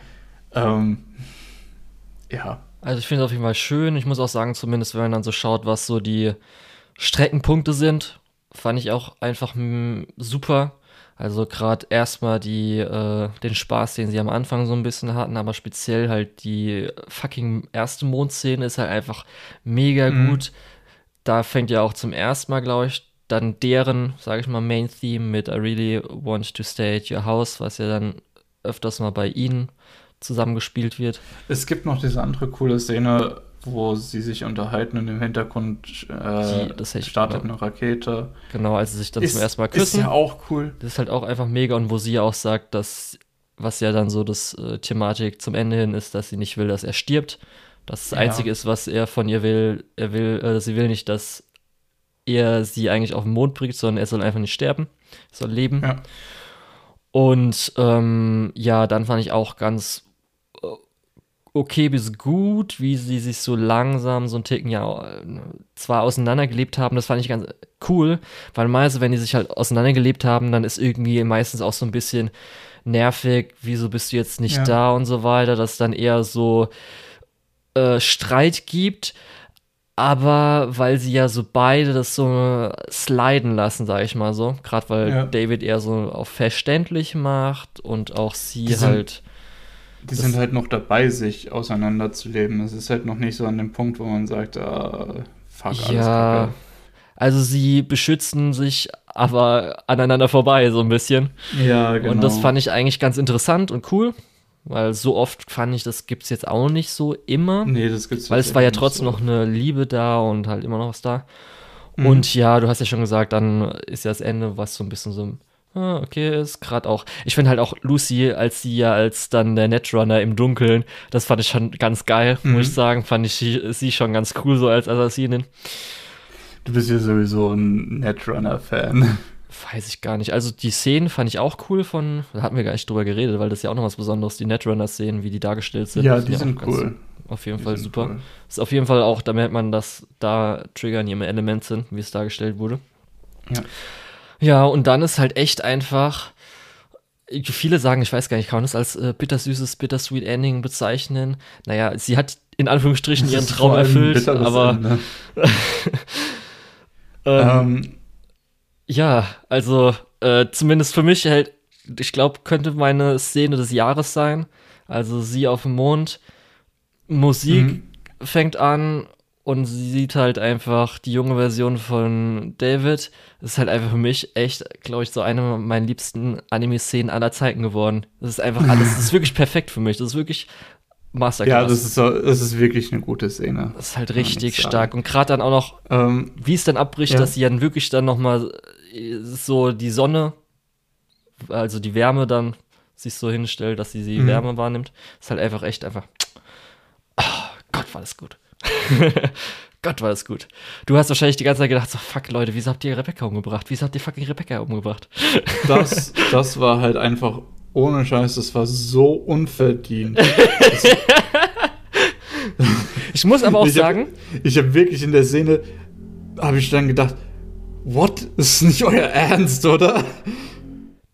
Speaker 1: Ähm, ja.
Speaker 2: Also ich finde es auf jeden Fall schön. Ich muss auch sagen, zumindest wenn man dann so schaut, was so die Streckenpunkte sind, fand ich auch einfach super. Also gerade erstmal die äh, den Spaß, den sie am Anfang so ein bisschen hatten, aber speziell halt die fucking erste Mondszene ist halt einfach mega
Speaker 1: Mhm.
Speaker 2: gut. Da fängt ja auch zum ersten Mal, glaube ich, dann deren, sage ich mal, Main Theme mit I really want to stay at your house, was ja dann öfters mal bei ihnen zusammengespielt wird.
Speaker 1: Es gibt noch diese andere coole Szene, wo sie sich unterhalten und im Hintergrund äh,
Speaker 2: Die-
Speaker 1: startet
Speaker 2: ja.
Speaker 1: eine Rakete.
Speaker 2: Genau, als sie sich dann
Speaker 1: ist,
Speaker 2: zum ersten Mal
Speaker 1: Ist
Speaker 2: küssen.
Speaker 1: ja auch cool.
Speaker 2: Das ist halt auch einfach mega und wo sie auch sagt, dass, was ja dann so das äh, Thematik zum Ende hin ist, dass sie nicht will, dass er stirbt. Das, das
Speaker 1: Ja.
Speaker 2: Einzige ist, was er von ihr will. Er will, äh, sie will nicht, dass er sie eigentlich auf den Mond bringt, sondern er soll einfach nicht sterben. Er soll leben.
Speaker 1: Ja.
Speaker 2: Und ähm, ja, dann fand ich auch ganz äh, okay bis gut, wie sie sich so langsam so ein Ticken ja zwar auseinandergelebt haben, das fand ich ganz cool, weil meistens, wenn die sich halt auseinandergelebt haben, dann ist irgendwie meistens auch so ein bisschen nervig, wieso bist du jetzt nicht
Speaker 1: Ja.
Speaker 2: da und so weiter, dass dann eher so äh, Streit gibt, aber weil sie ja so beide das so sliden lassen, sag ich mal so. Gerade weil
Speaker 1: Ja.
Speaker 2: David eher so auf verständlich macht und auch sie
Speaker 1: Die sind-
Speaker 2: halt.
Speaker 1: Die
Speaker 2: Das-
Speaker 1: sind halt noch dabei, sich auseinanderzuleben. Es ist halt noch nicht so an dem Punkt, wo man sagt, ah, fuck, alles
Speaker 2: ja.
Speaker 1: kacke.
Speaker 2: Also sie beschützen sich aber aneinander vorbei, so ein bisschen.
Speaker 1: Ja, genau.
Speaker 2: Und das fand ich eigentlich ganz interessant und cool. Weil so oft fand ich, das gibt's jetzt auch nicht so immer.
Speaker 1: Nee, das gibt's
Speaker 2: Weil es war ja trotzdem
Speaker 1: nicht
Speaker 2: noch eine Liebe da und halt immer noch was da.
Speaker 1: Mhm.
Speaker 2: Und ja, du hast ja schon gesagt, dann ist ja das Ende, was so ein bisschen so, ah, okay, ist gerade auch. Ich finde halt auch Lucy, als sie ja als dann der Netrunner im Dunkeln, das fand ich schon ganz geil,
Speaker 1: Mhm.
Speaker 2: muss ich sagen. Fand ich sie, sie schon ganz cool so als Assassinin.
Speaker 1: Du bist ja sowieso ein Netrunner-Fan.
Speaker 2: Weiß ich gar nicht. Also die Szenen fand ich auch cool von, da hatten wir gar nicht drüber geredet, weil das ist ja auch noch was Besonderes, die Netrunner-Szenen, wie die dargestellt sind.
Speaker 1: Ja,
Speaker 2: Die
Speaker 1: sind
Speaker 2: ganz-
Speaker 1: cool.
Speaker 2: Auf jeden
Speaker 1: Die
Speaker 2: Fall super.
Speaker 1: cool.
Speaker 2: Ist auf jeden Fall auch, da merkt man, dass da Trigger in ihrem Element sind, wie es dargestellt wurde.
Speaker 1: Ja.
Speaker 2: Ja, und dann ist halt echt einfach. Viele sagen, ich weiß gar nicht, kann man das als äh, bittersüßes, bittersweet Ending bezeichnen? Naja, sie hat in Anführungsstrichen ihren Traum erfüllt, aber ähm,
Speaker 1: Ähm,
Speaker 2: ja, also äh, zumindest für mich halt, ich glaube, könnte meine Szene des Jahres sein. Also sie auf dem Mond, Musik
Speaker 1: Mhm.
Speaker 2: fängt an und sie sieht halt einfach die junge Version von David. Das ist halt einfach für mich echt, glaube ich, so eine meiner liebsten Anime-Szenen aller Zeiten geworden. Das ist einfach alles, das ist wirklich perfekt für mich. Das ist wirklich Masterclass.
Speaker 1: Ja, das ist, so, das ist wirklich eine gute Szene.
Speaker 2: Das ist halt richtig stark. Und gerade dann auch noch, ähm, wie es dann abbricht, ja. dass sie dann wirklich dann noch mal äh, so die Sonne, also die Wärme dann sich so hinstellt, dass sie die mhm. Wärme wahrnimmt. ist halt einfach echt einfach. Oh, Gott, war das gut. Gott, war das gut. Du hast wahrscheinlich die ganze Zeit gedacht, so, fuck, Leute, wieso habt ihr Rebecca umgebracht? Wieso habt ihr fucking Rebecca umgebracht?
Speaker 1: Das, das war halt einfach ohne Scheiß, das war so unverdient.
Speaker 2: ich muss aber auch
Speaker 1: ich
Speaker 2: sagen.
Speaker 1: Hab, ich habe wirklich in der Szene, habe ich dann gedacht, what? Das ist nicht euer Ernst, oder?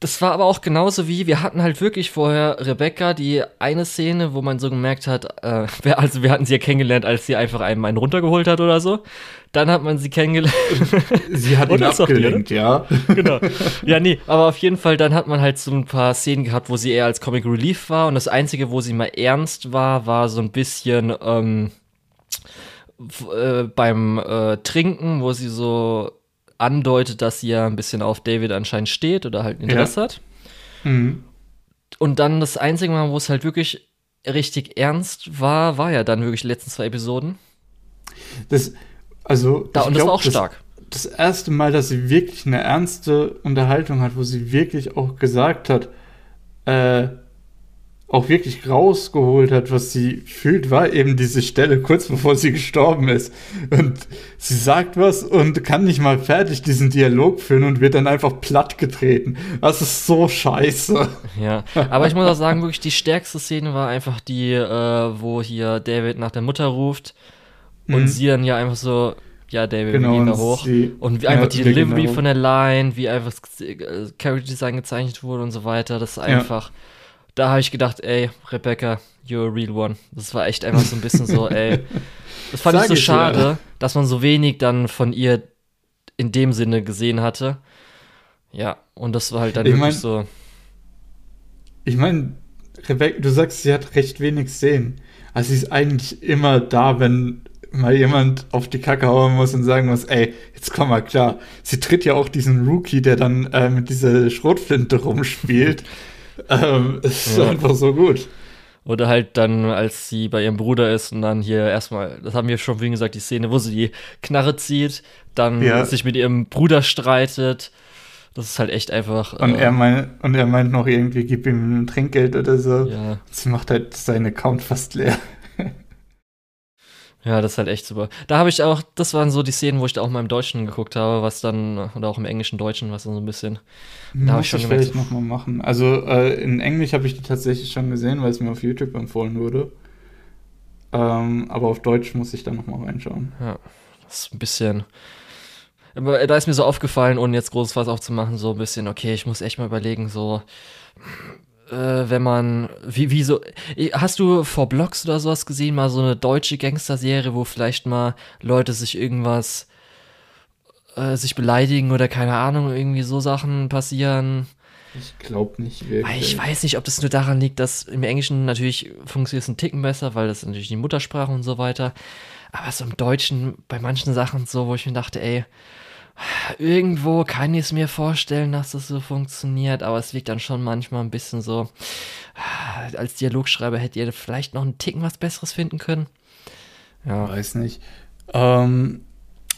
Speaker 2: Das war aber auch genauso wie, wir hatten halt wirklich vorher Rebecca, die eine Szene, wo man so gemerkt hat, äh, also wir hatten sie ja kennengelernt, als sie einfach einem einen runtergeholt hat oder so. Dann hat man sie kennengelernt.
Speaker 1: Sie hat ihn abgelenkt, ja.
Speaker 2: Genau. Ja, nee, aber auf jeden Fall, dann hat man halt so ein paar Szenen gehabt, wo sie eher als Comic Relief war. Und das Einzige, wo sie mal ernst war, war so ein bisschen ähm, äh, beim äh, Trinken, wo sie so andeutet, dass sie ja ein bisschen auf David anscheinend steht oder halt Interesse ja. hat. Mhm. Und dann das einzige Mal, wo es halt wirklich richtig ernst war, war ja dann wirklich die letzten zwei Episoden.
Speaker 1: Das, also,
Speaker 2: da, und das glaub, war auch stark.
Speaker 1: Das, das erste Mal, dass sie wirklich eine ernste Unterhaltung hat, wo sie wirklich auch gesagt hat, äh, auch wirklich rausgeholt hat, was sie fühlt, war eben diese Stelle kurz bevor sie gestorben ist. Und sie sagt was und kann nicht mal fertig diesen Dialog führen und wird dann einfach platt getreten. Das ist so scheiße.
Speaker 2: Ja, aber ich muss auch sagen, wirklich die stärkste Szene war einfach die, äh, wo hier David nach der Mutter ruft und mhm. sie dann ja einfach so, ja, David, genau, wir gehen da hoch. Sie, und wie einfach ja, die Delivery von der Line, wie einfach das Character Design gezeichnet wurde und so weiter, das ist einfach. Ja da habe ich gedacht, ey, Rebecca, you're a real one. Das war echt einfach so ein bisschen so, ey. Das fand Sag ich so schade, ja. dass man so wenig dann von ihr in dem Sinne gesehen hatte. Ja, und das war halt dann
Speaker 1: ich
Speaker 2: wirklich
Speaker 1: mein,
Speaker 2: so.
Speaker 1: Ich meine, Rebecca, du sagst, sie hat recht wenig Szenen. Also sie ist eigentlich immer da, wenn mal jemand auf die Kacke hauen muss und sagen muss, ey, jetzt komm mal klar. Sie tritt ja auch diesen Rookie, der dann äh, mit dieser Schrotflinte rumspielt. Ähm, es ist ja. einfach so gut.
Speaker 2: Oder halt dann, als sie bei ihrem Bruder ist und dann hier erstmal, das haben wir schon wie gesagt, die Szene, wo sie die Knarre zieht, dann ja. sich mit ihrem Bruder streitet. Das ist halt echt einfach.
Speaker 1: Und, äh, er, mein, und er meint noch irgendwie, gib ihm ein Trinkgeld oder so.
Speaker 2: Ja.
Speaker 1: Sie macht halt seinen Account fast leer.
Speaker 2: Ja, das ist halt echt super. Da habe ich auch, das waren so die Szenen, wo ich da auch mal im Deutschen geguckt habe, was dann, oder auch im englischen Deutschen, was dann so ein bisschen.
Speaker 1: Da habe ich schon ich gemerkt. vielleicht nochmal machen. Also äh, in Englisch habe ich die tatsächlich schon gesehen, weil es mir auf YouTube empfohlen wurde. Ähm, aber auf Deutsch muss ich da nochmal reinschauen.
Speaker 2: Ja, das ist ein bisschen. Aber da ist mir so aufgefallen, ohne jetzt großes was aufzumachen, so ein bisschen, okay, ich muss echt mal überlegen, so äh, wenn man, wie, wie so, hast du vor Blogs oder sowas gesehen, mal so eine deutsche Gangster-Serie, wo vielleicht mal Leute sich irgendwas, äh, sich beleidigen oder keine Ahnung, irgendwie so Sachen passieren?
Speaker 1: Ich glaube nicht wirklich.
Speaker 2: Ich weiß nicht, ob das nur daran liegt, dass im Englischen natürlich funktioniert es ein Ticken besser, weil das natürlich die Muttersprache und so weiter. Aber so im Deutschen bei manchen Sachen so, wo ich mir dachte, ey, irgendwo kann ich es mir vorstellen, dass das so funktioniert, aber es wirkt dann schon manchmal ein bisschen so, als Dialogschreiber hättet ihr vielleicht noch einen Ticken was Besseres finden können.
Speaker 1: Ja. Weiß nicht. Ähm,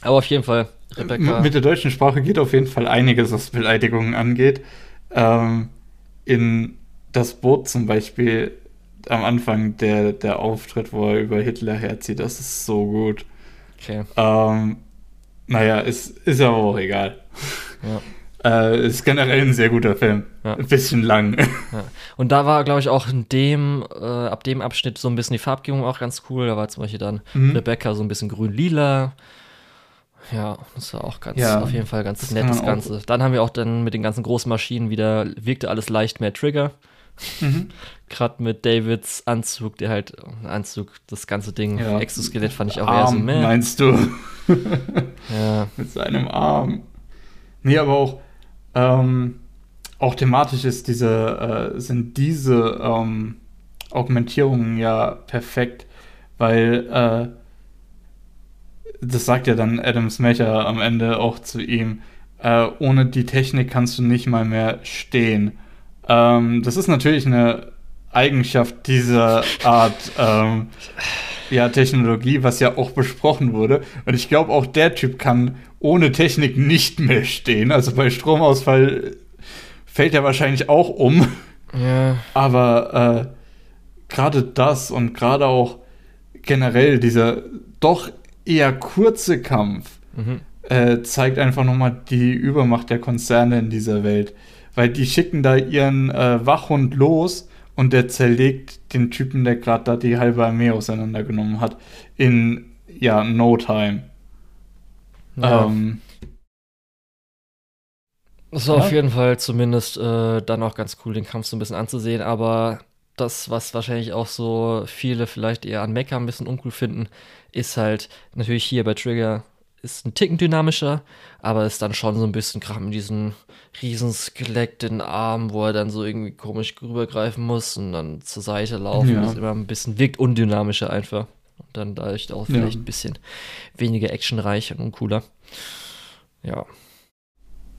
Speaker 2: aber auf jeden Fall,
Speaker 1: Rebecca. Mit der deutschen Sprache geht auf jeden Fall einiges, was Beleidigungen angeht. Ähm, in das Boot zum Beispiel am Anfang der, der Auftritt, wo er über Hitler herzieht, das ist so gut.
Speaker 2: Okay.
Speaker 1: Ähm, naja, ist, ist aber auch egal. Ja. Äh, ist generell ein sehr guter Film. Ja. Ein bisschen lang.
Speaker 2: Ja. Und da war, glaube ich, auch in dem, äh, ab dem Abschnitt so ein bisschen die Farbgebung auch ganz cool. Da war zum Beispiel dann mhm. Rebecca so ein bisschen grün-lila. Ja, das war auch ganz, auf jeden Fall ganz nett, das Ganze. Dann haben wir auch dann mit den ganzen großen Maschinen wieder, wirkte alles leicht mehr Trigger. Mhm. Gerade mit Davids Anzug, der halt, Anzug, das ganze Ding, ja. Exoskelett fand ich auch
Speaker 1: Arm,
Speaker 2: eher so
Speaker 1: mehr. meinst du?
Speaker 2: ja.
Speaker 1: Mit seinem Arm. Nee, aber auch, ähm, auch thematisch ist diese, äh, sind diese ähm, Augmentierungen ja perfekt, weil äh, das sagt ja dann Adam Smacher am Ende auch zu ihm, äh, ohne die Technik kannst du nicht mal mehr stehen. Ähm, das ist natürlich eine Eigenschaft dieser Art ähm, ja, Technologie, was ja auch besprochen wurde. Und ich glaube, auch der Typ kann ohne Technik nicht mehr stehen. Also bei Stromausfall fällt er wahrscheinlich auch um.
Speaker 2: Ja.
Speaker 1: Aber äh, gerade das und gerade auch generell dieser doch eher kurze Kampf
Speaker 2: Mhm.
Speaker 1: äh, zeigt einfach nochmal die Übermacht der Konzerne in dieser Welt. Weil die schicken da ihren äh, Wachhund los und der zerlegt den Typen, der gerade da die halbe Armee auseinandergenommen hat, in ja, no time.
Speaker 2: Ja.
Speaker 1: Ähm,
Speaker 2: Das war
Speaker 1: Ja.
Speaker 2: auf jeden Fall zumindest äh, dann auch ganz cool, den Kampf so ein bisschen anzusehen. Aber das, was wahrscheinlich auch so viele vielleicht eher an Mecha ein bisschen uncool finden, ist halt natürlich hier bei Trigger ist ein Ticken dynamischer, aber ist dann schon so ein bisschen gerade mit diesem riesen Skelett in den Arm, wo er dann so irgendwie komisch rübergreifen muss und dann zur Seite laufen.
Speaker 1: Ja.
Speaker 2: Das ist immer ein bisschen, wirkt undynamischer einfach. Und dann dadurch auch
Speaker 1: Ja.
Speaker 2: vielleicht ein bisschen weniger actionreich und uncooler. Ja.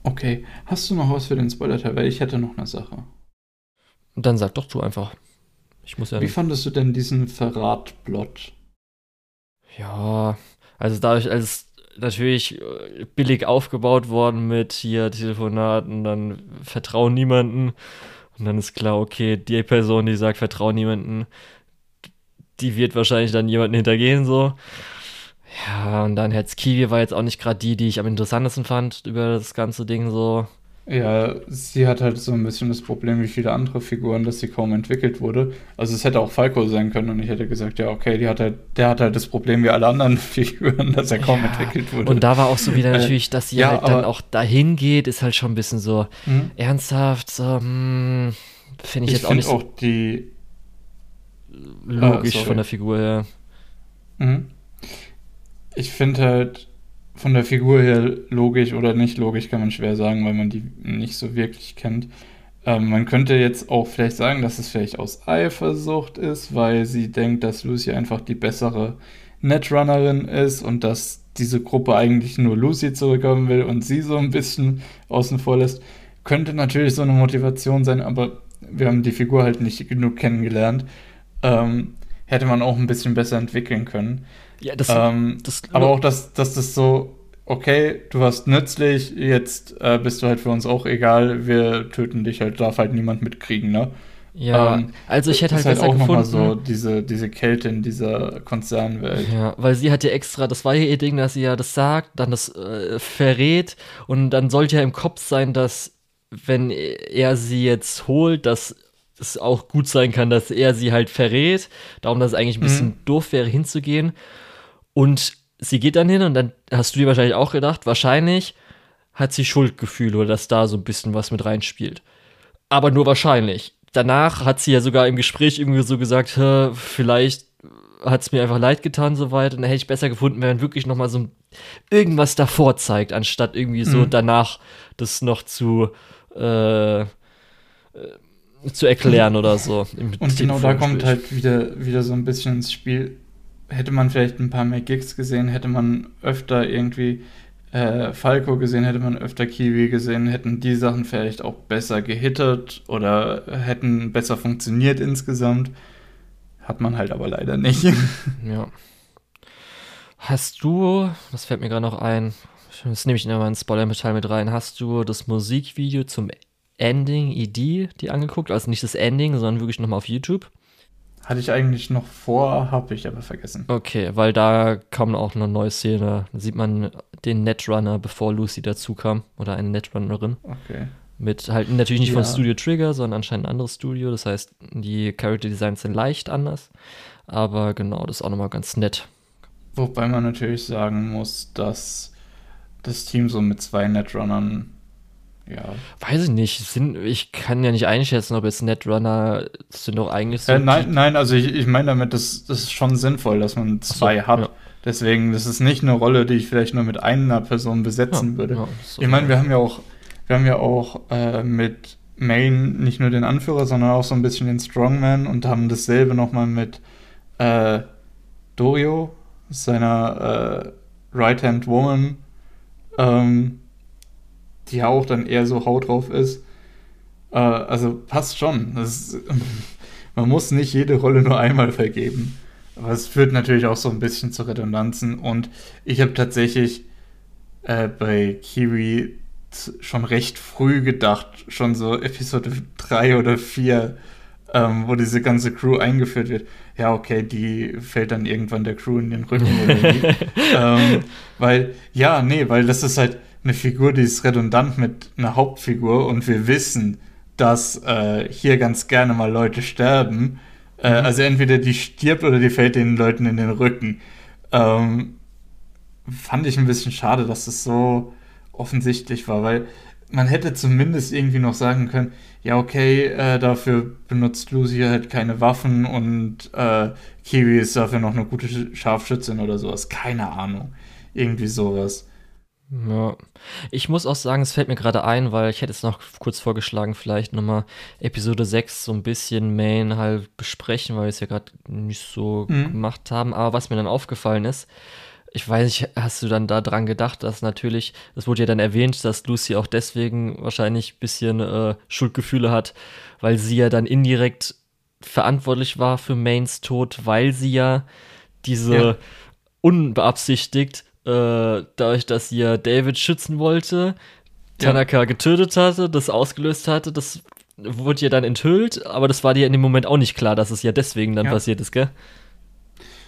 Speaker 1: okay, hast du noch was für den Spoiler-Teil? Weil ich hätte noch eine Sache.
Speaker 2: Und dann sag doch du einfach. Ich muss ja.
Speaker 1: Wie fandest du denn diesen Verrat-Plot?
Speaker 2: Ja, also dadurch, als es natürlich äh, billig aufgebaut worden mit hier Telefonaten, dann vertrauen niemanden. Und dann ist klar, okay, die Person, die sagt, vertrauen niemanden, die wird wahrscheinlich dann jemanden hintergehen, so. Ja, und dann Herz Kiwi war jetzt auch nicht gerade die, die ich am interessantesten fand über das ganze Ding, so.
Speaker 1: Ja, sie hat halt so ein bisschen das Problem wie viele andere Figuren, dass sie kaum entwickelt wurde. Also es hätte auch Falco sein können und ich hätte gesagt, ja, okay, die hat halt, der hat halt das Problem wie alle anderen Figuren, dass er kaum
Speaker 2: Ja,
Speaker 1: entwickelt wurde.
Speaker 2: Und da war auch so wieder
Speaker 1: Äh,
Speaker 2: natürlich, dass sie
Speaker 1: ja,
Speaker 2: halt dann auch dahin geht, ist halt schon ein bisschen so
Speaker 1: Hm?
Speaker 2: ernsthaft, so, hm, finde ich,
Speaker 1: Ich
Speaker 2: jetzt auch nicht so
Speaker 1: auch die.
Speaker 2: logisch
Speaker 1: sorry.
Speaker 2: von der Figur her.
Speaker 1: Mhm. Ich finde halt von der Figur her logisch oder nicht logisch kann man schwer sagen, weil man die nicht so wirklich kennt. Ähm, man könnte jetzt auch vielleicht sagen, dass es vielleicht aus Eifersucht ist, weil sie denkt, dass Lucy einfach die bessere Netrunnerin ist und dass diese Gruppe eigentlich nur Lucy zurückhaben will und sie so ein bisschen außen vor lässt. Könnte natürlich so eine Motivation sein, aber wir haben die Figur halt nicht genug kennengelernt. Ähm, hätte man auch ein bisschen besser entwickeln können.
Speaker 2: Ja, das,
Speaker 1: Ähm,
Speaker 2: das
Speaker 1: aber auch, dass, dass das so, okay, du warst nützlich, jetzt äh, bist du halt für uns auch egal, wir töten dich halt, darf halt niemand mitkriegen, ne?
Speaker 2: ja,
Speaker 1: ähm,
Speaker 2: also ich hätte halt
Speaker 1: halt
Speaker 2: besser
Speaker 1: auch nochmal
Speaker 2: gefunden.
Speaker 1: so diese, diese Kälte in dieser Konzernwelt.
Speaker 2: Ja, weil sie hat ja extra, das war ja ihr Ding, dass sie ja das sagt, dann das äh, verrät und dann sollte ja im Kopf sein, dass wenn er sie jetzt holt, dass es auch gut sein kann, dass er sie halt verrät. Darum, dass es eigentlich ein bisschen
Speaker 1: Mhm.
Speaker 2: doof wäre, hinzugehen. Und sie geht dann hin und dann hast du dir wahrscheinlich auch gedacht, wahrscheinlich hat sie Schuldgefühle oder dass da so ein bisschen was mit reinspielt. Aber nur wahrscheinlich. Danach hat sie ja sogar im Gespräch irgendwie so gesagt, "Hä, vielleicht hat es mir einfach leid getan soweit und dann hätte ich besser gefunden, wenn man wirklich noch mal so irgendwas davor zeigt, anstatt irgendwie so
Speaker 1: Mhm.
Speaker 2: danach das noch zu äh, äh, zu erklären oder so.
Speaker 1: Und genau da kommt halt wieder, wieder so ein bisschen ins Spiel. Hätte man vielleicht ein paar mehr Gigs gesehen, hätte man öfter irgendwie äh, Falco gesehen, hätte man öfter Kiwi gesehen, hätten die Sachen vielleicht auch besser gehittet oder hätten besser funktioniert insgesamt. Hat man halt aber leider nicht.
Speaker 2: Ja. Hast du, das fällt mir gerade noch ein, das nehme ich in meinen Spoiler-Teil mit rein, hast du das Musikvideo zum Ending ED dir angeguckt? Also nicht das Ending, sondern wirklich nochmal auf YouTube?
Speaker 1: Hatte ich eigentlich noch vor, habe ich aber vergessen.
Speaker 2: Okay, weil da kam auch eine neue Szene. Da sieht man den Netrunner, bevor Lucy dazu kam. Oder eine Netrunnerin.
Speaker 1: Okay.
Speaker 2: Mit halt natürlich nicht von
Speaker 1: Ja.
Speaker 2: Studio Trigger, sondern anscheinend ein anderes Studio. Das heißt, die Character Designs sind leicht anders. Aber genau, das ist auch nochmal ganz nett.
Speaker 1: Wobei man natürlich sagen muss, dass das Team so mit zwei Netrunnern, ja.
Speaker 2: Weiß ich nicht. Sind, ich kann ja nicht einschätzen, ob jetzt Netrunner sind doch eigentlich so.
Speaker 1: Äh, nein, nein, also ich, ich meine damit, das, das ist schon sinnvoll, dass man zwei
Speaker 2: so,
Speaker 1: hat.
Speaker 2: ja.
Speaker 1: Deswegen, das ist nicht eine Rolle, die ich vielleicht nur mit einer Person besetzen
Speaker 2: Ja,
Speaker 1: würde.
Speaker 2: ja,
Speaker 1: Ich meine, wir haben ja auch, wir haben ja auch äh, mit Main nicht nur den Anführer, sondern auch so ein bisschen den Strongman und haben dasselbe nochmal mit äh, Dorio, seiner äh, Right-Hand Woman, ähm, die ja auch dann eher so Haut drauf ist. Äh, also passt schon. Ist, man muss nicht jede Rolle nur einmal vergeben. Aber es führt natürlich auch so ein bisschen zu Redundanzen. Und ich habe tatsächlich äh, bei Kiwi schon recht früh gedacht, schon so Episode 3 oder 4, ähm, wo diese ganze Crew eingeführt wird. Ja, okay, die fällt dann irgendwann der Crew in den Rücken ähm, weil, ja, nee, weil das ist halt eine Figur, die ist redundant mit einer Hauptfigur und wir wissen, dass äh, hier ganz gerne mal Leute sterben. Äh, mhm. Also entweder die stirbt oder die fällt den Leuten in den Rücken. Ähm, fand ich ein bisschen schade, dass es so offensichtlich war, weil man hätte zumindest irgendwie noch sagen können, ja, okay, äh, dafür benutzt Lucy halt keine Waffen und äh, Kiwi ist dafür noch eine gute Scharfschützin oder sowas. Keine Ahnung. Irgendwie sowas.
Speaker 2: Ja, ich muss auch sagen, es fällt mir gerade ein, weil ich hätte es noch kurz vorgeschlagen, vielleicht nochmal Episode 6 so ein bisschen Main halt besprechen, weil wir es ja gerade nicht so mhm. gemacht haben. Aber was mir dann aufgefallen ist, ich weiß nicht, hast du dann da dran gedacht, dass natürlich, das wurde ja dann erwähnt, dass Lucy auch deswegen wahrscheinlich ein bisschen äh, Schuldgefühle hat, weil sie ja dann indirekt verantwortlich war für Mains Tod, weil sie ja diese ja. unbeabsichtigt, äh, dadurch, dass ja David schützen wollte, Tanaka ja. getötet hatte, das ausgelöst hatte, das wurde ja dann enthüllt, aber das war dir in dem Moment auch nicht klar, dass es ja deswegen dann ja. passiert ist, gell?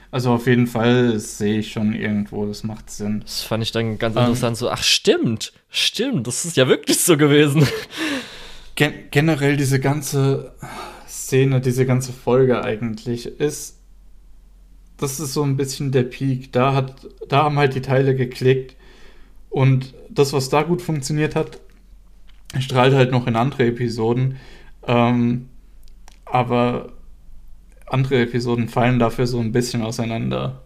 Speaker 1: Also auf jeden Fall sehe ich schon irgendwo, das macht Sinn.
Speaker 2: Das fand ich dann ganz ähm, interessant, so, ach stimmt, stimmt, das ist ja wirklich so gewesen.
Speaker 1: Gen generell diese ganze Szene, diese ganze Folge eigentlich ist, das ist so ein bisschen der Peak. Da, hat, da haben halt die Teile geklickt und das, was da gut funktioniert hat, strahlt halt noch in andere Episoden. Ähm, aber andere Episoden fallen dafür so ein bisschen auseinander.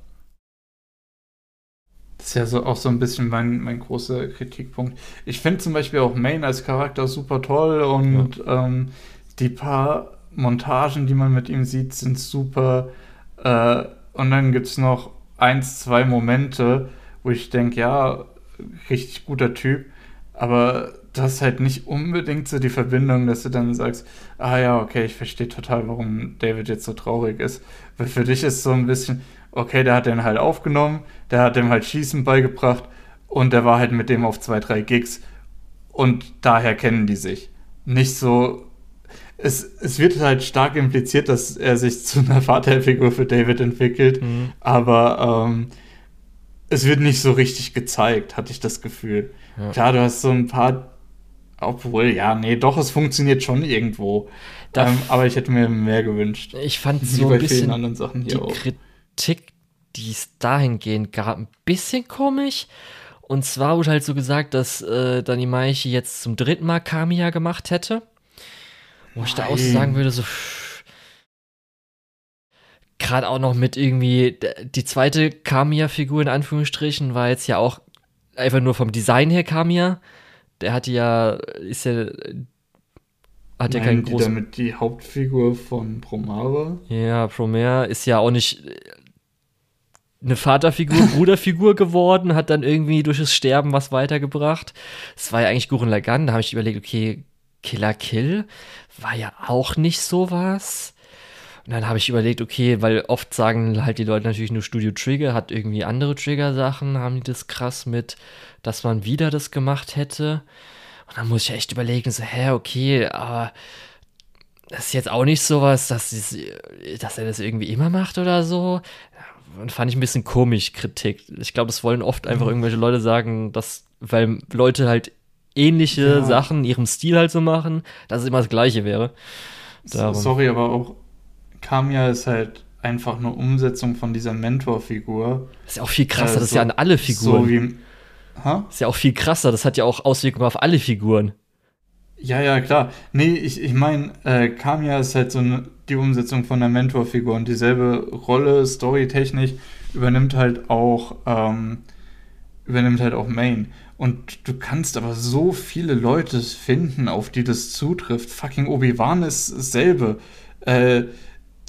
Speaker 1: Das ist ja so, auch so ein bisschen mein, mein großer Kritikpunkt. Ich finde zum Beispiel auch Main als Charakter super toll und ja. ähm, die paar Montagen, die man mit ihm sieht, sind super. Äh, und dann gibt es noch eins, zwei Momente, wo ich denke, ja, richtig guter Typ, aber das ist halt nicht unbedingt so die Verbindung, dass du dann sagst, ah ja, okay, ich verstehe total, warum David jetzt so traurig ist. Weil für dich ist so ein bisschen, okay, der hat den halt aufgenommen, der hat dem halt Schießen beigebracht und der war halt mit dem auf zwei, drei Gigs und daher kennen die sich. Nicht so, es, es wird halt stark impliziert, dass er sich zu einer Vaterfigur für David entwickelt, mhm. aber ähm, es wird nicht so richtig gezeigt, hatte ich das Gefühl. Ja. Klar, du hast so ein paar obwohl, ja, nee, doch, es funktioniert schon irgendwo. Ähm, aber ich hätte mir mehr gewünscht.
Speaker 2: Ich fand so ein bisschen anderen Sachen die auch. Kritik, die es dahingehend gab, ein bisschen komisch. Und zwar wurde halt so gesagt, dass äh, Dani Maichi jetzt zum dritten Mal Kamiya gemacht hätte. Wo ich da auch so sagen würde, so. Gerade auch noch mit irgendwie die zweite Kamiya-Figur in Anführungsstrichen war jetzt ja auch einfach nur vom Design her Kamiya der hat ja, ist ja,
Speaker 1: hat ja keinen großen. Damit die Hauptfigur von Promare?
Speaker 2: Ja, Promare ist ja auch nicht eine Vaterfigur, Bruderfigur geworden, hat dann irgendwie durch das Sterben was weitergebracht. Es war ja eigentlich Gurren Lagann, da habe ich überlegt, okay, Killer Kill war ja auch nicht sowas. Und dann habe ich überlegt, okay, weil oft sagen halt die Leute natürlich nur Studio Trigger, hat irgendwie andere Trigger-Sachen, haben die das krass mit, dass man wieder das gemacht hätte. Und dann muss ich echt überlegen, so, hä, okay, aber das ist jetzt auch nicht sowas, dass, dass er das irgendwie immer macht oder so. Und fand ich ein bisschen komisch, Kritik. Ich glaube, es wollen oft einfach mhm. irgendwelche Leute sagen, dass, weil Leute halt ähnliche ja. Sachen in ihrem Stil halt so machen, dass es immer das Gleiche wäre.
Speaker 1: Darum. Sorry, aber auch Kamiya ist halt einfach eine Umsetzung von dieser Mentorfigur.
Speaker 2: Ist ja auch viel krasser, äh, das ist ja an alle Figuren. So wie, ha? Ist ja auch viel krasser, das hat ja auch Auswirkungen auf alle Figuren.
Speaker 1: Ja, ja, klar. Nee, ich, ich meine, äh, Kamiya ist halt so eine, die Umsetzung von der Mentorfigur und dieselbe Rolle, storytechnisch, übernimmt halt auch, ähm, übernimmt halt auch Main. Und du kannst aber so viele Leute finden, auf die das zutrifft. Fucking Obi-Wan ist dasselbe. Äh,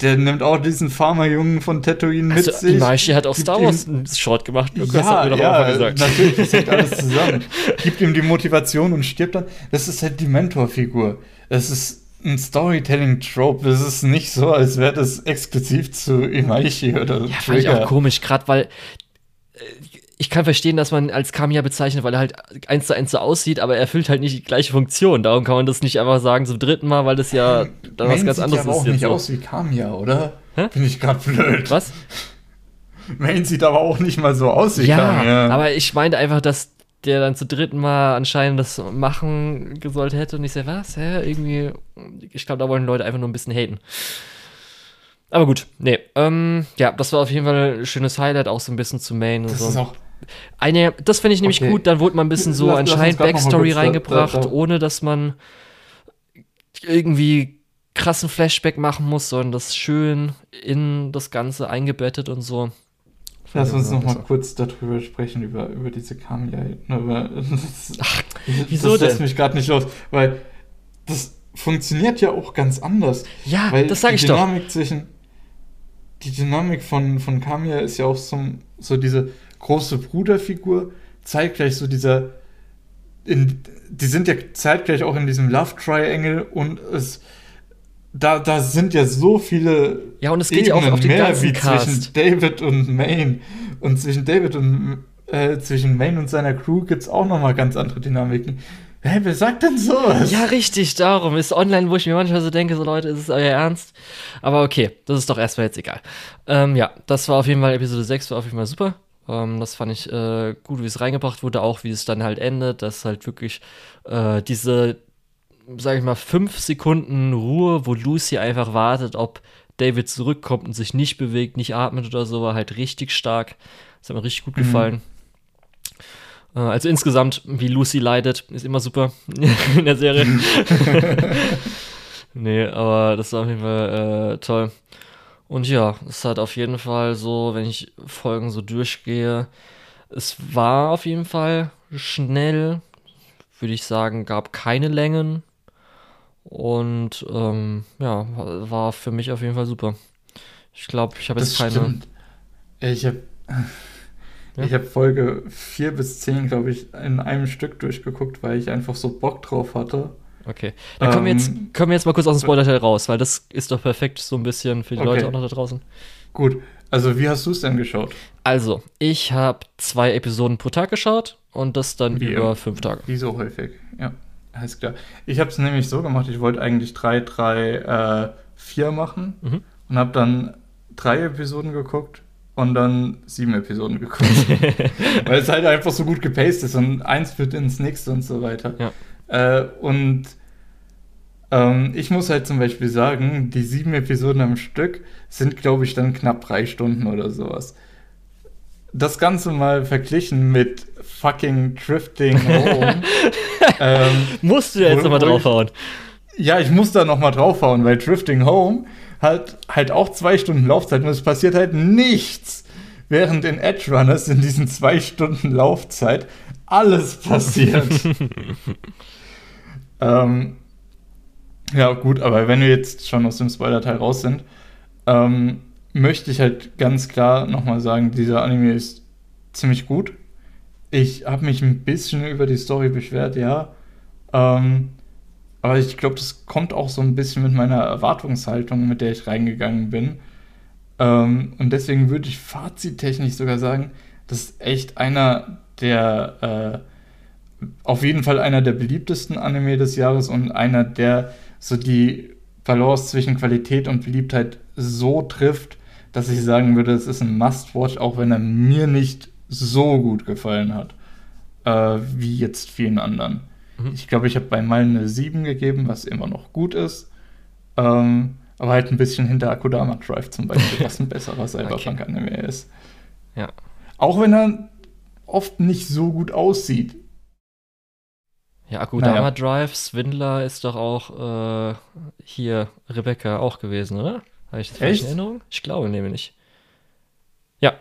Speaker 1: der nimmt auch diesen Farmerjungen von Tatooine mit also, sich.
Speaker 2: Imaishi hat auch Star Wars einen Short gemacht.
Speaker 1: Ja, hat mir doch ja, gesagt. natürlich, das hängt alles zusammen. Gibt ihm die Motivation und stirbt dann. Das ist halt die Mentorfigur. Das ist ein Storytelling-Trope. Es ist nicht so, als wäre das exklusiv zu Imaishi oder
Speaker 2: ja, fand ich auch komisch, gerade weil äh, ich kann verstehen, dass man als Kamiya bezeichnet, weil er halt eins zu eins so aussieht, aber er erfüllt halt nicht die gleiche Funktion. Darum kann man das nicht einfach sagen zum dritten Mal, weil das ja dann was ganz anderes
Speaker 1: sieht aber
Speaker 2: ist.
Speaker 1: auch nicht so. aus wie Kamiya, oder? Hä? Bin ich gerade blöd.
Speaker 2: Was?
Speaker 1: Main sieht aber auch nicht mal so aus wie
Speaker 2: ja,
Speaker 1: Kamiya.
Speaker 2: aber ich meinte einfach, dass der dann zum dritten Mal anscheinend das machen sollte hätte und ich so, was, hä, irgendwie, ich glaube, da wollen Leute einfach nur ein bisschen haten. Aber gut, nee, ähm, ja, das war auf jeden Fall ein schönes Highlight, auch so ein bisschen zu Main und
Speaker 1: das
Speaker 2: so.
Speaker 1: Ist auch
Speaker 2: eine, das finde ich nämlich
Speaker 1: Okay.
Speaker 2: gut, dann wurde mal ein bisschen so
Speaker 1: Lass- lass
Speaker 2: anscheinend
Speaker 1: mal
Speaker 2: Backstory reingebracht,
Speaker 1: da- da-
Speaker 2: ohne dass man irgendwie krassen Flashback machen muss, sondern das schön in das Ganze eingebettet und so.
Speaker 1: Lass uns noch mal
Speaker 2: besser.
Speaker 1: kurz darüber sprechen, über, über diese Kamiya. Das,
Speaker 2: Ach,
Speaker 1: das
Speaker 2: wieso
Speaker 1: lässt
Speaker 2: denn?
Speaker 1: mich gerade nicht los, weil das funktioniert ja auch ganz anders.
Speaker 2: Ja,
Speaker 1: Weil
Speaker 2: das sage ich
Speaker 1: die
Speaker 2: doch.
Speaker 1: Dynamik zwischen die Dynamik von, von Kamiya ist ja auch so, so diese große Bruderfigur, zeitgleich so dieser in, die sind ja zeitgleich auch in diesem Love Triangle und es da, da sind ja so viele
Speaker 2: Ja, und es geht ja auch
Speaker 1: Ebenen
Speaker 2: auf den
Speaker 1: mehr
Speaker 2: ganzen
Speaker 1: wie
Speaker 2: Cast.
Speaker 1: zwischen David und Maine und zwischen David und äh, zwischen Maine und seiner Crew gibt es auch nochmal ganz andere Dynamiken. Hä, wer sagt denn sowas?
Speaker 2: Ja, richtig, darum ist online, wo ich mir manchmal so denke, so Leute, ist es euer Ernst? Aber okay, das ist doch erstmal jetzt egal. Ähm, ja, das war auf jeden Fall, Episode 6 war auf jeden Fall super. Ähm, das fand ich äh, gut, wie es reingebracht wurde, auch wie es dann halt endet, dass halt wirklich äh, diese, sag ich mal, fünf Sekunden Ruhe, wo Lucy einfach wartet, ob David zurückkommt und sich nicht bewegt, nicht atmet oder so, war halt richtig stark. Das hat mir richtig gut
Speaker 1: Mhm.
Speaker 2: gefallen. Äh, Also insgesamt, wie Lucy leidet, ist immer super in der Serie. nee, aber das war auf jeden Fall äh, toll. Und ja, es hat auf jeden Fall so, wenn ich Folgen so durchgehe, es war auf jeden Fall schnell, würde ich sagen, gab keine Längen. Und ähm, ja, war für mich auf jeden Fall super. Ich glaube, ich habe jetzt keine.
Speaker 1: stimmt. Ich habe
Speaker 2: Ja?
Speaker 1: ich hab Folge 4 bis 10, glaube ich, in einem Stück durchgeguckt, weil ich einfach so Bock drauf hatte.
Speaker 2: Okay. Dann kommen wir jetzt,
Speaker 1: Ähm,
Speaker 2: kommen wir jetzt mal kurz aus dem Spoiler-Teil raus, weil das ist doch perfekt so ein bisschen für die
Speaker 1: Okay.
Speaker 2: Leute auch noch da draußen.
Speaker 1: Gut, also wie hast du es denn geschaut?
Speaker 2: Also, ich habe zwei Episoden pro Tag geschaut und das dann
Speaker 1: Wie
Speaker 2: über fünf Tage.
Speaker 1: Wie so häufig? Ja, alles klar. Ich habe es nämlich so gemacht, ich wollte eigentlich 3, 3, äh, 4 machen
Speaker 2: Mhm.
Speaker 1: und habe dann drei Episoden geguckt und dann sieben Episoden geguckt. Weil es halt einfach so gut gepaced ist und eins wird ins nächste und so weiter.
Speaker 2: Ja.
Speaker 1: Äh, und ähm, ich muss halt zum Beispiel sagen, die sieben Episoden am Stück sind, glaube ich, dann knapp drei Stunden oder sowas. Das Ganze mal verglichen mit fucking Drifting Home. ähm,
Speaker 2: Musst du ja jetzt nochmal
Speaker 1: ich-
Speaker 2: draufhauen.
Speaker 1: ja, ich muss da noch mal draufhauen, weil Drifting Home hat halt auch zwei Stunden Laufzeit und es passiert halt nichts. Während in Edge Runners in diesen zwei Stunden Laufzeit alles passiert. ähm, ja, gut, aber wenn wir jetzt schon aus dem Spoiler-Teil raus sind, ähm, möchte ich halt ganz klar nochmal sagen, dieser Anime ist ziemlich gut. Ich habe mich ein bisschen über die Story beschwert, ja. Ähm, aber ich glaube, das kommt auch so ein bisschen mit meiner Erwartungshaltung, mit der ich reingegangen bin. Ähm, und deswegen würde ich fazittechnisch sogar sagen, das ist echt einer der, äh, auf jeden Fall einer der beliebtesten Anime des Jahres und einer, der so die Balance zwischen Qualität und Beliebtheit so trifft, dass ich sagen würde, es ist ein Must-Watch, auch wenn er mir nicht so gut gefallen hat, äh, wie jetzt vielen anderen.
Speaker 2: Mhm.
Speaker 1: Ich glaube, ich habe bei mal eine 7 gegeben, was immer noch gut ist. Ähm, aber halt ein bisschen hinter Akudama Drive zum Beispiel, was ein besserer Cyberpunk-Anime ist.
Speaker 2: Ja.
Speaker 1: Auch wenn er oft nicht so gut aussieht.
Speaker 2: Ja, Akudama
Speaker 1: Naja.
Speaker 2: Drive, Swindler ist doch auch äh, hier Rebecca auch gewesen, oder? Habe ich das
Speaker 1: Echt?
Speaker 2: in Erinnerung? Ich glaube nämlich. Ja.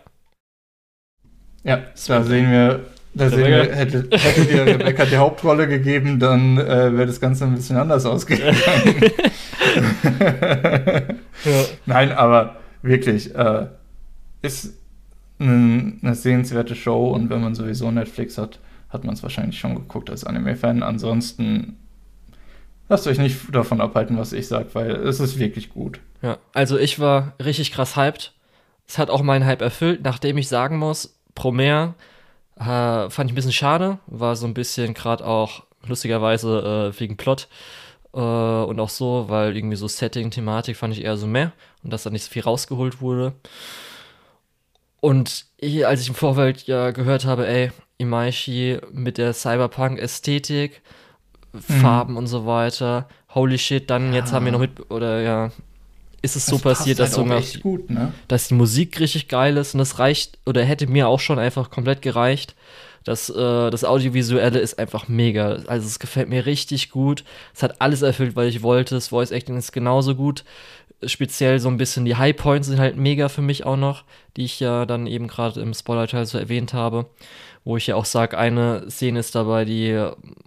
Speaker 1: Ja, da sehen wir, da sehen
Speaker 2: Rebecca.
Speaker 1: wir hätte, hätte dir Rebecca die Hauptrolle gegeben, dann äh, wäre das Ganze ein bisschen anders ausgegangen. Nein, aber wirklich, äh, ist ein, eine sehenswerte Show und wenn man sowieso Netflix hat, hat man es wahrscheinlich schon geguckt als Anime-Fan. Ansonsten lasst euch nicht davon abhalten, was ich sage, weil es ist wirklich gut.
Speaker 2: Ja, also ich war richtig krass hyped. Es hat auch meinen Hype erfüllt, nachdem ich sagen muss, Promare äh, fand ich ein bisschen schade, war so ein bisschen gerade auch lustigerweise äh, wegen Plot äh, und auch so, weil irgendwie so Setting, Thematik fand ich eher so mehr und dass da nicht so viel rausgeholt wurde. Und ich, als ich im Vorfeld ja gehört habe, ey, Imaishi mit der Cyberpunk-Ästhetik, mhm. Farben und so weiter, holy shit, dann jetzt haben wir noch mit, oder ja, ist es das so passiert, dass, halt so gut, ne? dass die Musik richtig geil ist und das reicht, oder hätte mir auch schon einfach komplett gereicht. Das, äh, das Audiovisuelle ist einfach mega. Also es gefällt mir richtig gut. Es hat alles erfüllt, was ich wollte. Das Voice Acting ist genauso gut speziell so ein bisschen die High Points sind halt mega für mich auch noch, die ich ja dann eben gerade im Spoiler-Teil so erwähnt habe, wo ich ja auch sage, eine Szene ist dabei, die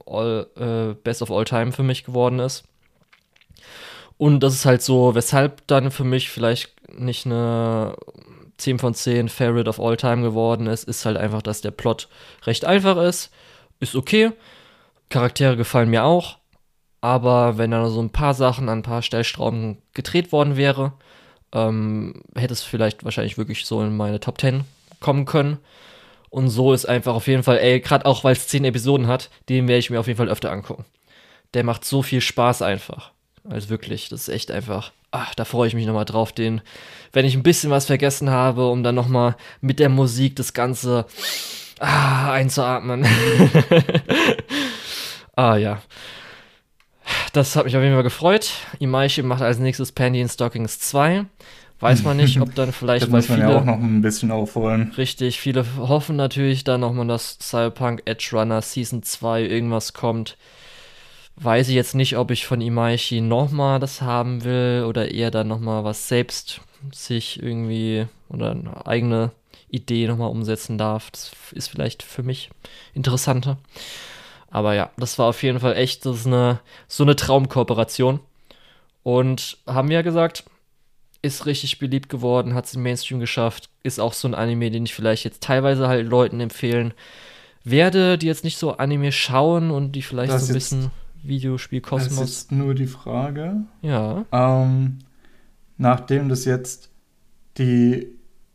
Speaker 2: all, äh, Best of All Time für mich geworden ist. Und das ist halt so, weshalb dann für mich vielleicht nicht eine 10 von 10 Favorite of All Time geworden ist, ist halt einfach, dass der Plot recht einfach ist. Ist okay. Charaktere gefallen mir auch. Aber wenn da so ein paar Sachen an ein paar Stellstrauben gedreht worden wäre, ähm, hätte es vielleicht wahrscheinlich wirklich so in meine Top 10 kommen können. Und so ist einfach auf jeden Fall, ey, gerade auch weil es 10 Episoden hat, den werde ich mir auf jeden Fall öfter angucken. Der macht so viel Spaß einfach. Also wirklich, das ist echt einfach. Ach, da freue ich mich nochmal drauf, den, wenn ich ein bisschen was vergessen habe, um dann nochmal mit der Musik das Ganze ah, einzuatmen. ah ja das hat mich auf jeden Fall gefreut. Imaishi macht als nächstes Pandy in Stockings 2. Weiß man nicht, ob dann vielleicht
Speaker 1: das muss man viele, ja auch noch ein bisschen aufholen.
Speaker 2: Richtig, viele hoffen natürlich dann nochmal, dass Cyberpunk Edge Runner Season 2 irgendwas kommt. Weiß ich jetzt nicht, ob ich von Imaishi nochmal das haben will oder eher dann nochmal was selbst sich irgendwie oder eine eigene Idee nochmal umsetzen darf. Das ist vielleicht für mich interessanter. Aber ja, das war auf jeden Fall echt das eine, so eine Traumkooperation. Und haben wir ja gesagt, ist richtig beliebt geworden, hat es im Mainstream geschafft, ist auch so ein Anime, den ich vielleicht jetzt teilweise halt Leuten empfehlen werde, die jetzt nicht so Anime schauen und die vielleicht das so ein bisschen Videospiel-Kosmos. Das
Speaker 1: ist nur die Frage.
Speaker 2: Ja.
Speaker 1: Ähm, nachdem das jetzt die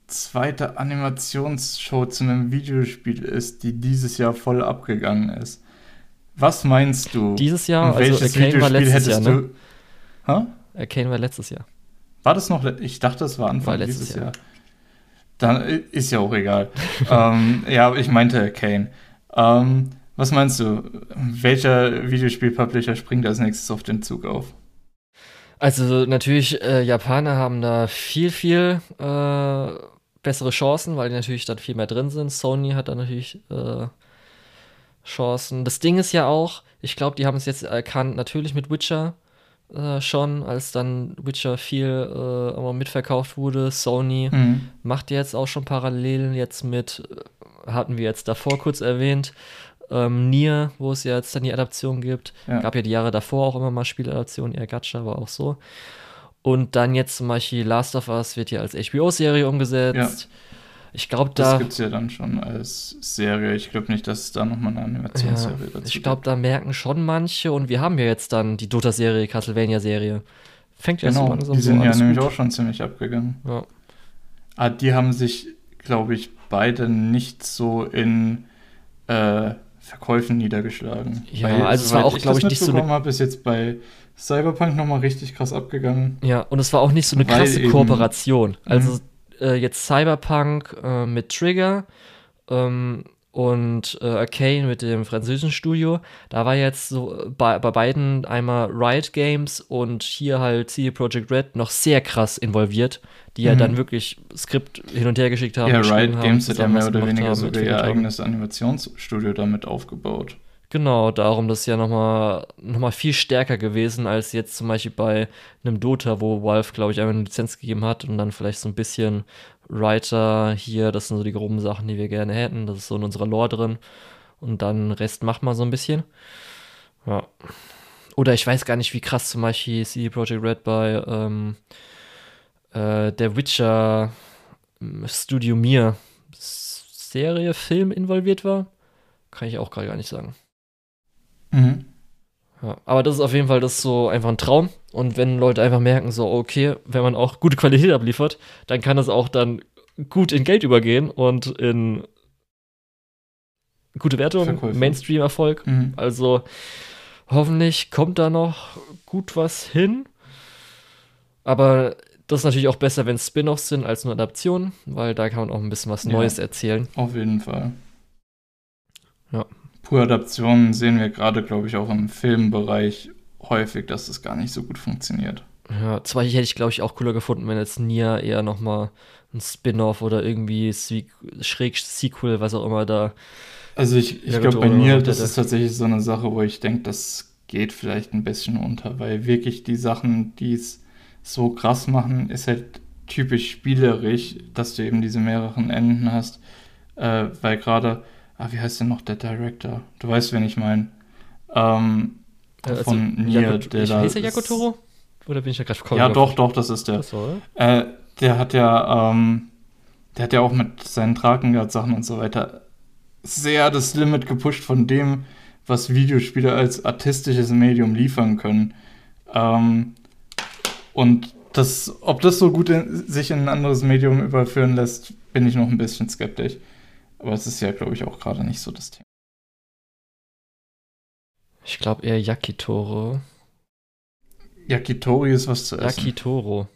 Speaker 1: zweite Animationsshow zu einem Videospiel ist, die dieses Jahr voll abgegangen ist, was meinst du?
Speaker 2: Dieses Jahr, also Arcane war letztes Jahr, ne?
Speaker 1: Hä?
Speaker 2: Arcane war letztes Jahr.
Speaker 1: War das noch? Ich dachte, es war Anfang war letztes dieses Jahr. Jahr. Dann ist ja auch egal. ähm, ja, ich meinte Arcane. Ähm, was meinst du? Welcher Videospiel-Publisher springt als nächstes auf den Zug auf?
Speaker 2: Also natürlich, äh, Japaner haben da viel, viel äh, bessere Chancen, weil die natürlich dann viel mehr drin sind. Sony hat da natürlich äh, Chancen. Das Ding ist ja auch, ich glaube, die haben es jetzt erkannt, natürlich mit Witcher äh, schon, als dann Witcher viel äh, mitverkauft wurde. Sony mhm. macht jetzt auch schon Parallelen jetzt mit, äh, hatten wir jetzt davor kurz erwähnt, ähm, Nier, wo es ja jetzt dann die Adaption gibt. Ja. Gab ja die Jahre davor auch immer mal Spieladaptionen, eher Gacha, war auch so. Und dann jetzt zum Beispiel Last of Us wird ja als HBO-Serie umgesetzt. Ja. Ich glaube, da.
Speaker 1: Das gibt es ja dann schon als Serie. Ich glaube nicht, dass es da nochmal eine Animationsserie
Speaker 2: ja, dazu Ich glaube, da merken schon manche. Und wir haben ja jetzt dann die Dota-Serie, Castlevania-Serie. Fängt ja
Speaker 1: genau,
Speaker 2: so langsam
Speaker 1: Die sind ja nämlich gut. auch schon ziemlich abgegangen. Ja. Ah, die haben sich, glaube ich, beide nicht so in äh, Verkäufen niedergeschlagen.
Speaker 2: Ja, Weil, also es war auch, glaube ich, nicht so
Speaker 1: eine. habe, ist jetzt bei Cyberpunk nochmal richtig krass abgegangen.
Speaker 2: Ja, und es war auch nicht so eine krasse Kooperation. Also mhm äh, jetzt Cyberpunk äh, mit Trigger ähm, und äh, Arcane mit dem französischen Studio. Da war jetzt so äh, bei, bei beiden einmal Riot Games und hier halt CD Projekt Red noch sehr krass involviert, die mhm. ja dann wirklich Skript hin und her geschickt haben.
Speaker 1: Ja, Riot Games hat ja mehr oder weniger sogar ihr eigenes Animationsstudio damit aufgebaut.
Speaker 2: Genau, darum das ist ja nochmal noch mal viel stärker gewesen als jetzt zum Beispiel bei einem Dota, wo Valve, glaube ich, einmal eine Lizenz gegeben hat und dann vielleicht so ein bisschen Writer hier, das sind so die groben Sachen, die wir gerne hätten. Das ist so in unserer Lore drin. Und dann Rest macht man so ein bisschen. Ja. Oder ich weiß gar nicht, wie krass zum Beispiel CD Projekt Red bei ähm, äh, der Witcher Studio Mir Serie, Film involviert war. Kann ich auch gerade gar nicht sagen.
Speaker 1: Mhm.
Speaker 2: Ja, aber das ist auf jeden Fall das so einfach ein Traum. Und wenn Leute einfach merken, so, okay, wenn man auch gute Qualität abliefert, dann kann das auch dann gut in Geld übergehen und in gute Wertung. Mainstream-Erfolg.
Speaker 1: Mhm.
Speaker 2: Also hoffentlich kommt da noch gut was hin. Aber das ist natürlich auch besser, wenn es Spin-offs sind als nur Adaptionen, weil da kann man auch ein bisschen was
Speaker 1: Ja.
Speaker 2: Neues erzählen.
Speaker 1: Auf jeden Fall.
Speaker 2: Ja.
Speaker 1: Pure Adaptionen sehen wir gerade, glaube ich, auch im Filmbereich häufig, dass das gar nicht so gut funktioniert.
Speaker 2: Ja, zwar hätte ich, glaube ich, auch cooler gefunden, wenn jetzt Nia eher noch mal ein Spin-off oder irgendwie Se schräg Sequel, was auch immer da.
Speaker 1: Also ich, ich glaube, bei
Speaker 2: macht
Speaker 1: das ist tatsächlich so eine Sache, wo ich denke, das geht vielleicht ein bisschen unter, weil wirklich die Sachen, die es so krass machen, ist halt typisch spielerisch, dass du eben diese mehreren Enden hast, äh, weil gerade, ah, wie heißt denn noch der Director? Du weißt, wen ich meine. Ähm,
Speaker 2: Äh, also,
Speaker 1: von Nier,
Speaker 2: Yako-
Speaker 1: der
Speaker 2: ich,
Speaker 1: da
Speaker 2: heißt der Yakotoro? Oder bin ich da gerade voll
Speaker 1: Ja, doch, doch, das ist der.
Speaker 2: Das?
Speaker 1: Äh, der hat ja, ähm, der hat ja auch mit seinen Drakengard-Sachen und so weiter sehr das Limit gepusht von dem, was Videospiele als artistisches Medium liefern können. Ähm, und das, ob das so gut in, sich in ein anderes Medium überführen lässt, bin ich noch ein bisschen skeptisch. Aber es ist ja, glaube ich, auch gerade nicht so das Thema.
Speaker 2: Ich glaube eher Yakitoro.
Speaker 1: Yakitori ist was zu essen.
Speaker 2: Yakitoro.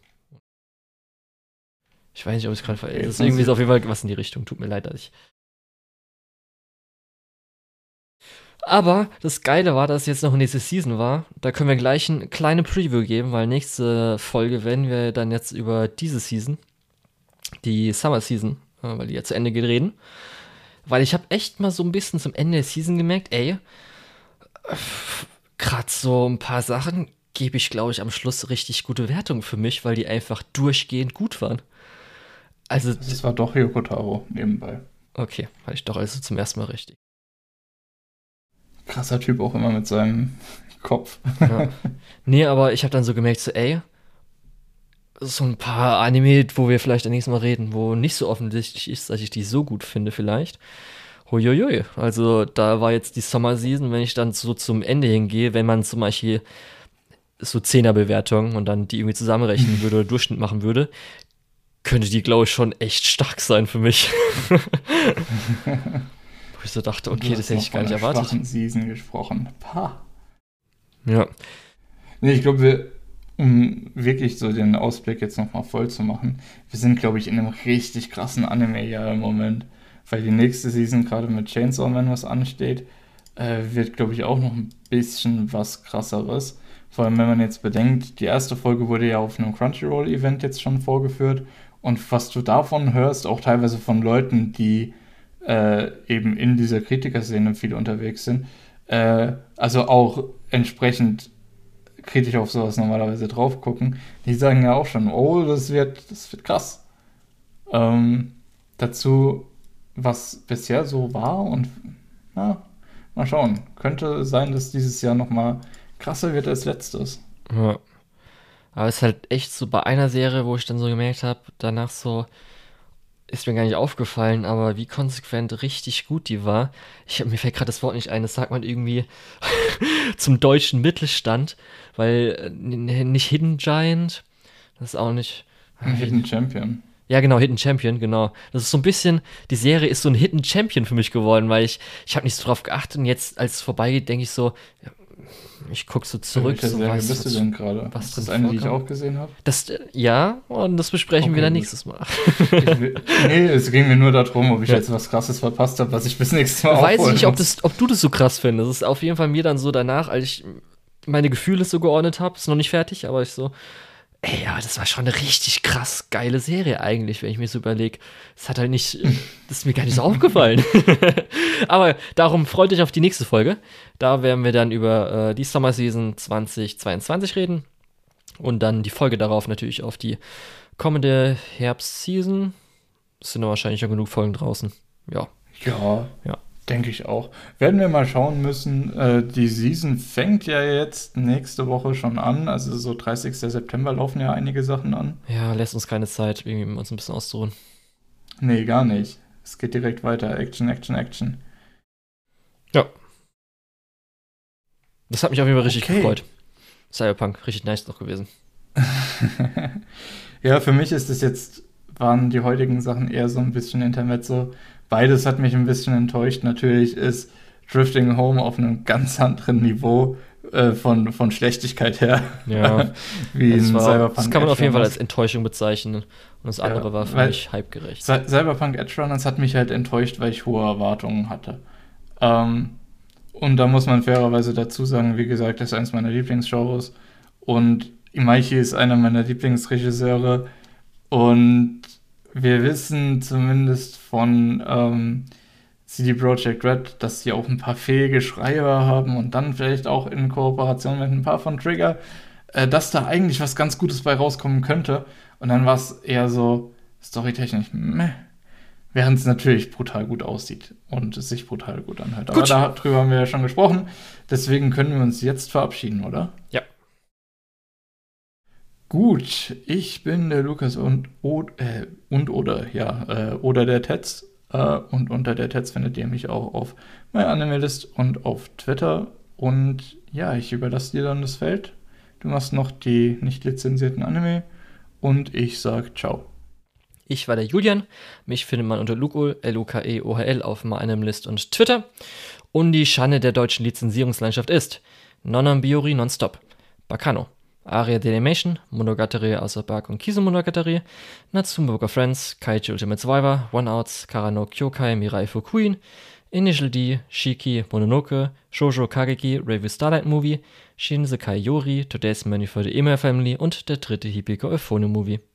Speaker 2: Ich weiß nicht, ob ich es gerade ver... Das ist irgendwie so auf jeden Fall was in die Richtung. Tut mir leid, dass ich... Aber das Geile war, dass es jetzt noch nächste Season war. Da können wir gleich eine kleine Preview geben, weil nächste Folge werden wir dann jetzt über diese Season, die Summer Season, äh, weil die ja zu Ende geht, reden. Weil ich habe echt mal so ein bisschen zum Ende der Season gemerkt, ey, gerade so ein paar Sachen gebe ich, glaube ich, am Schluss richtig gute Wertungen für mich, weil die einfach durchgehend gut waren. Also,
Speaker 1: Das war doch Yokotaro nebenbei.
Speaker 2: okay, hatte ich doch also zum ersten Mal richtig.
Speaker 1: Krasser Typ auch immer mit seinem Kopf.
Speaker 2: Ja. nee, aber ich habe dann so gemerkt, so, ey, so ein paar Anime, wo wir vielleicht das nächste Mal reden, wo nicht so offensichtlich ist, dass ich die so gut finde, vielleicht. Huiuiui. Also, da war jetzt die Summer Season, wenn ich dann so zum Ende hingehe, wenn man zum Beispiel so Zehnerbewertungen und dann die irgendwie zusammenrechnen würde oder Durchschnitt machen würde, könnte die, glaube ich, schon echt stark sein für mich. Wo ich so dachte, okay, das hätte ich gar nicht erwartet.
Speaker 1: Season gesprochen. Pah.
Speaker 2: Ja.
Speaker 1: Nee, ich glaube, wir, um wirklich so den Ausblick jetzt nochmal voll zu machen, wir sind, glaube ich, in einem richtig krassen Anime-Jahr im Moment. Weil die nächste Season gerade mit Chainsaw Man was ansteht, äh, wird, glaube ich, auch noch ein bisschen was krasseres. Vor allem, wenn man jetzt bedenkt, die erste Folge wurde ja auf einem Crunchyroll-Event jetzt schon vorgeführt. Und was du davon hörst, auch teilweise von Leuten, die äh, eben in dieser Kritikerszene viel unterwegs sind, äh, also auch entsprechend kritisch auf sowas normalerweise drauf gucken, die sagen ja auch schon, oh, das wird, das wird krass. Ähm, dazu, was bisher so war und na, mal schauen. Könnte sein, dass dieses Jahr nochmal krasser wird als letztes.
Speaker 2: Ja. Aber es ist halt echt so bei einer Serie, wo ich dann so gemerkt habe, danach so, ist mir gar nicht aufgefallen, aber wie konsequent richtig gut die war. Ich mir fällt gerade das Wort nicht ein, das sagt man irgendwie zum deutschen Mittelstand, weil äh, nicht Hidden Giant, das ist auch nicht.
Speaker 1: Ein Hidden Champion.
Speaker 2: Ja, genau, Hidden Champion, genau. Das ist so ein bisschen, die Serie ist so ein Hidden Champion für mich geworden, weil ich, ich habe nicht so drauf geachtet und jetzt, als es vorbeigeht, denke ich so, ja, ich guck so zurück.
Speaker 1: Welche
Speaker 2: So,
Speaker 1: Serie
Speaker 2: was,
Speaker 1: bist du denn gerade?
Speaker 2: was
Speaker 1: Ist das eine, die ich
Speaker 2: vorkam?
Speaker 1: auch gesehen habe?
Speaker 2: Das, äh, ja, und das besprechen wir
Speaker 1: Okay,
Speaker 2: dann
Speaker 1: gut.
Speaker 2: nächstes Mal.
Speaker 1: Will- nee, es ging mir nur darum, ob ich
Speaker 2: Ja.
Speaker 1: jetzt was krasses verpasst habe, was ich bis nächstes Mal
Speaker 2: Weiß ich nicht, ob, das, ob du das so krass findest. Das ist auf jeden Fall mir dann so danach, als ich meine Gefühle so geordnet habe, ist noch nicht fertig, aber ich so, ey, ja, das war schon eine richtig krass geile Serie eigentlich, wenn ich mir so überlege. Das hat halt nicht, das ist mir gar nicht so aufgefallen. aber darum freut euch auf die nächste Folge. Da werden wir dann über äh, die Summer Season 2022 reden und dann die Folge darauf natürlich auf die kommende Herbstseason. Es sind wahrscheinlich schon genug Folgen draußen. Ja.
Speaker 1: Ja,
Speaker 2: Ja.
Speaker 1: Denke ich auch. Werden wir mal schauen müssen. Äh, die Season fängt ja jetzt nächste Woche schon an. Also so 30. September laufen ja einige Sachen an.
Speaker 2: Ja, lässt uns keine Zeit, irgendwie uns ein bisschen auszuruhen.
Speaker 1: Nee, gar nicht. Es geht direkt weiter. Action, Action, Action.
Speaker 2: Ja. Das hat mich auf jeden Fall richtig
Speaker 1: Okay.
Speaker 2: gefreut. Cyberpunk, richtig nice noch gewesen.
Speaker 1: Ja, für mich ist es jetzt, waren die heutigen Sachen eher so ein bisschen Intermezzo. Beides hat mich ein bisschen enttäuscht. Natürlich ist Drifting Home auf einem ganz anderen Niveau äh, von, von Schlechtigkeit her.
Speaker 2: Ja,
Speaker 1: wie
Speaker 2: das, war,
Speaker 1: Cyberpunk
Speaker 2: das kann man auf jeden Fall als Enttäuschung bezeichnen. Und das andere
Speaker 1: Ja,
Speaker 2: war für mich hypegerecht.
Speaker 1: Cy- Cyberpunk Edge Runners hat mich halt enttäuscht, weil ich hohe Erwartungen hatte. Ähm, und da muss man fairerweise dazu sagen, wie gesagt, das ist eines meiner Lieblingsgenres. Und Imaichi ist einer meiner Lieblingsregisseure. Und wir wissen zumindest von ähm, CD Projekt Red, dass sie auch ein paar fähige Schreiber haben und dann vielleicht auch in Kooperation mit ein paar von Trigger, äh, dass da eigentlich was ganz Gutes bei rauskommen könnte. Und dann war es eher so storytechnisch, meh. Während es natürlich brutal gut aussieht und es sich brutal gut anhört. Aber
Speaker 2: Gut.
Speaker 1: darüber haben wir ja schon gesprochen. Deswegen können wir uns jetzt verabschieden, oder?
Speaker 2: Ja.
Speaker 1: Gut, ich bin der Lukas und, o, äh, und oder, ja, äh, oder der Tetz. Äh, und unter der Tetz findet ihr mich auch auf MyAnimeList und auf Twitter. Und ja, ich überlasse dir dann das Feld. Du machst noch die nicht lizenzierten Anime. Und ich sag ciao.
Speaker 2: Ich war der Julian. Mich findet man unter Lukohl, L-U-K-E-O-H-L auf meinem List und Twitter. Und die Schande der deutschen Lizenzierungslandschaft ist Nonambiori Nonstop, Bacano, Aria Delimation, Monogatari Asobak und Kisu Monogatari, Friends, Kaiju Ultimate Survivor, One Outs, Karano Kyokai Mirai Fukuin, Initial D, Shiki, Mononoke, Shoujo Kageki, Review Starlight Movie, Shinsekai Yori, Today's Menu for the Email Family und der dritte Hibiko Euphone Movie.